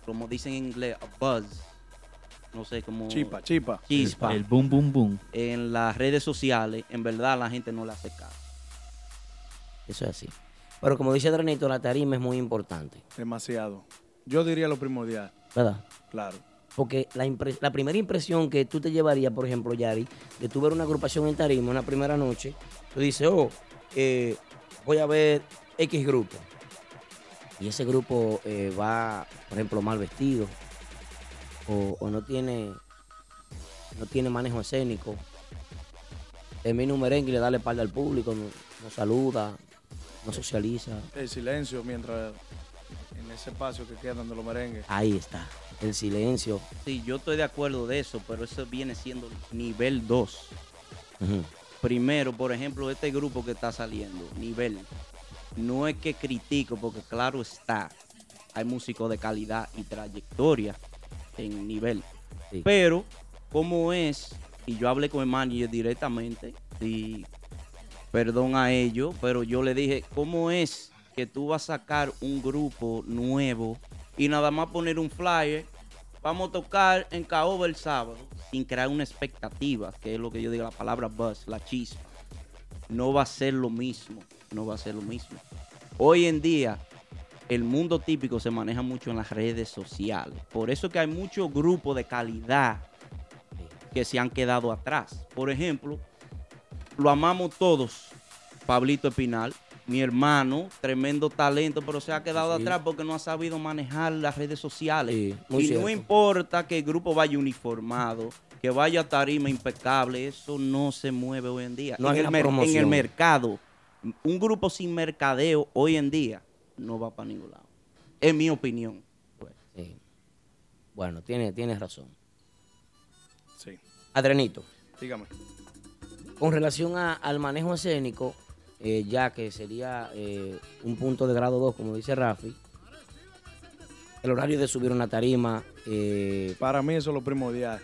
como dicen en inglés, a buzz. No sé cómo. Chipa, chipa. Chispa. El boom, boom, boom. En las redes sociales, en verdad la gente no le hace caso. Eso es así. Pero como dice Dranito, la tarima es muy importante, Demasiado. Yo diría lo primordial. ¿verdad? Claro. Porque la, primera impresión que tú te llevarías, por ejemplo, Yari, de tú ver una agrupación en tarima una primera noche, tú dices, oh, eh, voy a ver X grupo. Y ese grupo eh, va, por ejemplo, mal vestido, o, o no tiene no tiene manejo escénico. Termina un merengue y le da la espalda al público, no, no saluda, no socializa. El silencio mientras en ese espacio que quedan de los merengues. Ahí está, el silencio. Sí, yo estoy de acuerdo de eso, pero eso viene siendo nivel 2. Ujú. Primero, por ejemplo, este grupo que está saliendo, nivel. No es que critico, porque claro está, hay músicos de calidad y trayectoria en nivel. Pero, ¿cómo es? Y yo hablé con el manager directamente, y perdón a ellos, pero yo le dije, ¿cómo es que tú vas a sacar un grupo nuevo y nada más poner un flyer? Vamos a tocar en Caoba el sábado, sin crear una expectativa, que es lo que yo digo, la palabra buzz, la chispa. No va a ser lo mismo, no va a ser lo mismo. Hoy en día, el mundo típico se maneja mucho en las redes sociales. Por eso que hay muchos grupos de calidad que se han quedado atrás. Por ejemplo, lo amamos todos, Pablito Espinal, mi hermano, tremendo talento, pero se ha quedado Sí. atrás porque no ha sabido manejar las redes sociales. y cierto. no importa que el grupo vaya uniformado, que vaya a tarima impecable, eso no se mueve hoy en día. No en, hay el en el mercado, un grupo sin mercadeo hoy en día no va para ningún lado. Es mi opinión. Sí. Bueno, tienes tiene razón. Sí. Adrenito, Dígame. con relación a- al manejo escénico, eh, ya que sería eh, un punto de grado 2, como dice Rafi, el horario de subir una tarima. eh, Para mí eso es lo primordial.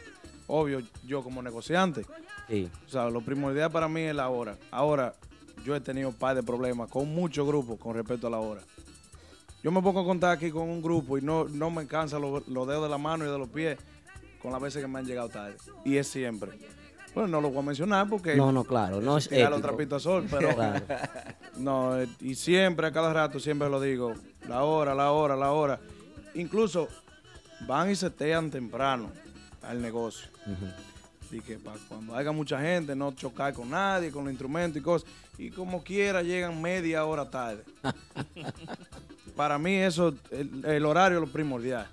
Obvio, yo como negociante. Sí. O sea, lo primordial para mí es la hora. Ahora, yo he tenido un par de problemas con muchos grupos con respecto a la hora. Yo me pongo a contar aquí con un grupo y no, no me cansa los, los dedos de la mano y de los pies con las veces que me han llegado tarde. Y es siempre. Bueno, no lo voy a mencionar porque... No, no, claro, no es ético. trapitos al sol, pero... Claro. No, eh, y siempre, a cada rato, siempre lo digo. La hora, la hora, la hora. Incluso van y se tean temprano al negocio. Y que para cuando haya mucha gente, no chocar con nadie, con los instrumentos y cosas. Y como quiera, llegan media hora tarde. Para mí eso, el, el horario es lo primordial.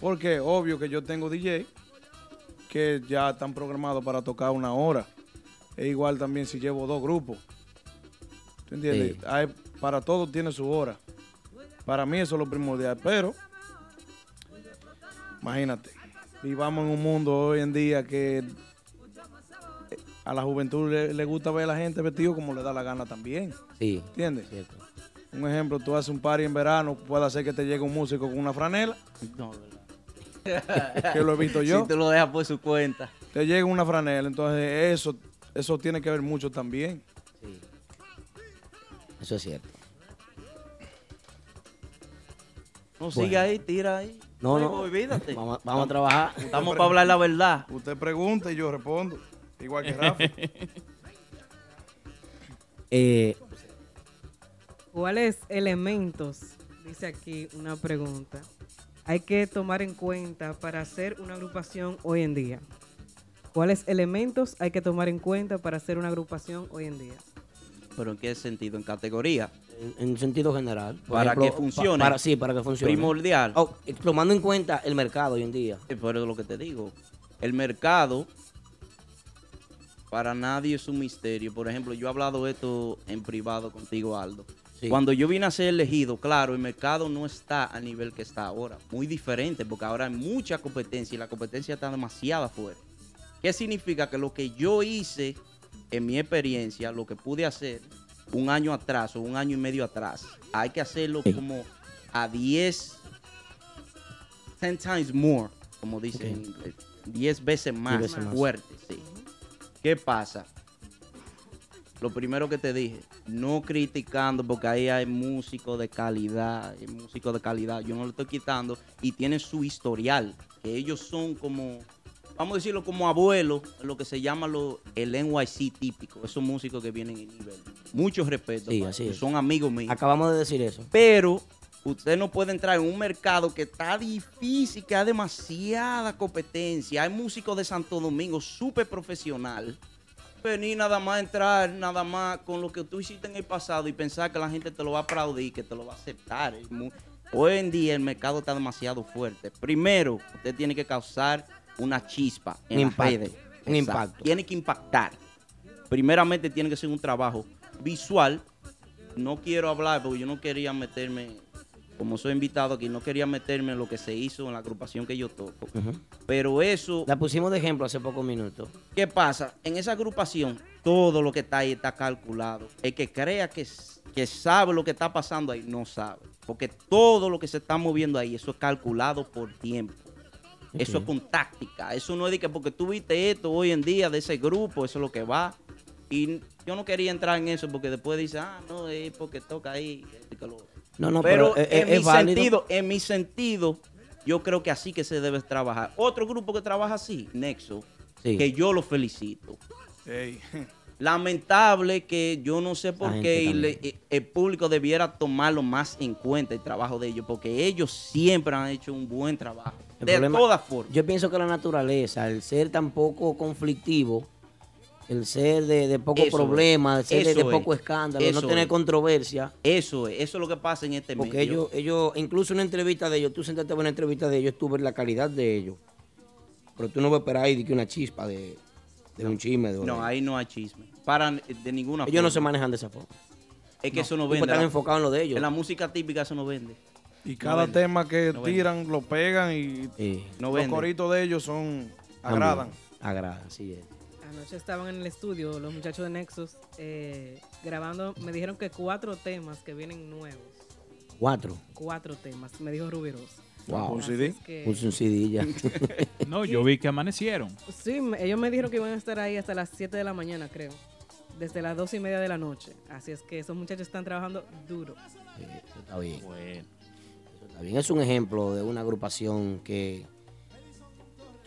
Porque obvio que yo tengo DJ que ya están programados para tocar una hora. Es igual también si llevo dos grupos. ¿Tú entiendes? Sí. Hay- para todo tiene su hora. Para mí eso es lo primordial. Pero, imagínate, vivamos en un mundo hoy en día que eh, a la juventud le, le gusta ver a la gente vestido como le da la gana también. Sí. ¿Entiendes? Cierto. Un ejemplo, tú haces un party en verano, puede hacer que te llegue un músico con una franela. No, que lo he visto yo. Si tú lo dejas por su cuenta. Te llega una franela, entonces eso, eso tiene que ver mucho también. Eso es cierto. No, Bueno. sigue ahí, tira ahí. No, no. Olvídate. Vamos, vamos a trabajar. Estamos para hablar la verdad. Usted pregunta y yo respondo. Igual que Rafa. Eh, ¿Cuáles elementos, dice aquí una pregunta, hay que tomar en cuenta para hacer una agrupación hoy en día? ¿Cuáles elementos hay que tomar en cuenta para hacer una agrupación hoy en día? ¿Pero en qué sentido? ¿En categoría? En, en sentido general. Por Para ejemplo, que funcione. pa- para, sí, para que funcione. Primordial. Oh, tomando en cuenta el mercado hoy en día. Por eso es lo que te digo. El mercado para nadie es un misterio. Por ejemplo, yo he hablado esto en privado contigo, Aldo. Sí. Cuando yo vine a ser elegido, claro, el mercado no está al nivel que está ahora. Muy diferente, porque ahora hay mucha competencia y la competencia está demasiado fuerte. ¿Qué significa? Que lo que yo hice en mi experiencia, lo que pude hacer un año atrás o un año y medio atrás, hay que hacerlo como a 10, 10 times more, como dicen en inglés. 10 veces más, veces más. fuerte, sí. ¿Qué pasa? Lo primero que te dije, no criticando, porque ahí hay músicos de calidad, hay músicos de calidad, yo no le estoy quitando, y tienen su historial, que ellos son como, vamos a decirlo como abuelos, lo que se llama lo, el NYC típico, esos músicos que vienen en nivel. Mucho respeto, Sí, así es. son amigos míos. Acabamos de decir eso. Pero usted no puede entrar en un mercado que está difícil, que hay demasiada competencia. Hay músicos de Santo Domingo súper profesional. Venir nada más a entrar, nada más con lo que tú hiciste en el pasado y pensar que la gente te lo va a aplaudir, que te lo va a aceptar. Hoy en día el mercado está demasiado fuerte. Primero, usted tiene que causar una chispa en Un impacto, redes. un impacto. Tiene que impactar. Primeramente tiene que ser un trabajo visual. No quiero hablar porque yo no quería meterme, como soy invitado aquí, no quería meterme en lo que se hizo en la agrupación que yo toco. Pero eso... La pusimos de ejemplo hace pocos minutos. ¿Qué pasa? En esa agrupación, todo lo que está ahí está calculado. El que crea que, que sabe lo que está pasando ahí, no sabe. Porque todo lo que se está moviendo ahí, eso es calculado por tiempo. Eso es con táctica. Eso no es de que porque tú viste esto hoy en día de ese grupo, eso es lo que va. Y yo no quería entrar en eso porque después dice, ah, no, es porque toca ahí. que lo otro". No, no, pero, pero, eh, en es mi válido. sentido, en mi sentido, yo creo que así que se debe trabajar. Otro grupo que trabaja así, Nexo, Sí. que yo lo felicito. Lamentable que yo no sé por La qué gente y le- eh, el público debiera tomarlo más en cuenta el trabajo de ellos, porque ellos siempre han hecho un buen trabajo. El de problema- todas formas. Yo pienso que la naturaleza, el ser tan poco conflictivo, el ser de, de poco Eso problema, el ser de, poco es, escándalo, no tener es. controversia. Eso es, eso es lo que pasa en este Porque medio. ellos, ellos, incluso una entrevista de ellos, tú sentaste a ver una entrevista de ellos, tú ves la calidad de ellos. Pero tú no vas a esperar ahí de que una chispa de, de un chisme. De, No, ahí no hay chisme. Para de ninguna Ellos no se forma. manejan de esa forma. Es que No, eso no porque vende. están enfocados en lo de ellos. En la música típica eso no vende. Y No cada vende. tema que No tiran lo pegan y No los coritos de ellos son agradan. Agradan, sí es. Anoche estaban en el estudio los muchachos de Nexus eh, grabando. Me dijeron que cuatro temas que vienen nuevos. Cuatro. Cuatro temas, me dijo Rubiros. Wow. ¿Un CD? es que- Puse un CD ya. No, yo vi que amanecieron. Sí, ellos me dijeron que iban a estar ahí hasta las 7 de la mañana, creo. Desde las dos y media de la noche. Así es que esos muchachos están trabajando duro. Eso está bien. Eso está bien. Es un ejemplo de una agrupación que.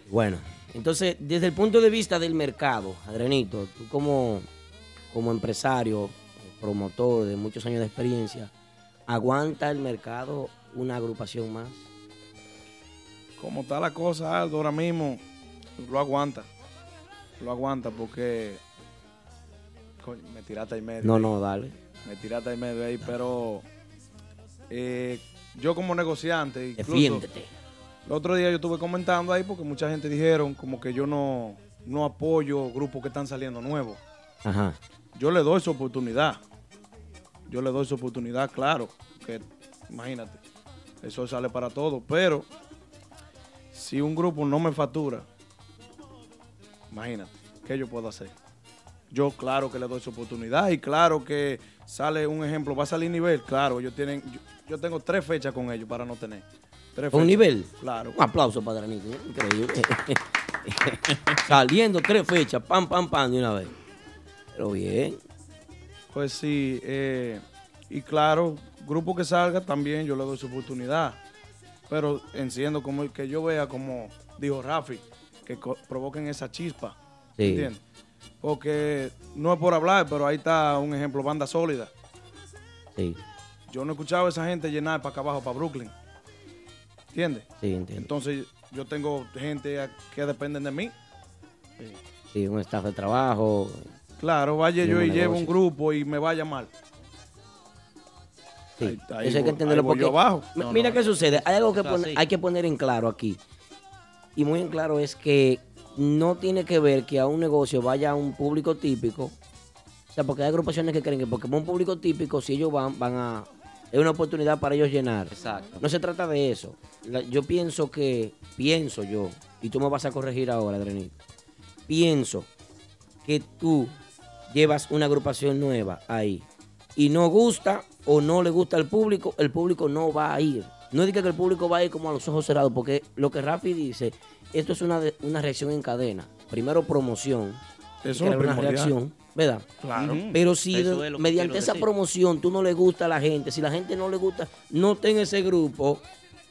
Bueno, entonces, desde el punto de vista del mercado, Adrenito, tú como, como empresario, promotor de muchos años de experiencia, ¿aguanta el mercado una agrupación más? Como está la cosa, Aldo, ahora mismo lo aguanta. Lo aguanta porque. Coño, me tiraste ahí medio. No, ahí. no, dale. Me tiraste ahí medio ahí, pero. eh, yo como negociante. Incluso, Defiéndete. El otro día yo estuve comentando ahí porque mucha gente dijeron como que yo no, no apoyo grupos que están saliendo nuevos. Ajá. Yo le doy su oportunidad. Yo le doy su oportunidad, claro. Que imagínate, eso sale para todo. Pero si un grupo no me factura, imagínate, ¿qué yo puedo hacer? Yo claro que le doy su oportunidad y claro que sale un ejemplo, va a salir nivel, claro, ellos tienen, yo, yo tengo tres fechas con ellos para no tener. Tres ¿Un nivel? Claro. Un aplauso para Adrenito. ¿eh? Increíble. Saliendo tres fechas, pam, pam, pam, de una vez. Pero bien. Pues sí, eh, y claro, grupo que salga también yo le doy su oportunidad. Pero enciendo como que yo vea como dijo Rafi, que provoquen esa chispa. Sí. ¿Entiendes? Porque no es por hablar, pero ahí está un ejemplo, banda sólida. Sí, Yo no he escuchado a esa gente llenar para acá abajo, para Brooklyn. ¿Entiendes? sí, entiendo. Entonces yo tengo gente a- que dependen de mí. Sí, un staff de trabajo. Claro, vaya yo y llevo un grupo y me vaya mal. Sí, Ahí- ahí eso hay que entenderlo porque yo abajo. No, mira no, qué sucede, hay algo que hay que poner en claro aquí. Y muy en claro es que no tiene que ver que a un negocio vaya un público típico. O sea, porque hay agrupaciones que creen que porque va un público típico, si ellos van, van a... Es una oportunidad para ellos llenar. Exacto. No se trata de eso. La- yo pienso que, pienso yo, y tú me vas a corregir ahora, Drenito, pienso que tú llevas una agrupación nueva ahí y no gusta o no le gusta al público, el público no va a ir. No diga que el público va a ir como a los ojos cerrados, porque lo que Rafi dice, esto es una, de- una reacción en cadena. Primero promoción, Eso es una reacción, ¿verdad? Claro. Pero si es mediante esa decir. promoción tú no le gusta a la gente, si la gente no le gusta, no está en ese grupo,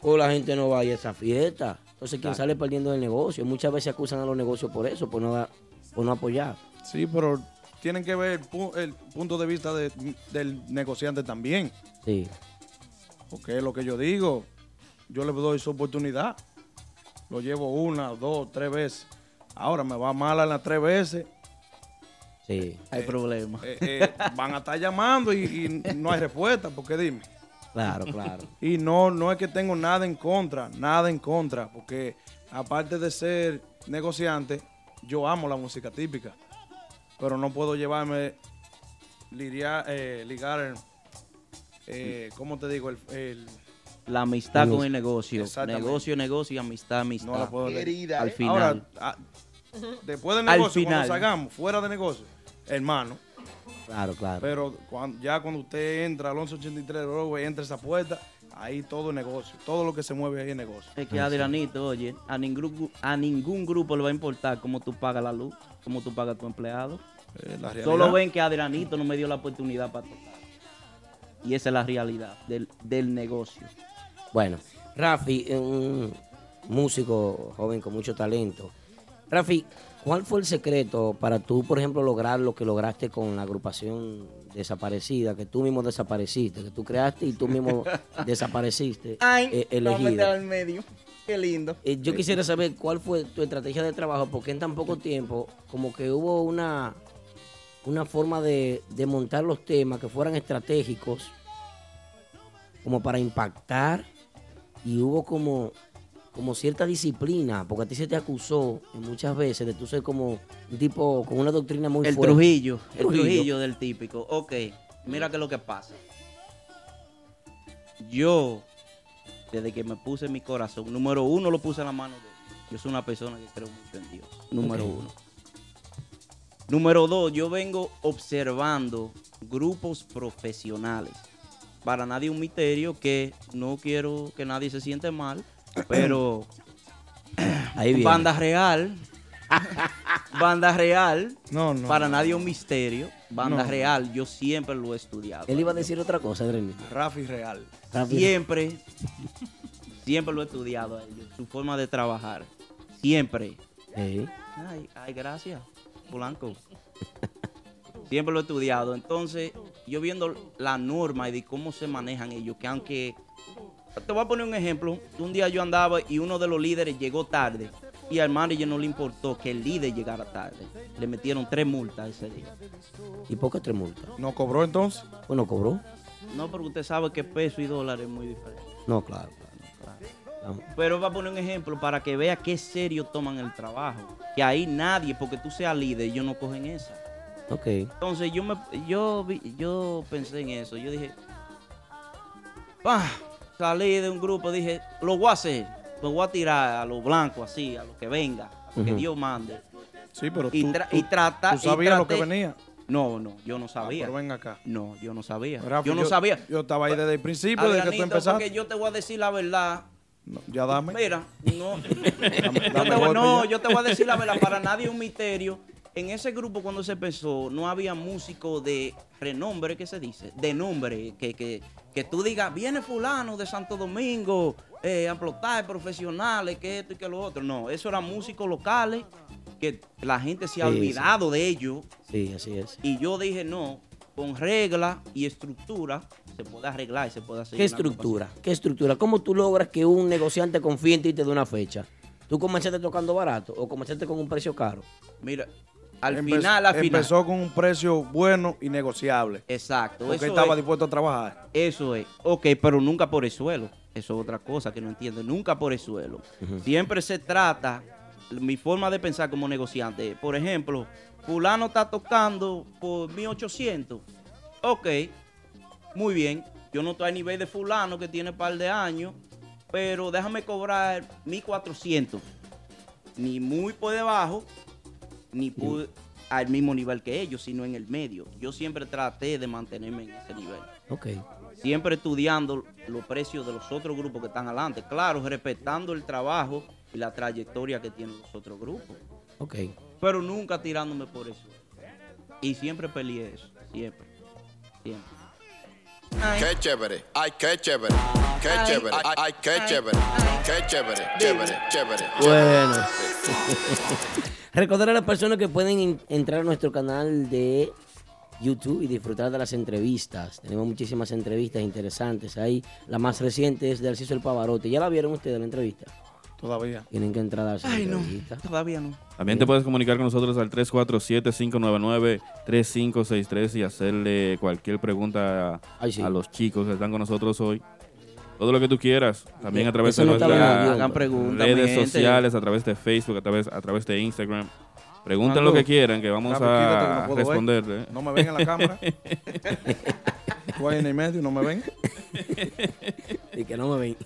o la gente no va a esa fiesta. Entonces, quien sale perdiendo del negocio. Muchas veces acusan a los negocios por eso, por no, dar- por no apoyar. Sí, pero tienen que ver el, pu- el punto de vista de- del negociante también. Sí. Porque es lo que yo digo. Yo le doy su oportunidad. Lo llevo una, dos, tres veces. Ahora me va mal a las tres veces. Sí. Hay problema. eh, eh, van a estar llamando y, y no hay respuesta. Porque dime. Claro, claro. Y no, no es que tengo nada en contra, nada en contra, porque aparte de ser negociante, yo amo la música típica, pero no puedo llevarme, lidiar, eh, ligar, eh, ¿cómo te digo? El, el- La amistad Negocio. con el negocio. Negocio, negocio y amistad, amistad. no la puedo Al final. Ahora, a- después del negocio, cuando salgamos, fuera de negocio, hermano. Claro, claro. Pero cuando, ya cuando usted entra al 1183 de Broadway, entra esa puerta, ahí todo es negocio. Todo lo que se mueve ahí es negocio. Es que Adrianito, oye, a ningún, a ningún grupo le va a importar cómo tú pagas la luz, cómo tú pagas tu empleado. Eh, la. Solo ven que Adrianito no me dio la oportunidad para tocar. Y esa es la realidad del, del negocio. Bueno, Rafi, un músico joven con mucho talento. Rafi, ¿Cuál fue el secreto para tú, por ejemplo, lograr lo que lograste con la agrupación desaparecida, que tú mismo desapareciste, que tú creaste y tú mismo desapareciste? Ay, eh, lo vamos a elegido? meter al medio. Qué lindo. Eh, yo quisiera saber cuál fue tu estrategia de trabajo, porque en tan poco tiempo, como que hubo una, una forma de, de montar los temas que fueran estratégicos, como para impactar, y hubo como, como cierta disciplina, porque a ti se te acusó muchas veces de tú ser como un tipo con una doctrina muy El fuerte. Trujillo, el Trujillo del típico. Ok, mira qué es lo que pasa. Yo, desde que me puse en mi corazón, número uno lo puse en la mano de Dios. Yo soy una persona que creo mucho en Dios. Número uno. Número dos, yo vengo observando grupos profesionales. Para nadie un misterio que no quiero que nadie se siente mal, pero Ahí viene. banda real, banda real, No, no. para nadie un misterio, banda No. real, yo siempre lo he estudiado. Él iba a decir otra cosa, Adrián. Rafi Real. Rafi- Siempre, siempre lo he estudiado a ellos, su forma de trabajar, siempre. Ay, ay, gracias, Polanco. Siempre lo he estudiado. Entonces, yo viendo la norma y de cómo se manejan ellos, que aunque. Te voy a poner un ejemplo. Un día yo andaba y uno de los líderes llegó tarde. Y al manager no le importó que el líder llegara tarde. Le metieron tres multas ese día. ¿Y por qué tres multas? ¿No cobró entonces? Bueno, cobró. No, porque usted sabe que peso y dólar es muy diferente. No, claro, claro. claro. Pero va a poner un ejemplo para que vea qué serio toman el trabajo. Que ahí nadie, porque tú seas líder, ellos no cogen esa. Ok. Entonces yo me yo vi- yo pensé en eso. Yo dije, "Pah", salí de un grupo, dije, lo voy a hacer. Lo voy a tirar a los blancos así, a lo que venga, a lo que Ujú. Dios mande. Sí, pero y, tú- tra- tú- y trata- ¿tú y sabías lo que venía? No, no, yo no sabía. pero ven acá. No, yo no sabía. Yo no sabía. Yo estaba ahí desde el principio, desde que tú empezaste. porque yo te voy a decir la verdad. Ya dame. Mira, no. dame yo, te voy, golpe no, yo te voy a decir la verdad, para nadie es un misterio. En ese grupo cuando se empezó, no había músicos de renombre, ¿qué se dice? De nombre, que, que, que tú digas, viene fulano de Santo Domingo, eh, amplotar, profesionales, que esto y que lo otro. No, eso eran músicos locales, que la gente se ha Sí, sí. olvidado de ellos. Sí, así es. Y yo dije, no, con regla y estructura se puede arreglar y se puede hacer. ¿Qué estructura? ¿Qué estructura? ¿Cómo tú logras que un negociante confíe en ti y te dé una fecha? ¿Tú comenzaste tocando barato o comenzaste con un precio caro? Mira, al Empe- final, al final. Empezó con un precio bueno y negociable. Exacto. Porque eso estaba es. dispuesto a trabajar. Eso es. Ok, pero nunca por el suelo. Eso es otra cosa que no entiendo. Nunca por el suelo. Siempre se trata, mi forma de pensar como negociante. Por ejemplo, fulano está tocando por 1800. Ok, muy bien. Yo no estoy a nivel de fulano que tiene par de años, pero déjame cobrar 1400. Ni muy por debajo, ni por- al mismo nivel que ellos, sino en el medio. Yo siempre traté de mantenerme en ese nivel. Ok. Siempre estudiando los precios de los otros grupos que están adelante. Claro, respetando el trabajo y la trayectoria que tienen los otros grupos. Ok. Pero nunca tirándome por eso. Y siempre peleé eso. Siempre. Siempre. Qué chévere, ay, qué chévere, qué Ay. chévere, ay, ay, qué chévere, qué chévere, chévere, chévere. Bueno. Recordar a las personas que pueden entrar a nuestro canal de YouTube y disfrutar de las entrevistas. Tenemos muchísimas entrevistas interesantes ahí. La más reciente es de Narciso el Pavarotti. ¿Ya la vieron ustedes la entrevista? Todavía. Tienen que entrar a darse la Ay, no. entrevista. Todavía no. También te puedes comunicar con nosotros al 347-599-3563 y hacerle cualquier pregunta a, a los chicos que están con nosotros hoy. Todo lo que tú quieras. También a través Eso de no nuestras hagan preguntas, mi redes gente. sociales, a través de Facebook, a través, a través de Instagram. Pregunten lo que quieran, que vamos quítate que a no responderle. No me ven en la cámara. Tú ahí en el medio, no me ven. y que no me ven.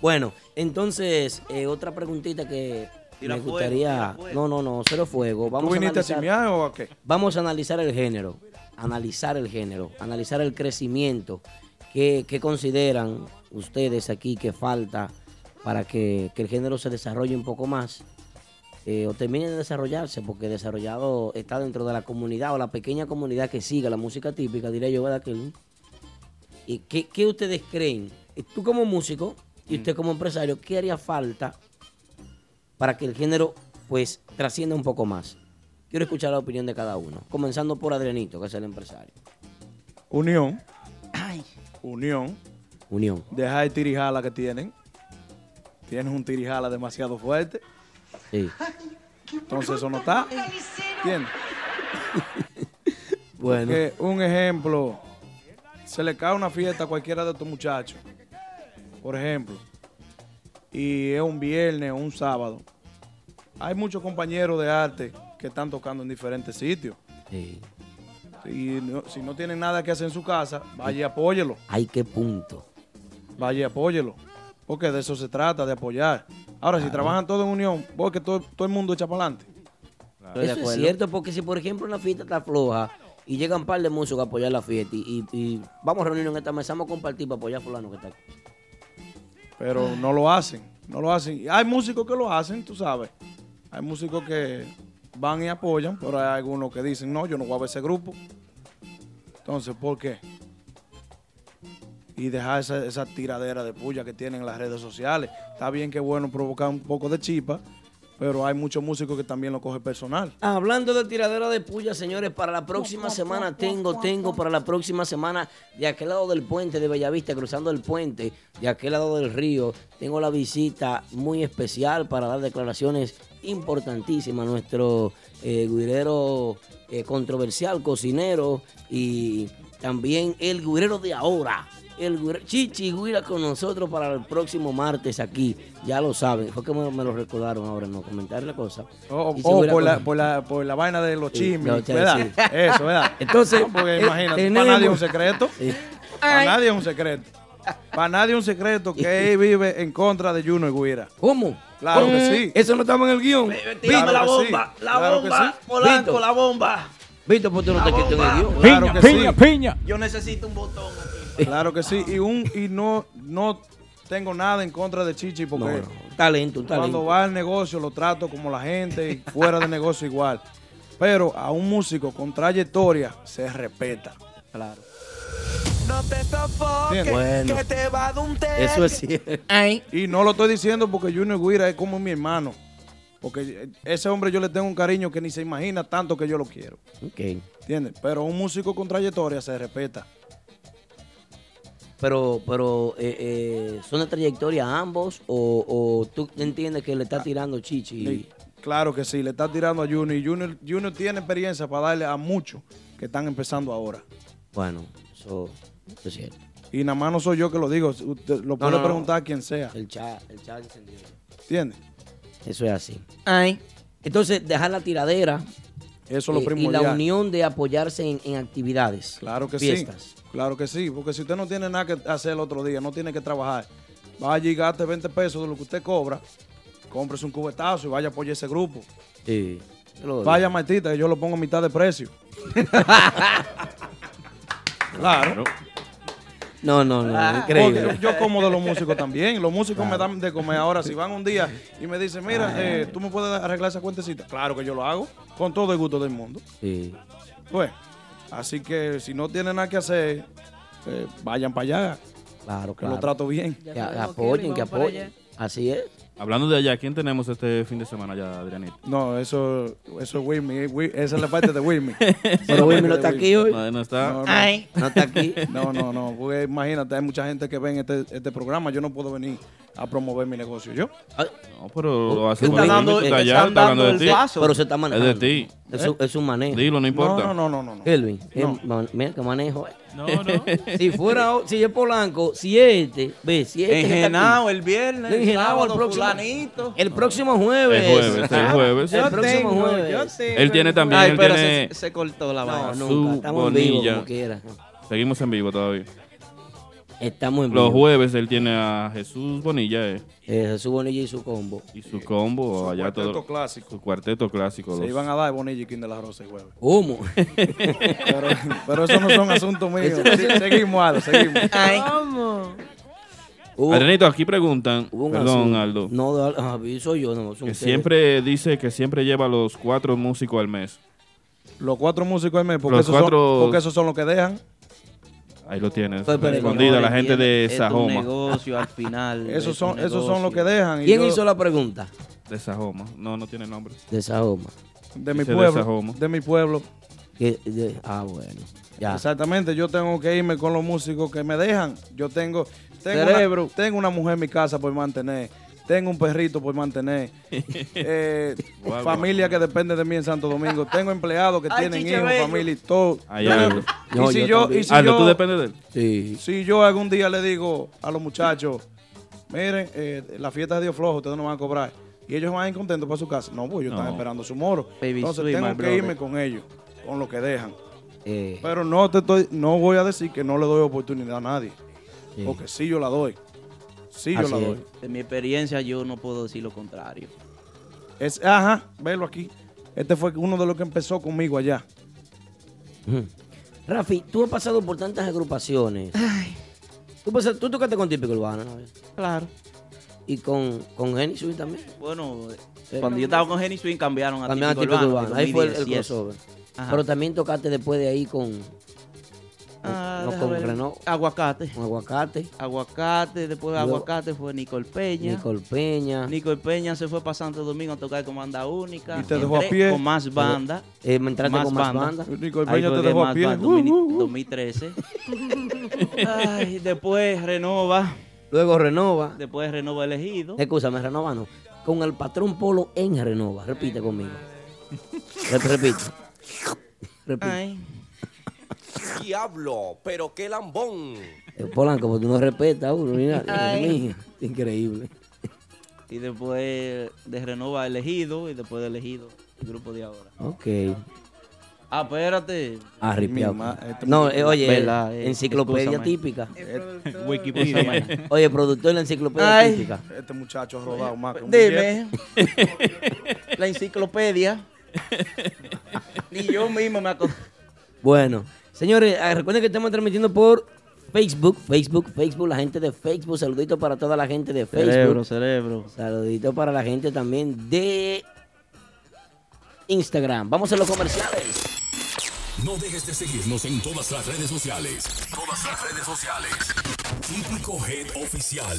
Bueno, entonces, eh, otra preguntita que Tira me fuego, gustaría. No, no, no, cero fuego. Vamos ¿Tú viniste a analizar- o a qué? Vamos a analizar el género. Analizar el género. Analizar el crecimiento. ¿Qué, qué consideran ustedes aquí que falta para que, que el género se desarrolle un poco más? eh, o termine de desarrollarse, porque desarrollado está dentro de la comunidad o la pequeña comunidad que siga la música típica, diré yo, ¿verdad? Kelvin? ¿Y qué, qué ustedes creen? Tú como músico y usted como empresario, ¿qué haría falta para que el género pues trascienda un poco más. Quiero escuchar la opinión de cada uno, comenzando por Adrianito, que es el empresario. Unión. Unión. Unión. Deja el tirijala que tienen. Tienes un tirijala demasiado fuerte. Sí. Entonces eso no está. ¿Entiendes? Bueno. Porque, un ejemplo, se le cae una fiesta a cualquiera de estos muchachos, por ejemplo, y es un viernes o un sábado. Hay muchos compañeros de arte que están tocando en diferentes sitios. Sí. Y no- si no tienen nada que hacer en su casa, vaya y apóyelo. Ay, qué punto. Vaya y apóyelo. Porque de eso se trata, de apoyar. Ahora, si trabajan todos en unión, porque todo, todo el mundo echa para adelante. Eso es cierto, porque si por ejemplo una fiesta está floja y llegan un par de músicos a apoyar la fiesta y, y- y vamos a reunirnos en esta mesa, vamos a compartir para apoyar a fulano que está aquí. pero no lo hacen, no lo hacen. Y Hay músicos que lo hacen, tú sabes. Hay músicos que van y apoyan, pero hay algunos que dicen, no, yo no voy a ver ese grupo. Entonces, ¿por qué? Y dejar esa, esa tiradera de puya que tienen en las redes sociales. Está bien que es bueno provocar un poco de chipa, pero hay muchos músicos que también lo cogen personal. Hablando de tiradera de puya, señores, para la próxima semana tengo, tengo para la próxima semana de aquel lado del puente de Bellavista, cruzando el puente, de aquel lado del río, tengo la visita muy especial para dar declaraciones importantísimas. Nuestro eh, guirero eh, controversial, cocinero y también el guirero de ahora. El Chichi Guira con nosotros para el próximo martes aquí. Ya lo saben. Fue que me, me lo recordaron ahora en los comentarios la cosa. O, Chichi o Guira por, con- la, por, la, por la vaina de los chismes. Eso, ¿verdad? Entonces, No, porque eh, imagínate, tenemos- para nadie es un secreto. Sí. Para nadie es un secreto. Para nadie es un secreto que él vive en contra de Juno y Guira. ¿Cómo? Claro que Eh, sí. Eso no estaba en el guion. Claro la bomba, sí. la Claro bomba, sí. Polanco, la bomba. Víctor, pues tú no te quites en el guion. Claro que sí. Yo necesito un botón. Claro que sí. Y un y no, no tengo nada en contra de Chichi porque No, no, talento, un talento. cuando va al negocio lo trato como la gente y fuera de negocio igual. Pero a un músico con trayectoria se respeta. Claro. No te sofoques, Bueno. que te va a dar un té. Eso es cierto. Y no lo estoy diciendo porque Junior Guira es como mi hermano. Porque ese hombre yo le tengo un cariño que ni se imagina tanto que yo lo quiero. Ok. ¿Entiendes? Pero un músico con trayectoria se respeta. Pero, pero eh, eh, ¿son de trayectoria ambos? O, o tú entiendes que le está tirando Chichi? Sí, Claro que sí, le está tirando a Junior. Y Junior, Junior tiene experiencia para darle a muchos que están empezando ahora. Bueno, eso, es cierto. Y nada más no soy yo que lo digo. Usted lo puede no, no. preguntar a quien sea. El chat, el chat encendido. ¿Entiendes? Eso es así. Entonces, dejar la tiradera. Eso es lo eh, y primordial. la unión de apoyarse en, en actividades. Claro que fiestas. sí. Claro que sí. Porque si usted no tiene nada que hacer el otro día, no tiene que trabajar, vaya y gaste 20 pesos de lo que usted cobra, cómprese un cubetazo y vaya a apoyar ese grupo. Sí. Vaya Martita, que yo lo pongo a mitad de precio. claro. No, no, no, Ah, increíble. Yo, yo como de los músicos también. Los músicos me dan de comer. Ahora, si van un día y me dicen, mira, eh, tú me puedes arreglar esa cuentecita. Claro que yo lo hago, con todo el gusto del mundo. Sí. Pues, así que si no tienen nada que hacer, eh, vayan para allá. Claro, Que claro. lo trato bien. Que apoyen, que apoyen. Así es. Hablando de allá, ¿quién tenemos este fin de semana allá, Adrianito? No, eso, eso es Wilmy. Wi- Esa es la parte de Wilmy. Pero Wilmy no está aquí hoy. No, no está. No, no. Ay. No está aquí. No, no, no. Porque imagínate, hay mucha gente que ve este, este programa. Yo no puedo venir a promover mi negocio yo. No, pero lo hace Está dando- está allá, está de dando ti. el paso. Pero se está manejando. Es de ti. Es, un- es un manejo. Dilo, no importa. No, no, no, no, No. eh, mira que manejo. No, no. si fuera, si es Polanco, si este, ve, si este. aquí. el viernes, el sábado, el próximo, fulanito. el próximo jueves. El jueves, el jueves. El próximo tengo, jueves. Él tiene también, Ay, él pero tiene se, se cortó la No, vaina. nunca. Estamos en vivo, bonilla. como quiera. Seguimos en vivo todavía. Estamos en Los vivo. jueves él tiene a Jesús Bonilla eh, Eh, su bonilla y su combo. y su combo Su allá cuarteto todo. clásico. Su cuarteto clásico. Se los- iban a dar Bonilla y King de la Rosa y jueves. ¿Cómo? pero, pero eso no son asuntos míos. Sí, seguimos, Aldo, seguimos. ¿Cómo? Hubo- Adrianito, aquí preguntan, un perdón asunto. Aldo, No, de- ah, soy yo, no. son que ustedes. siempre dice que siempre lleva los cuatro músicos al mes. Los cuatro músicos del mes, porque, Los esos, cuatro- son, porque esos son los que dejan. Ahí lo tienes. Pero Respondida la gente de es Sajoma. negocio al final. Esos es son, esos son los que dejan. ¿Quién yo- hizo la pregunta? De Sajoma. No, no tiene nombre. De Sahoma. De mi de pueblo. Sajoma. De mi pueblo. Que- de- ah, bueno. Ya. Exactamente, yo tengo que irme con los músicos que me dejan. Yo tengo, tengo, Cerebro. Una, tengo una mujer en mi casa por mantener. Tengo un perrito por mantener. Eh, Guau, familia que depende de mí en Santo Domingo. Tengo empleados que Ay, tienen hijos, familia y todo. Ay, y si yo y si Aldo, yo, ¿tú dependes de él? Sí. si yo algún día le digo a los muchachos, miren, eh, la fiesta de Dios flojo, ustedes no van a cobrar. Y ellos van a ir contentos para su casa. No, pues ellos No. están esperando su moro. Baby Entonces sweet, tengo que brother. irme con ellos, con lo que dejan. Eh, Pero no te estoy, no voy a decir que no le doy oportunidad a nadie. Porque sí yo la doy. Sí yo Así la es. doy. De mi experiencia, yo no puedo decir lo contrario. Es, ajá, velo aquí. Este fue uno de los que empezó conmigo allá. Rafi, tú has pasado por tantas agrupaciones. Tú, pasas- tú tocaste con Típico Urbano, ¿no? Claro. Y con, con Jenny Swing también. Bueno, Eh, cuando yo estaba con Jenny Swing cambiaron a a Típico Típico Urbano. Urbano. Ahí fue el, el 2010. crossover. Ajá. Pero también tocaste después de ahí con, Ah. Renault, Aguacate. Aguacate, Aguacate, después de Aguacate fue Nicole Peña. Nicole Peña. Nicole Peña se fue para Santo Domingo a tocar con banda única. Y te dejó a pie. Con más banda. Eh, me entraste con más banda. banda. Nicole Ahí Peña te dejó a pie. banda, Uh, 2000 uh, uh. 2013. Ay, después Renova. Luego Renova. Después Renova elegido. Escúchame, Renova no. Con el patrón Polo en Renova. Repite conmigo. Rep- repite. Repite. Ay. Diablo, pero qué lambón. Eh, Polanco, porque tú no respetas a uno. Mira, Ay. Dios mío, increíble. Y después de Renova elegido. Y después de elegido, el grupo de ahora. Ok. Ah, espérate. Ah, ripiado. Mi ma- este No, eh, oye, Verdad, eh, enciclopedia excúsame. típica. Wikipedia. Oye, productor de la enciclopedia Ay. típica. Este muchacho ha rodado más que un Dime. la enciclopedia. Ni yo mismo me acuerdo. Bueno, señores, ah, recuerden que estamos transmitiendo por Facebook, Facebook, Facebook, la gente de Facebook. Saludito para toda la gente de Facebook. Cerebro, cerebro. Saludito para la gente también de Instagram. Vamos a los comerciales. No dejes de seguirnos en todas las redes sociales. Todas las redes sociales. Típico Head Oficial.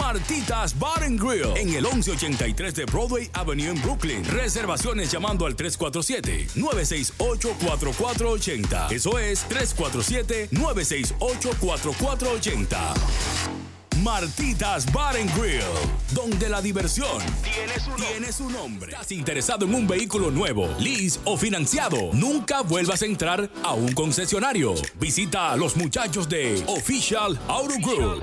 Martitas Bar and Grill en el 1183 de Broadway Avenue en Brooklyn. Reservaciones llamando al 347-968-4480. Eso es 347-968-4480. Martitas Bar and Grill, donde la diversión tiene su, nombre. ¿Estás interesado en un vehículo nuevo, lease o financiado? Nunca vuelvas a entrar a un concesionario. Visita a los muchachos de Official Auto Group.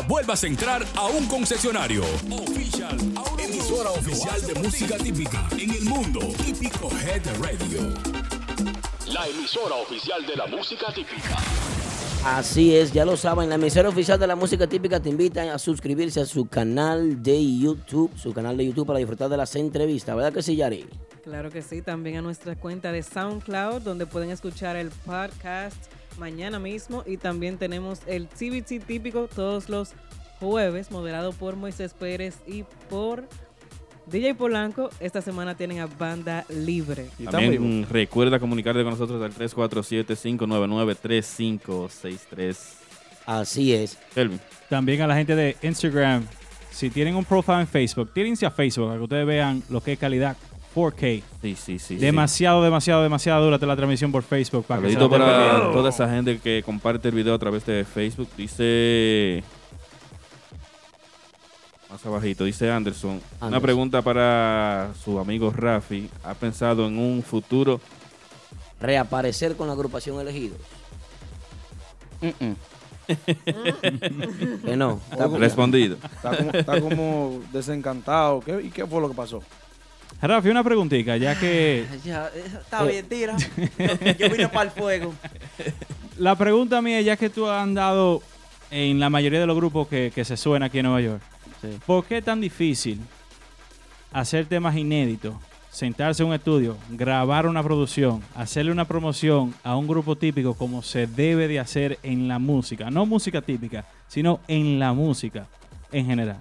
vuelvas a entrar a un concesionario. Official, emisora oficial de música típica en el mundo. Típico Head Radio. La emisora oficial de la música típica. Así es, ya lo saben, la emisora oficial de la música típica te invita a suscribirse a su canal de YouTube, su canal de YouTube para disfrutar de las entrevistas, ¿verdad que sí, Yari? Claro que sí, también a nuestra cuenta de SoundCloud, donde pueden escuchar el podcast mañana mismo. Y también tenemos el CBT típico todos los jueves, moderado por Moisés Pérez y por DJ Polanco. Esta semana tienen a Banda Libre. También recuerda comunicarte con nosotros al 347-599-3563. Así es. También a la gente de Instagram, si tienen un profile en Facebook, tírense a Facebook para que ustedes vean lo que es calidad 4K. Sí, sí, sí. Demasiado, demasiado, demasiado dura la transmisión por Facebook. Para que se para perdiendo. toda esa gente que comparte el video a través de Facebook. Dice. Más abajito, dice Anderson. Una pregunta para su amigo Rafi. ¿Ha pensado en un futuro? Reaparecer con la agrupación elegidos. que no. Está Respondido. Está como, está como desencantado. ¿Qué- ¿Y qué fue lo que pasó? Rafi, una preguntita, ya que Ya, eh, está bien, tira. Yo vine para el fuego. la pregunta mía, ya que tú has andado en la mayoría de los grupos que, que se suena aquí en Nueva York, ¿por qué es tan difícil hacer temas inéditos, sentarse en un estudio, grabar una producción, hacerle una promoción a un grupo típico como se debe de hacer en la música? No música típica, sino en la música en general.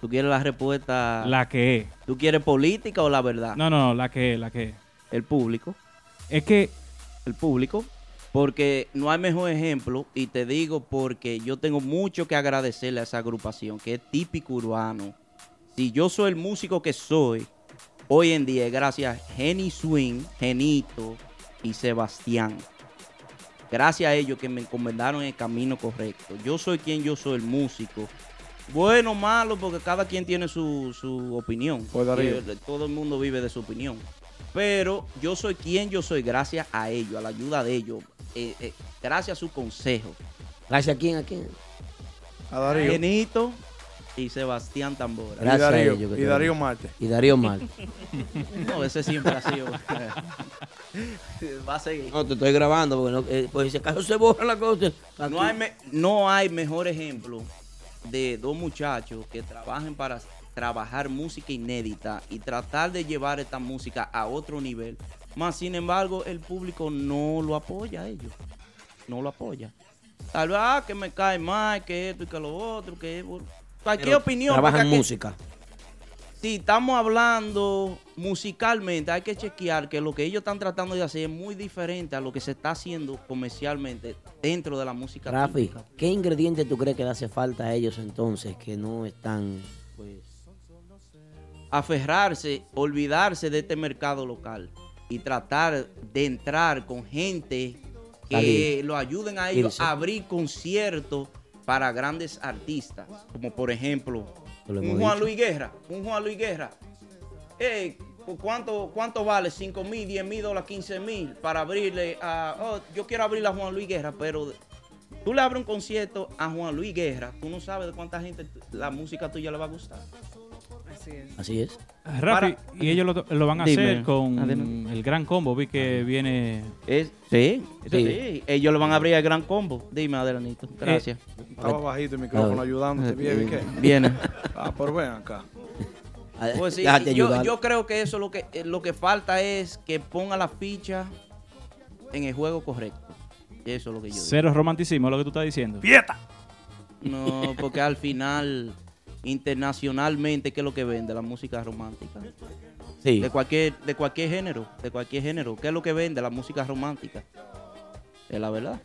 ¿Tú quieres la respuesta? La que es. ¿Tú quieres política o la verdad? No, no, no, la que es, la que es. El público. Es que... El público. Porque no hay mejor ejemplo, y te digo porque yo tengo mucho que agradecerle a esa agrupación, que es típico urbano. Si yo soy el músico que soy, hoy en día gracias a Jenny Swing, Genito y Sebastián. Gracias a ellos que me encomendaron el camino correcto. Yo soy quien yo soy, el músico. Bueno malo, porque cada quien tiene su, su opinión. Pues. Y, Todo el mundo vive de su opinión. Pero yo soy quien yo soy gracias a ellos, a la ayuda de ellos, eh, eh, gracias a su consejo. ¿Gracias a quién? ¿A quién? A Darío. Genito y Sebastián Tambora. Gracias a Darío- ellos y Darío Marte. Y Darío Marte. No, ese siempre ha sido. Va a seguir. No, te estoy grabando porque no, eh, pues si acaso se borra la cosa. No hay, me- no hay mejor ejemplo de dos muchachos que trabajen para trabajar música inédita y tratar de llevar esta música a otro nivel. Más sin embargo, el público no lo apoya a ellos. No lo apoya. Tal vez, ah, que me cae mal, que esto y que lo otro, que cualquier Pero opinión. Trabajan música. Si estamos hablando musicalmente, hay que chequear que lo que ellos están tratando de hacer es muy diferente a lo que se está haciendo comercialmente dentro de la música. Rafi, típica. ¿qué ingrediente tú crees que le hace falta a ellos entonces que no están, pues, Aferrarse, olvidarse de este mercado local y tratar de entrar con gente que Salir. lo ayuden a ellos Irse. a abrir conciertos para grandes artistas, como por ejemplo Un Juan. Luis Guerra, un Juan Luis Guerra. ¿cuánto, ¿Cuánto vale? 5 mil, 10 mil dólares, 15 mil para abrirle a... oh, yo quiero abrirle a Juan Luis Guerra, pero tú le abres un concierto a Juan Luis Guerra, tú no sabes de cuánta gente la música tuya le va a gustar. Así es. así es? Rafi, Para- y ellos lo, lo van a Dime. hacer con Adelante. el gran combo. Vi que viene. Es, sí, Sí. sí, ellos le van a abrir el gran combo. Dime, Adelanito. Gracias. Estaba bajito el micrófono ayudándote. Bien, ¿y qué? Viene. Ah, pero ven acá. Pues sí, yo, creo que eso lo que eh, lo que falta es que ponga la ficha en el juego correcto. Eso es lo que yo digo. Cero romanticismo, lo que tú estás diciendo. No, porque al final, internacionalmente, ¿qué es lo que vende? La música romántica. Sí. De cualquier, de cualquier género, de cualquier género. ¿Qué es lo que vende? La música romántica. Es la verdad.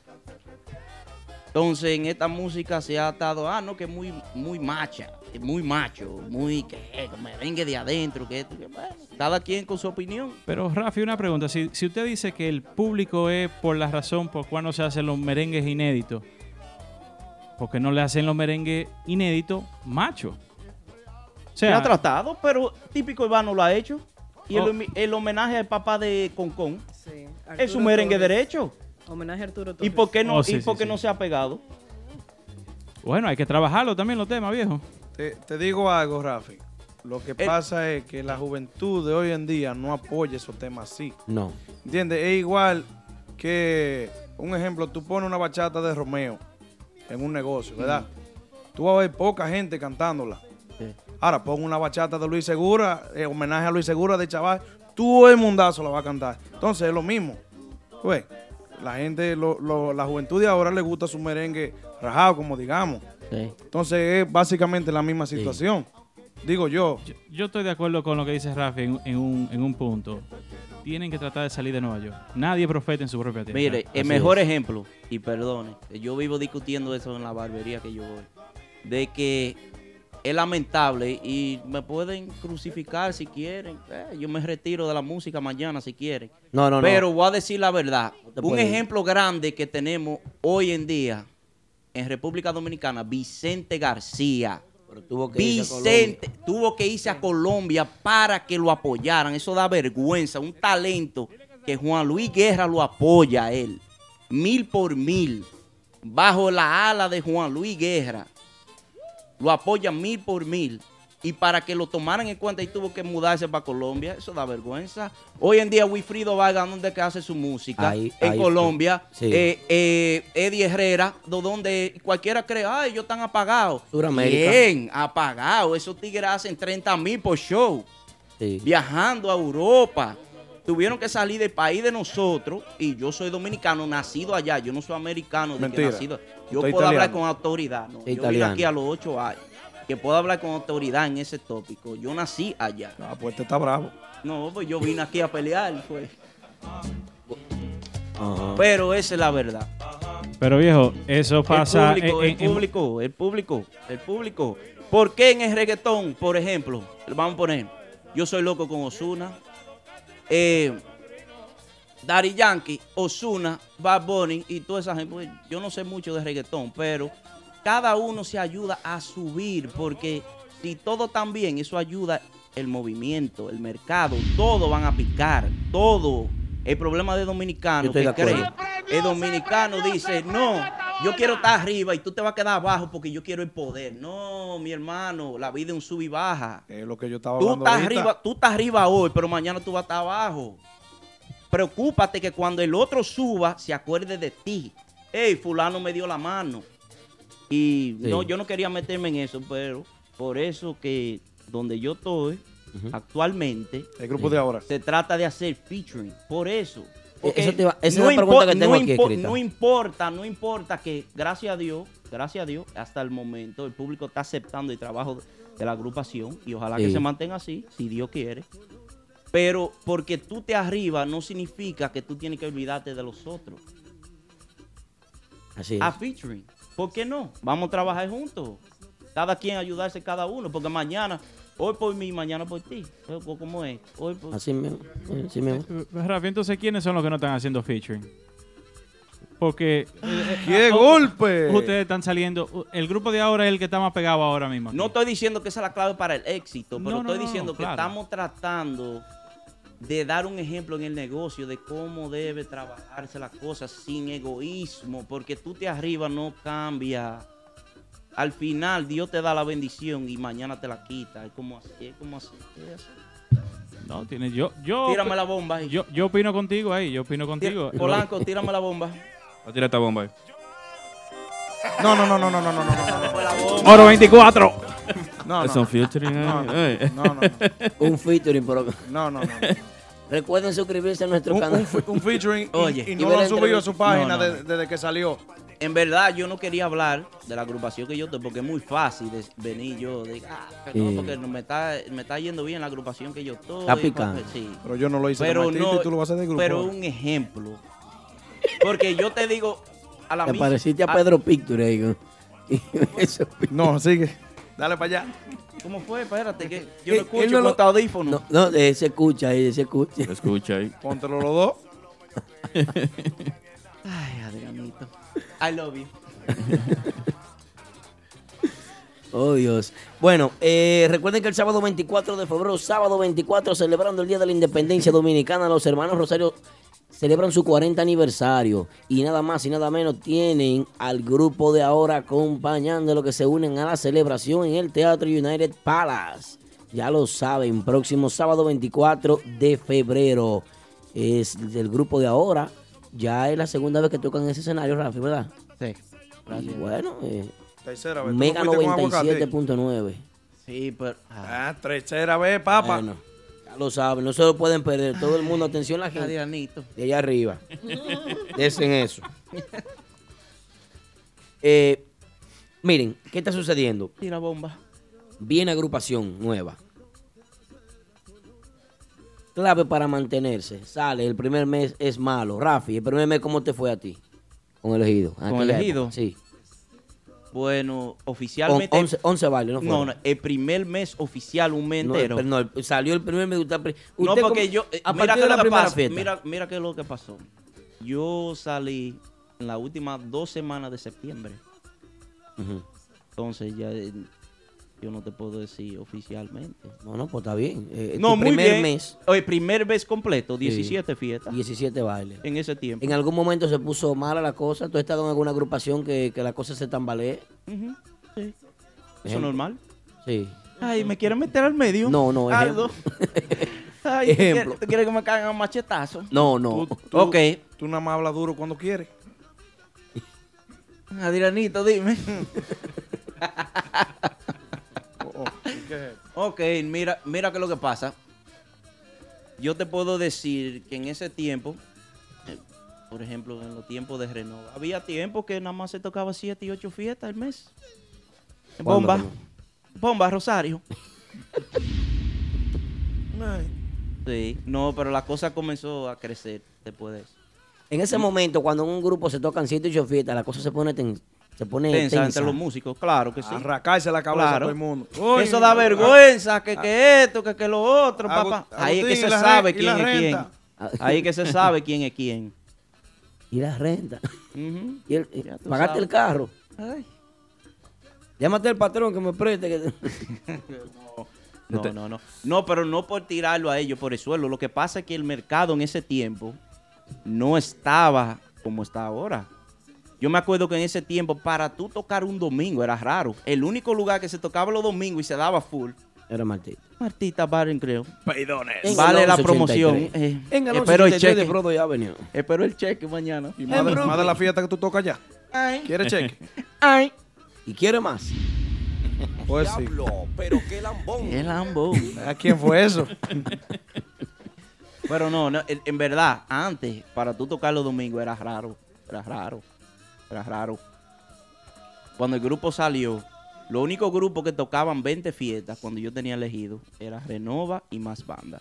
Entonces, en esta música se ha atado, ah, no, que es muy, muy macha, muy macho, muy que, que merengue de adentro, que esto, que bueno, cada quien con su opinión. Pero Rafi, una pregunta. Si, si usted dice que el público es por la razón por cual no se hacen los merengues inéditos, ¿por qué no le hacen los merengues inéditos machos? O Se sea, ha tratado, pero típico Ivano lo ha hecho. Y Oh. el, el homenaje al papá de Concon Sí, es un merengue Torres. derecho. Homenaje a Arturo ¿Y Torres. por qué no, Oh, sí, y por qué sí. no se ha pegado? bueno, hay que trabajarlo también los temas, viejo. Te, te digo algo, Rafi. Lo que Eh. pasa es que la juventud de hoy en día no apoya esos temas así. No. ¿Entiendes? Es igual que, un ejemplo, tú pones una bachata de Romeo en un negocio, ¿verdad? Tú vas a ver poca gente cantándola. Ahora, pon una bachata de Luis Segura, eh, homenaje a Luis Segura de Chaval, todo el mundazo la va a cantar. Entonces es lo mismo. Pues, la gente, lo- lo- la juventud de ahora le gusta su merengue rajado, como digamos. Entonces es básicamente la misma situación. Digo yo. Yo estoy de acuerdo con lo que dice Rafi en, en un, en un punto. Tienen que tratar de salir de Nueva York. Nadie profeta en su propia tierra. Mire, el mejor es. ejemplo, y perdone, que yo vivo discutiendo eso en la barbería que yo voy, de que es lamentable y me pueden crucificar si quieren. Eh, yo me retiro de la música mañana si quieren. No, no, no. Pero voy a decir la verdad. Un ejemplo grande que tenemos hoy en día en República Dominicana, Vicente García. Tuvo que irse a Vicente tuvo que irse a Colombia para que lo apoyaran. Eso da vergüenza. Un talento que Juan Luis Guerra lo apoya a él. Mil por mil. Bajo la ala de Juan Luis Guerra. Lo apoya mil por mil. Y para que lo tomaran en cuenta y tuvo que mudarse para Colombia, eso da vergüenza. Hoy en día Wilfrido Vargas, donde que hace su música, Ahí- en ahí Colombia. Sí. Eh, eh, Eddie Herrera, do- donde cualquiera cree, ay, ellos están apagados. Suramérica. Bien, apagados. Esos tigres hacen 30 mil por show. Viajando a Europa. Tuvieron que salir del país de nosotros. Y yo soy dominicano, nacido allá. Yo no soy americano. de que nacido- Yo puedo hablar con autoridad. Yo vine aquí a los 8 años. Que puedo hablar con autoridad en ese tópico. Yo nací allá. Ah, pues este está bravo. No, pues yo vine aquí a pelear. Pues. Pero esa es la verdad. Pero viejo, eso pasa el público, en- el en- público, el público, el público. ¿Por qué en el reggaetón, por ejemplo, vamos a poner, yo soy loco con Osuna, eh, Daddy Yankee, Osuna, Bad Bunny y toda esa gente? Pues, Yo no sé mucho de reggaetón, pero cada uno se ayuda a subir porque si todo está bien, eso ayuda el movimiento, el mercado, todo van a picar, todo. El problema de dominicano que de cree, el dominicano dice, no, yo quiero estar arriba y tú te vas a quedar abajo porque yo quiero el poder. No, mi hermano, la vida es un sub y baja. Es lo que yo estaba Tú hablando estás, ahorita. arriba, tú estás arriba hoy, pero mañana tú vas a estar abajo. Preocúpate que cuando el otro suba, se acuerde de ti. Hey, fulano me dio la mano. Y Sí. no, yo no quería meterme en eso, pero por eso que donde yo estoy actualmente, El grupo de ahora. se trata de hacer featuring. Por eso. Eso te esa es no la pregunta que tengo no aquí escrita. No importa, no importa que, gracias a Dios, gracias a Dios, hasta el momento el público está aceptando el trabajo de la agrupación y ojalá que se mantenga así, si Dios quiere. Pero porque tú te arriba no significa que tú tienes que olvidarte de los otros. Así es. A featuring. ¿Por qué no? Vamos a trabajar juntos. Cada quien ayudarse cada uno, porque mañana, hoy por mí, mañana por ti. ¿Cómo es? Hoy por... Así mismo. Así mismo. Rafi, entonces, ¿quiénes son los que no están haciendo featuring? Porque. eh, eh, ¡Qué ah, golpe! Ustedes están saliendo. uh, El grupo de ahora es el que está más pegado ahora mismo. aquí. No estoy diciendo que esa es la clave para el éxito, pero No, no, estoy no, diciendo que claro. estamos tratando de dar un ejemplo en el negocio de cómo debe trabajarse las cosas sin egoísmo, porque tú te arriba no cambia. Al final Dios te da la bendición y mañana te la quita. Es como así, es como así. es así. No, tiene yo. yo Tírame la bomba ahí. Yo, yo opino contigo ahí. Yo opino contigo. Polanco, tírame la bomba. Va a tirar esta bomba ahí. No, no, no, no, no, no, no, no, no. Oro 24. No, no. Son featuring. No, no. Un featuring, pero. No, no, no. Recuerden suscribirse a nuestro Un, canal. un fe- un featuring y- Oye. y, Y no lo han subido a su página No, no, de- desde que salió. En verdad, yo no quería hablar de la agrupación que yo estoy, porque es muy fácil de venir yo de, ah, que no, Sí. porque no me está, me está yendo bien la agrupación que yo estoy. Está picando. porque- sí. Pero yo no lo hice Pero no, y tú lo vas a hacer de grupo. pero un ejemplo. Porque yo te digo, a la Te misma- pareciste a a- Pedro Picture Eso. No, sigue. Dale para allá. ¿Cómo fue? Espérate, que yo Él- no escucho no con lo- este audífono. No, no, eh, se escucha ahí, se escucha. Escucha ahí. Póntelo los dos. Ay, Adrianito. I love you. Oh, Dios. Bueno, eh, recuerden que el sábado 24 de febrero, sábado 24, celebrando el Día de la Independencia Dominicana, los hermanos Rosario celebran su 40 aniversario. Y nada más y nada menos tienen al grupo de ahora acompañando lo que se unen a la celebración en el Teatro United Palace. Ya lo saben, próximo sábado 24 de febrero. Es del grupo de ahora. Ya es la segunda vez que tocan en ese escenario, Rafi, ¿verdad? Sí. Y bueno, eh, Tercera vez. ¿Tú no Mega fuiste con aguacate? 97.9. Sí, pero. Ah, tercera vez, papá. Bueno, lo saben, no se lo pueden perder. Todo el mundo, atención la gente. Adrianito. De allá arriba. Desen eso. Eh, miren, ¿qué está sucediendo? Tira bomba. Viene agrupación nueva. Clave para mantenerse. Sale, el primer mes es malo. Rafi, el primer mes, ¿cómo te fue a ti? Con elegido. ¿Con Elegido? Sí. Bueno, oficialmente. 11, 11 bailes, ¿no? No, fueron? no, el primer mes oficial, un mes No, entero. no, salió el primer mes. Usted, No, porque como- yo. eh, a mira qué de la lo que pasa. mira qué es lo que pasó. Yo salí en las últimas dos semanas de septiembre. Entonces ya eh, yo no te puedo decir oficialmente. No, no, pues está bien. Eh, no, tu muy primer bien. mes. O el primer mes completo, Sí. 17 fiestas. 17 bailes. En ese tiempo. En algún momento se puso mala la cosa. ¿Tú has estado en alguna agrupación que, que la cosa se tambalee? Ujú, sí. ¿Eso normal? Sí. Ay, ¿me quieren meter al medio? No, no, Aldo. Ay, ¿tú Ejemplo. quieres, tú quieres que me caigan a machetazo? No, no. Tú- Ok. Tú nada más hablas duro cuando quieres. Adrianito, dime. Ok, mira, mira qué es lo que pasa. Yo te puedo decir que en ese tiempo, eh, por ejemplo, en los tiempos de Renova, había tiempo que nada más se tocaba 7 y 8 fiestas al mes. ¿Cuándo, Bomba. Bomba, Rosario. Sí, no, pero la cosa comenzó a crecer después de eso. En ese momento, cuando en un grupo se tocan 7 y 8 fiestas, la cosa se pone, ten- se pone Tensa tensa. entre los músicos, claro que sí. Arrancarse la cabeza a todo el mundo. Eso da vergüenza, que, que esto, que, que lo otro, papá. Ahí es que se ¿y la sabe quién es quién. Ahí es que se sabe quién es quién. Y la renta. Ujú. Y el, y Ya tú pagaste sabes. el carro. Ay. Llámate al patrón que me preste. que- No, no, no. No, pero no por tirarlo a ellos por el suelo. Lo que pasa es que el mercado en ese tiempo no estaba como está ahora. Yo me acuerdo que en ese tiempo, para tú tocar un domingo era raro. El único lugar que se tocaba los domingos y se daba full. Era Martita. Martita Baren, creo. Peidones. En Vale la 1183. promoción. Eh, En el espero el 1183 cheque. de Broadway Avenue. Espero el cheque mañana. Y más, de, más de la fiesta que tú tocas ya. ¿Quieres cheque? Ay. ¿Y quiere más? Pues sí. pero qué lambón. El ambón. ¿A quién fue eso? Pero no, no, en, en verdad, antes, para tú tocar los domingos era raro. Era raro. Era raro. Cuando el grupo salió, los únicos grupos que tocaban 20 fiestas cuando yo tenía elegido era Renova y Más Banda.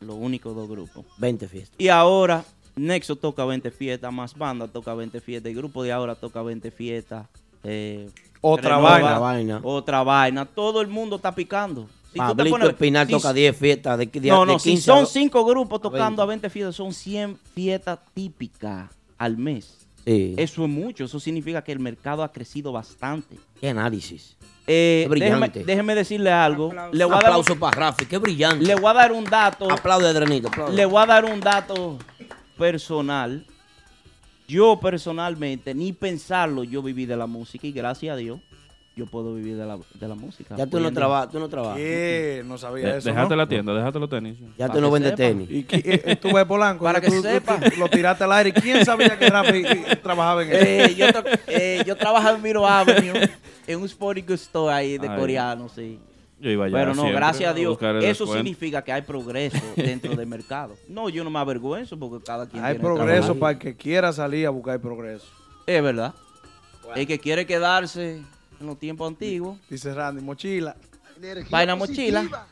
Los únicos dos grupos. 20 fiestas. Y ahora, Nexo toca 20 fiestas, Más Banda toca 20 fiestas, el grupo de ahora toca 20 fiestas. eh, Otra Renova, vaina. Otra vaina. Otra vaina. Todo el mundo está picando. Si tú te Pablito pones- Espinal si- toca 10 fiestas de, de, no, de no, 15 si son a- cinco grupos tocando 20. a 20 fiestas, son 100 fiestas típicas al mes. Sí. Eso es mucho, eso significa que el mercado ha crecido bastante. Qué análisis. Eh, Qué déjeme, brillante. déjeme decirle algo. Le voy, a dar, Aplauso para Rafi, qué brillante. le voy a dar un dato. Aplaude, Adrenito. aplaude. Le voy a dar un dato personal. Yo personalmente, ni pensarlo, yo viví de la música y gracias a Dios, yo puedo vivir de la, de la música. Ya tú no trabajas, tú no trabajas. ¿Qué? No sabía De- eso. Déjate ¿no? la tienda, déjate los tenis. Ya Para tú no vendes tenis. Y qui- eh, eh, tú ves Polanco. Para y que tú- sepa. tú Lo tiraste al aire. ¿Quién sabía que Rafi trabajaba en eso? Eh, yo, eh, yo trabajaba en Miro Avenue, en un sporting store ahí de Ay. coreanos, sí. Yo iba allá Pero no, gracias a Dios, el eso descuento. significa que hay progreso dentro del mercado. No, yo no me avergüenzo porque cada quien Hay tiene progreso para el que quiera salir a buscar progreso. Es verdad. El que quiere quedarse en los tiempos antiguos, Dice Randy, mochila. vaina mochila.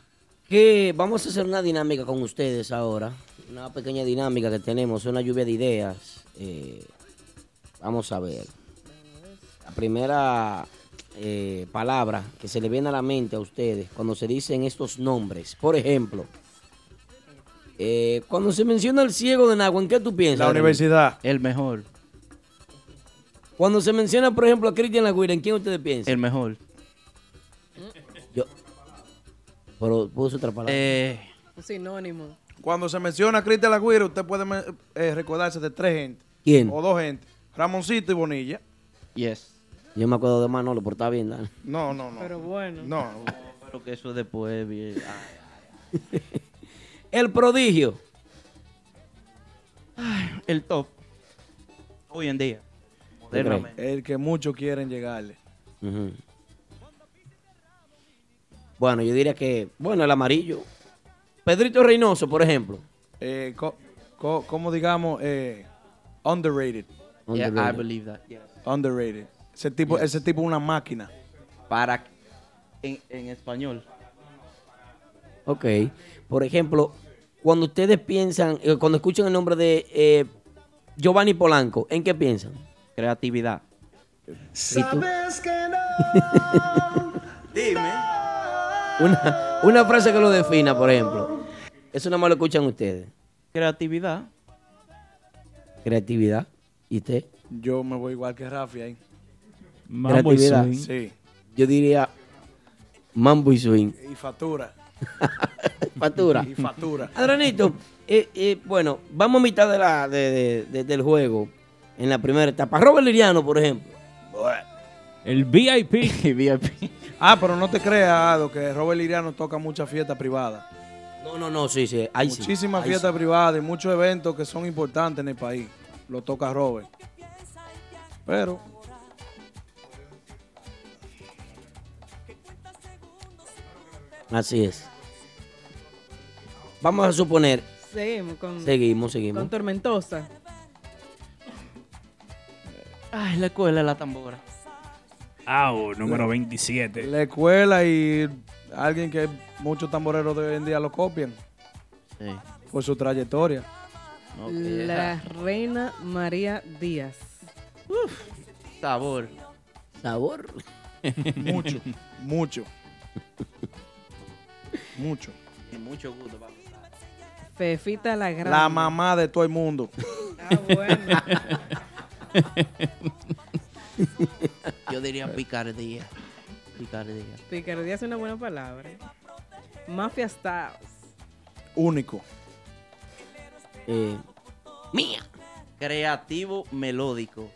Que vamos a hacer una dinámica con ustedes ahora. Una pequeña dinámica que tenemos, una lluvia de ideas. Eh, vamos a ver. La primera eh, palabra que se le viene a la mente a ustedes cuando se dicen estos nombres. Por ejemplo, eh, cuando se menciona el ciego de Nagua, ¿en qué tú piensas? La universidad. El mejor, Cuando se menciona, por ejemplo, a Cristian Lagüira, ¿en quién ustedes piensan? el mejor. Yo. Pero puso otra palabra. Eh, Un sinónimo. Cuando se menciona a Cristian Lagüira, usted puede eh, recordarse de tres gente. ¿Quién? O dos gente. Ramoncito y Bonilla. yes. Yo me acuerdo de Manolo, pero está bien, dale. No, no, no. Pero bueno. No. Pero que eso después. bien, ay, El prodigio. el top. Hoy en día. Modernamente. El que muchos quieren llegarle. Bueno, yo diría que, bueno, el amarillo. Pedrito Reynoso, por ejemplo. Eh, co- co- como digamos, eh, underrated. Yeah, I Underrated. believe that. yes. Underrated. Ese tipo, ese tipo es una máquina. Para. En, en español. Ok. Por ejemplo, cuando ustedes piensan, eh, cuando escuchan el nombre de eh, Giovanni Polanco, ¿en qué piensan? Creatividad. ¿Y tú? que no. Dime. Una, una frase que lo defina, por ejemplo. Eso nada más lo escuchan ustedes. Creatividad. Creatividad. ¿Y usted? Yo me voy igual que Rafi ahí. Mambo y Creatividad. swing. Sí. Yo diría mambo y swing. Y factura. Factura. Y factura. Adranito, eh, eh, bueno, vamos a mitad de la, de- de- de- del juego. En la primera etapa. Robert Liriano, por ejemplo. El VIP. VIP. Ah, pero no te creas, Ado, que Robert Liriano toca muchas fiestas privadas. No, no, no, sí, sí. Ahí sí. Muchísimas Ahí fiestas privadas y muchos eventos que son importantes en el país. Lo toca Robert. Pero Así es. Vamos a suponer. Seguimos con, Seguimos, seguimos. con Tormentosa. Ay, la escuela de la tambora. Au, número 27. la escuela y alguien que muchos tamboreros de hoy en día lo copian Sí. por su trayectoria. La reina María Díaz. Sabor. Sabor. Mucho, mucho. Mucho. Y mucho gusto, papá. Fefita la Grande. La mamá de todo el mundo. Ah, bueno. Yo diría picardía. Picardía. Picardía es una buena palabra. Mafia Styles. Único. Eh, mía. Creativo melódico.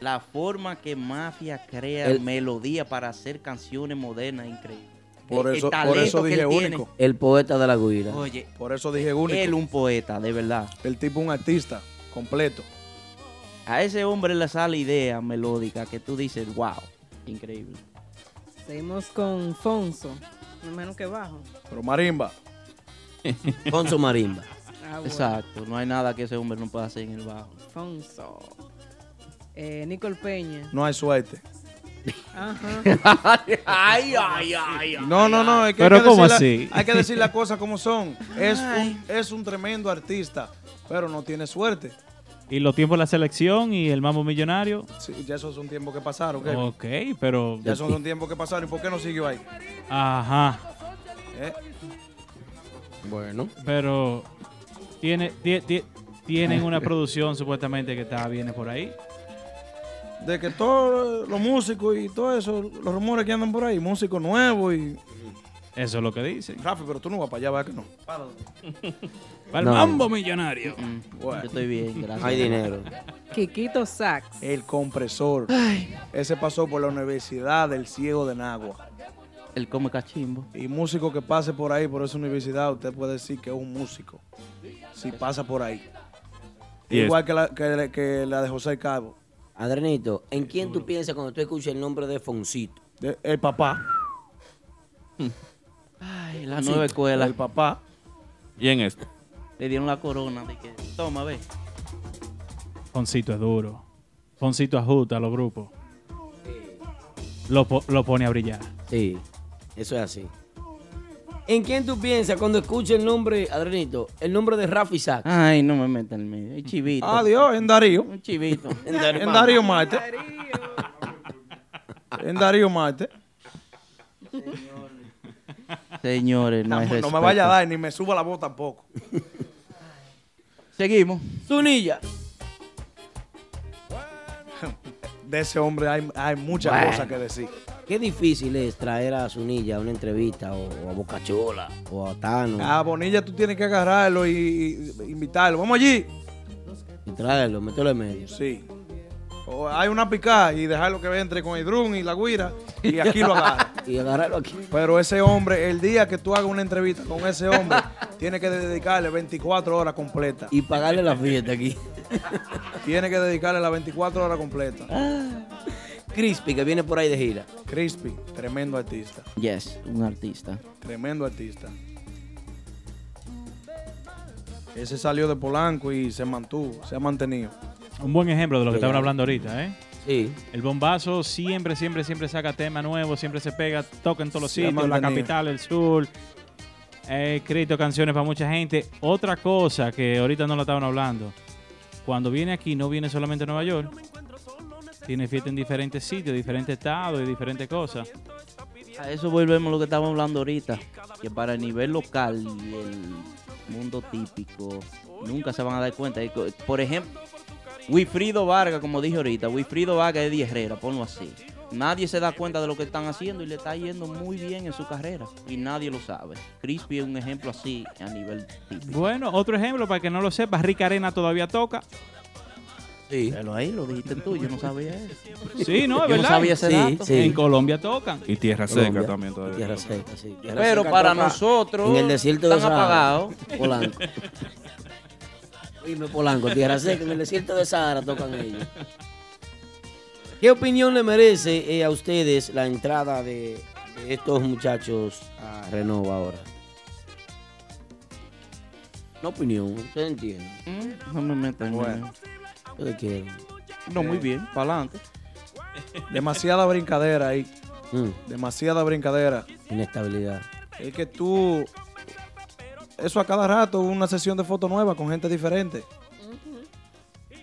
La forma que Mafia crea El- melodía para hacer canciones modernas increíble. Por El- el eso, por talento eso dije tiene. único. El poeta de la guira. Oye, Por eso dije único. él un poeta, de verdad. El tipo un artista completo. A ese hombre le sale idea melódica que tú dices, wow, increíble. Seguimos con Fonso. No menos que bajo. Pero marimba. Fonso Marimba. Ah, bueno. Exacto, no hay nada que ese hombre no pueda hacer en el bajo. Fonso. Eh, Nicole Peña. No hay suerte. Ajá. ay, ay, ay, No, no, no. Es que Pero hay que ¿cómo decir la- así? hay que decir las cosas como son. Es un, es un tremendo artista, pero no tiene suerte. Y los tiempos de la selección y el mambo millonario. Sí, ya esos son tiempos que pasaron. Kevin. Ok, pero. Ya esos son tiempos que pasaron. ¿Y por qué no siguió ahí? Ajá. ¿Eh? Bueno. Pero. Tiene, tie- tie- tienen una producción supuestamente que está viene por ahí. De que todos los músicos y todo eso, los rumores que andan por ahí, músicos nuevos y. Eso es lo que dicen. Rafi, pero tú no vas para allá, ¿verdad que no? Para el No. mambo millonario. Mm, Bueno. Yo estoy bien, gracias. Hay dinero. Kikito Sax. El compresor. Ese pasó por la Universidad del Ciego de Nagua. El come cachimbo. Y músico que pase por ahí, por esa universidad, usted puede decir que es un músico. Si pasa por ahí. Igual que la, que, que la de José Cabo. Adrenito, ¿en quién tú piensas cuando tú escuchas el nombre de Foncito? De- el papá. Ay, la nueva escuela. El papá. Y en esto. Le dieron la corona de que, toma, ve. Foncito es duro. Foncito ajusta a los grupos. Lo, po- lo pone a brillar. Sí, eso es así. ¿En quién tú piensas cuando escuchas el nombre, Adrenito, el nombre de Rafi Sax? Ay, no me metan en medio. El chivito. Adiós, en Darío. Un chivito. En Darío. En Darío Marte. En Darío Marte. Señores, no, No, hay no respeto. me vaya a dar ni me suba la voz tampoco. Seguimos. Zunilla. De ese hombre hay, hay muchas Bueno. cosas que decir. Qué difícil es traer a Zunilla a una entrevista o, o a Bocachola o a Tano A Bonilla tú tienes que agarrarlo y, y invitarlo. Vamos allí. y traerlo, meterlo en medio. Sí. O hay una picada y dejarlo que entre con el drum y la guira y aquí lo agarra. Y agarrarlo aquí. Pero ese hombre, el día que tú hagas una entrevista con ese hombre, tiene que dedicarle 24 horas completas. Y pagarle la fiesta aquí. Tiene que dedicarle las 24 horas completas. Crispy, que viene por ahí de gira. Crispy, tremendo artista. Yes, un artista. Tremendo artista. Ese salió de Polanco y se mantuvo, se ha mantenido. Un buen ejemplo de lo que estaban hablando ahorita, ¿eh? Sí. El bombazo siempre, siempre, siempre saca tema nuevo, siempre se pega, toca en todos los sitios, la capital, el sur. He escrito canciones para mucha gente. Otra cosa que ahorita no lo estaban hablando. Cuando viene aquí, no viene solamente a Nueva York. tiene fiesta en diferentes sitios, diferentes estados y diferentes cosas. A eso volvemos a lo que estábamos hablando ahorita, que para el nivel local y el mundo típico nunca se van a dar cuenta. Por ejemplo, Wilfrido Vargas, como dije ahorita, Wilfrido Vargas es de Herrera, ponlo así. Nadie se da cuenta de lo que están haciendo y le está yendo muy bien en su carrera y nadie lo sabe. Crispy es un ejemplo así a nivel típico. Bueno, otro ejemplo para que no lo sepas, Rick Arena todavía toca. Sí. Pero ahí lo dijiste tú, yo no sabía eso. Sí, no, es Yo verdad. no sabía ese dato. En Colombia tocan. Y Tierra Colombia. Seca también todavía. Tierra seca, sí. Tierra Pero seca para toca nosotros En el desierto de están apagados. Polanco. Dime, Polanco, Tierra Seca, en el desierto de Sahara tocan ellos. ¿Qué opinión le merece eh, a ustedes la entrada de, de estos muchachos a Renova ahora? Una opinión, ustedes entienden. Mm, No me metan Bueno. ¿Ustedes quieren? No, muy bien, para adelante. Demasiada brincadera ahí. Mm, Demasiada brincadera. inestabilidad. Es que tú. Eso a cada rato, una sesión de fotos nueva con gente diferente.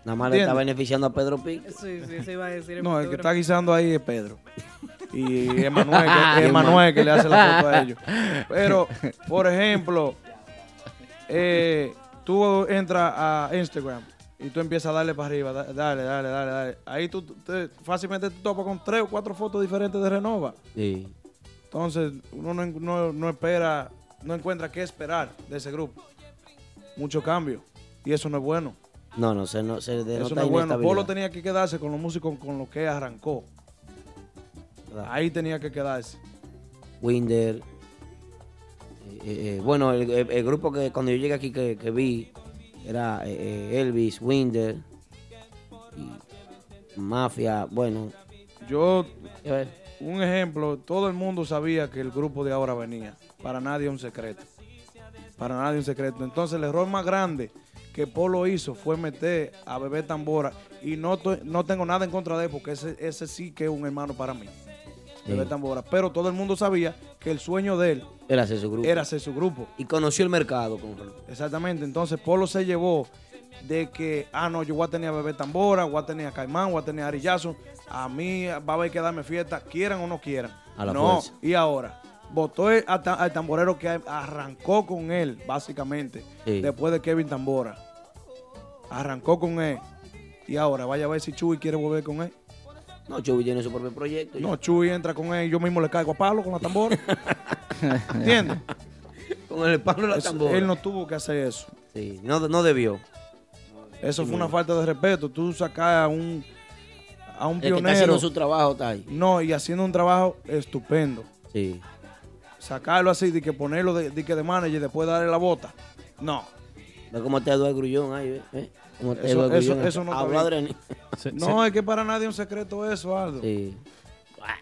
Nada más le está beneficiando a Pedro Pico. Sí, sí, se iba a decir. No, el que está guisando ahí es Pedro. Y Emanuel, que, Emanuel que le hace la foto a ellos. Pero, por ejemplo, eh, tú entras a Instagram y tú empiezas a darle para arriba, da- dale, dale, dale, dale. Ahí tú te- fácilmente te topas con tres o cuatro fotos diferentes de Renova. Sí. Entonces, uno no, no- no espera, no encuentra qué esperar de ese grupo. Mucho cambio. Y eso no es bueno. No, no, se, no, se denota Eso no es bueno. Polo tenía que quedarse con los músicos con los que arrancó. Ahí tenía que quedarse. Winder. eh, eh, eh, bueno, el, el- el grupo que cuando yo llegué aquí que, que vi era eh, eh, Elvis, Winder, y Mafia. Bueno, Yo, un ejemplo, todo el mundo sabía que el grupo de ahora venía. Para nadie un secreto. Para nadie un secreto. Entonces el error más grande que Polo hizo fue meter a Bebé Tambora. Y no, no tengo nada en contra de él porque ese, ese sí que es un hermano para mí. Bebé Sí. Tambora. Pero todo el mundo sabía que el sueño de él era hacer su grupo. era hacer su grupo. Y conoció el mercado. Con... Exactamente. Entonces Polo se llevó de que, ah, no, yo voy a tener a Bebé Tambora, voy a tener a Caimán, voy a tener a Ari Jackson. A mí va a haber que darme fiesta, quieran o no quieran. A la no, fuerza. y ahora, votó el- a ta- al tamborero que arrancó con él, básicamente, Sí. después de Kevin Tambora. Arrancó con él. Y ahora, vaya a ver si Chuy quiere volver con él. No, Chuy tiene su propio proyecto. No, Chuy entra con él y yo mismo le caigo a palo con la tambora. ¿Entiendes? Con el palo y la tambora. Él no tuvo que hacer eso. Sí, no, no debió. Eso Sí, fue una falta de respeto. Tú sacas a un, a un El que está pionero. haciendo su trabajo está ahí. No, y haciendo un trabajo estupendo. Sí. Sacarlo así, de que ponerlo de, de que de manager y después darle la bota. No. Ve cómo te Eduardo Grullón ahí. ¿Eh? Cómo está Eso, Eduardo eso, Grullón. eso no Habla. Adrián. No, es que para nadie es un secreto eso, Aldo. Sí.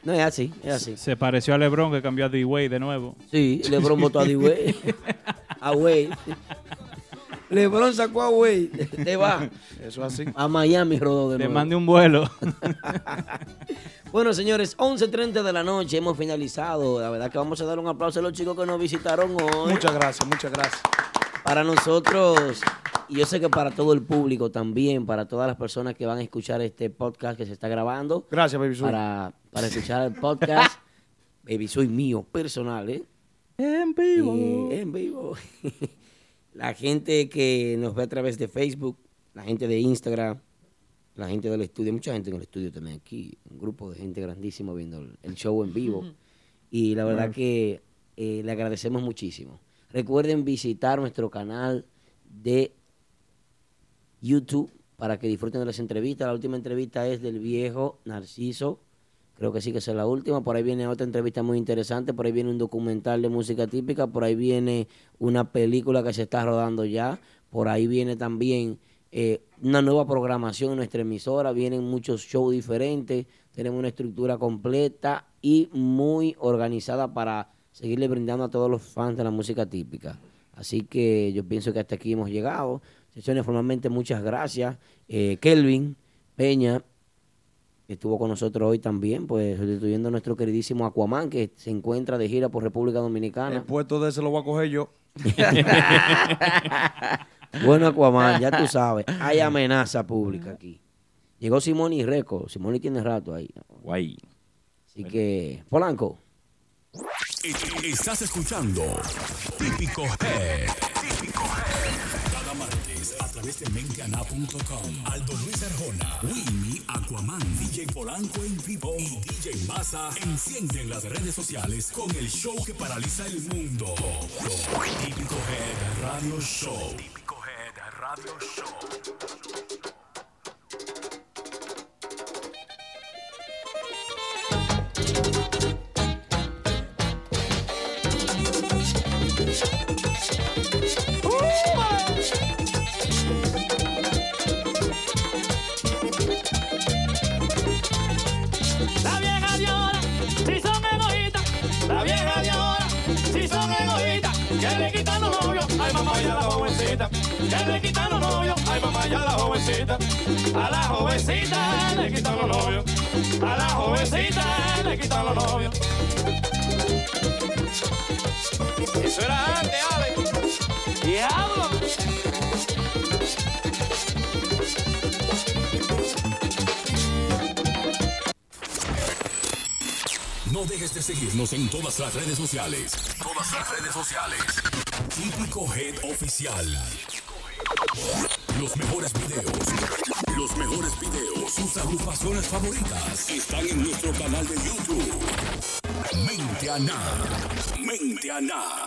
No, es así, es así. Se pareció a LeBron que cambió a D-Way de nuevo. Sí, LeBron votó a D-Way. a Wade. LeBron sacó a Wade. Te va. Eso así. A Miami rodó de Le nuevo. mandé un vuelo. Bueno, señores, 11.30 de la noche hemos finalizado. La verdad que vamos a dar un aplauso a los chicos que nos visitaron hoy. Muchas gracias, muchas gracias. Para nosotros, y yo sé que para todo el público también, para todas las personas que van a escuchar este podcast que se está grabando. Gracias, Baby Soy. Para, para escuchar el podcast. Baby Soy mío, personal, ¿eh? En vivo. Eh, en vivo. la gente que nos ve a través de Facebook, la gente de Instagram, la gente del estudio, mucha gente en el estudio también aquí, un grupo de gente grandísimo viendo el, el show en vivo. Y la verdad que eh, le agradecemos muchísimo. Recuerden visitar nuestro canal de YouTube para que disfruten de las entrevistas. La última entrevista es del viejo Narciso. Creo que sí que esa es la última. Por ahí viene otra entrevista muy interesante. Por ahí viene un documental de música típica. Por ahí viene una película que se está rodando ya. Por ahí viene también eh, una nueva programación en nuestra emisora. Vienen muchos shows diferentes. Tenemos una estructura completa y muy organizada para seguirle brindando a todos los fans de la música típica. Así que yo pienso que hasta aquí hemos llegado. Sesiones formalmente, muchas gracias. Eh, Kelvin Peña que estuvo con nosotros hoy también, pues sustituyendo a nuestro queridísimo Aquaman, que se encuentra de gira por República El Dominicana. puesto de ese lo voy a coger yo. Bueno, Aquaman, ya tú sabes, hay amenaza pública aquí. Llegó Simoni Reco. Simoni tiene rato ahí. Guay. Así que, Polanco. Estás escuchando. Típico Head. Través de menteana.com. Aldo Luis Arjona, Winnie, Aquaman, DJ Polanco en vivo y DJ Massa encienden las redes sociales con el show que paraliza el mundo. Típico Head Radio Show. Típico Head Radio Show. Ay mamá ya la jovencita, a la jovencita le quitan los novios, a la jovencita le quitan los novios. Eso era antes, Ale. Diablo. No dejes de seguirnos en todas las redes sociales. Todas las redes sociales. Típico Head Oficial. Los mejores videos. Los mejores videos. Sus agrupaciones favoritas están en nuestro canal de YouTube. Mente Ana. Mente Ana.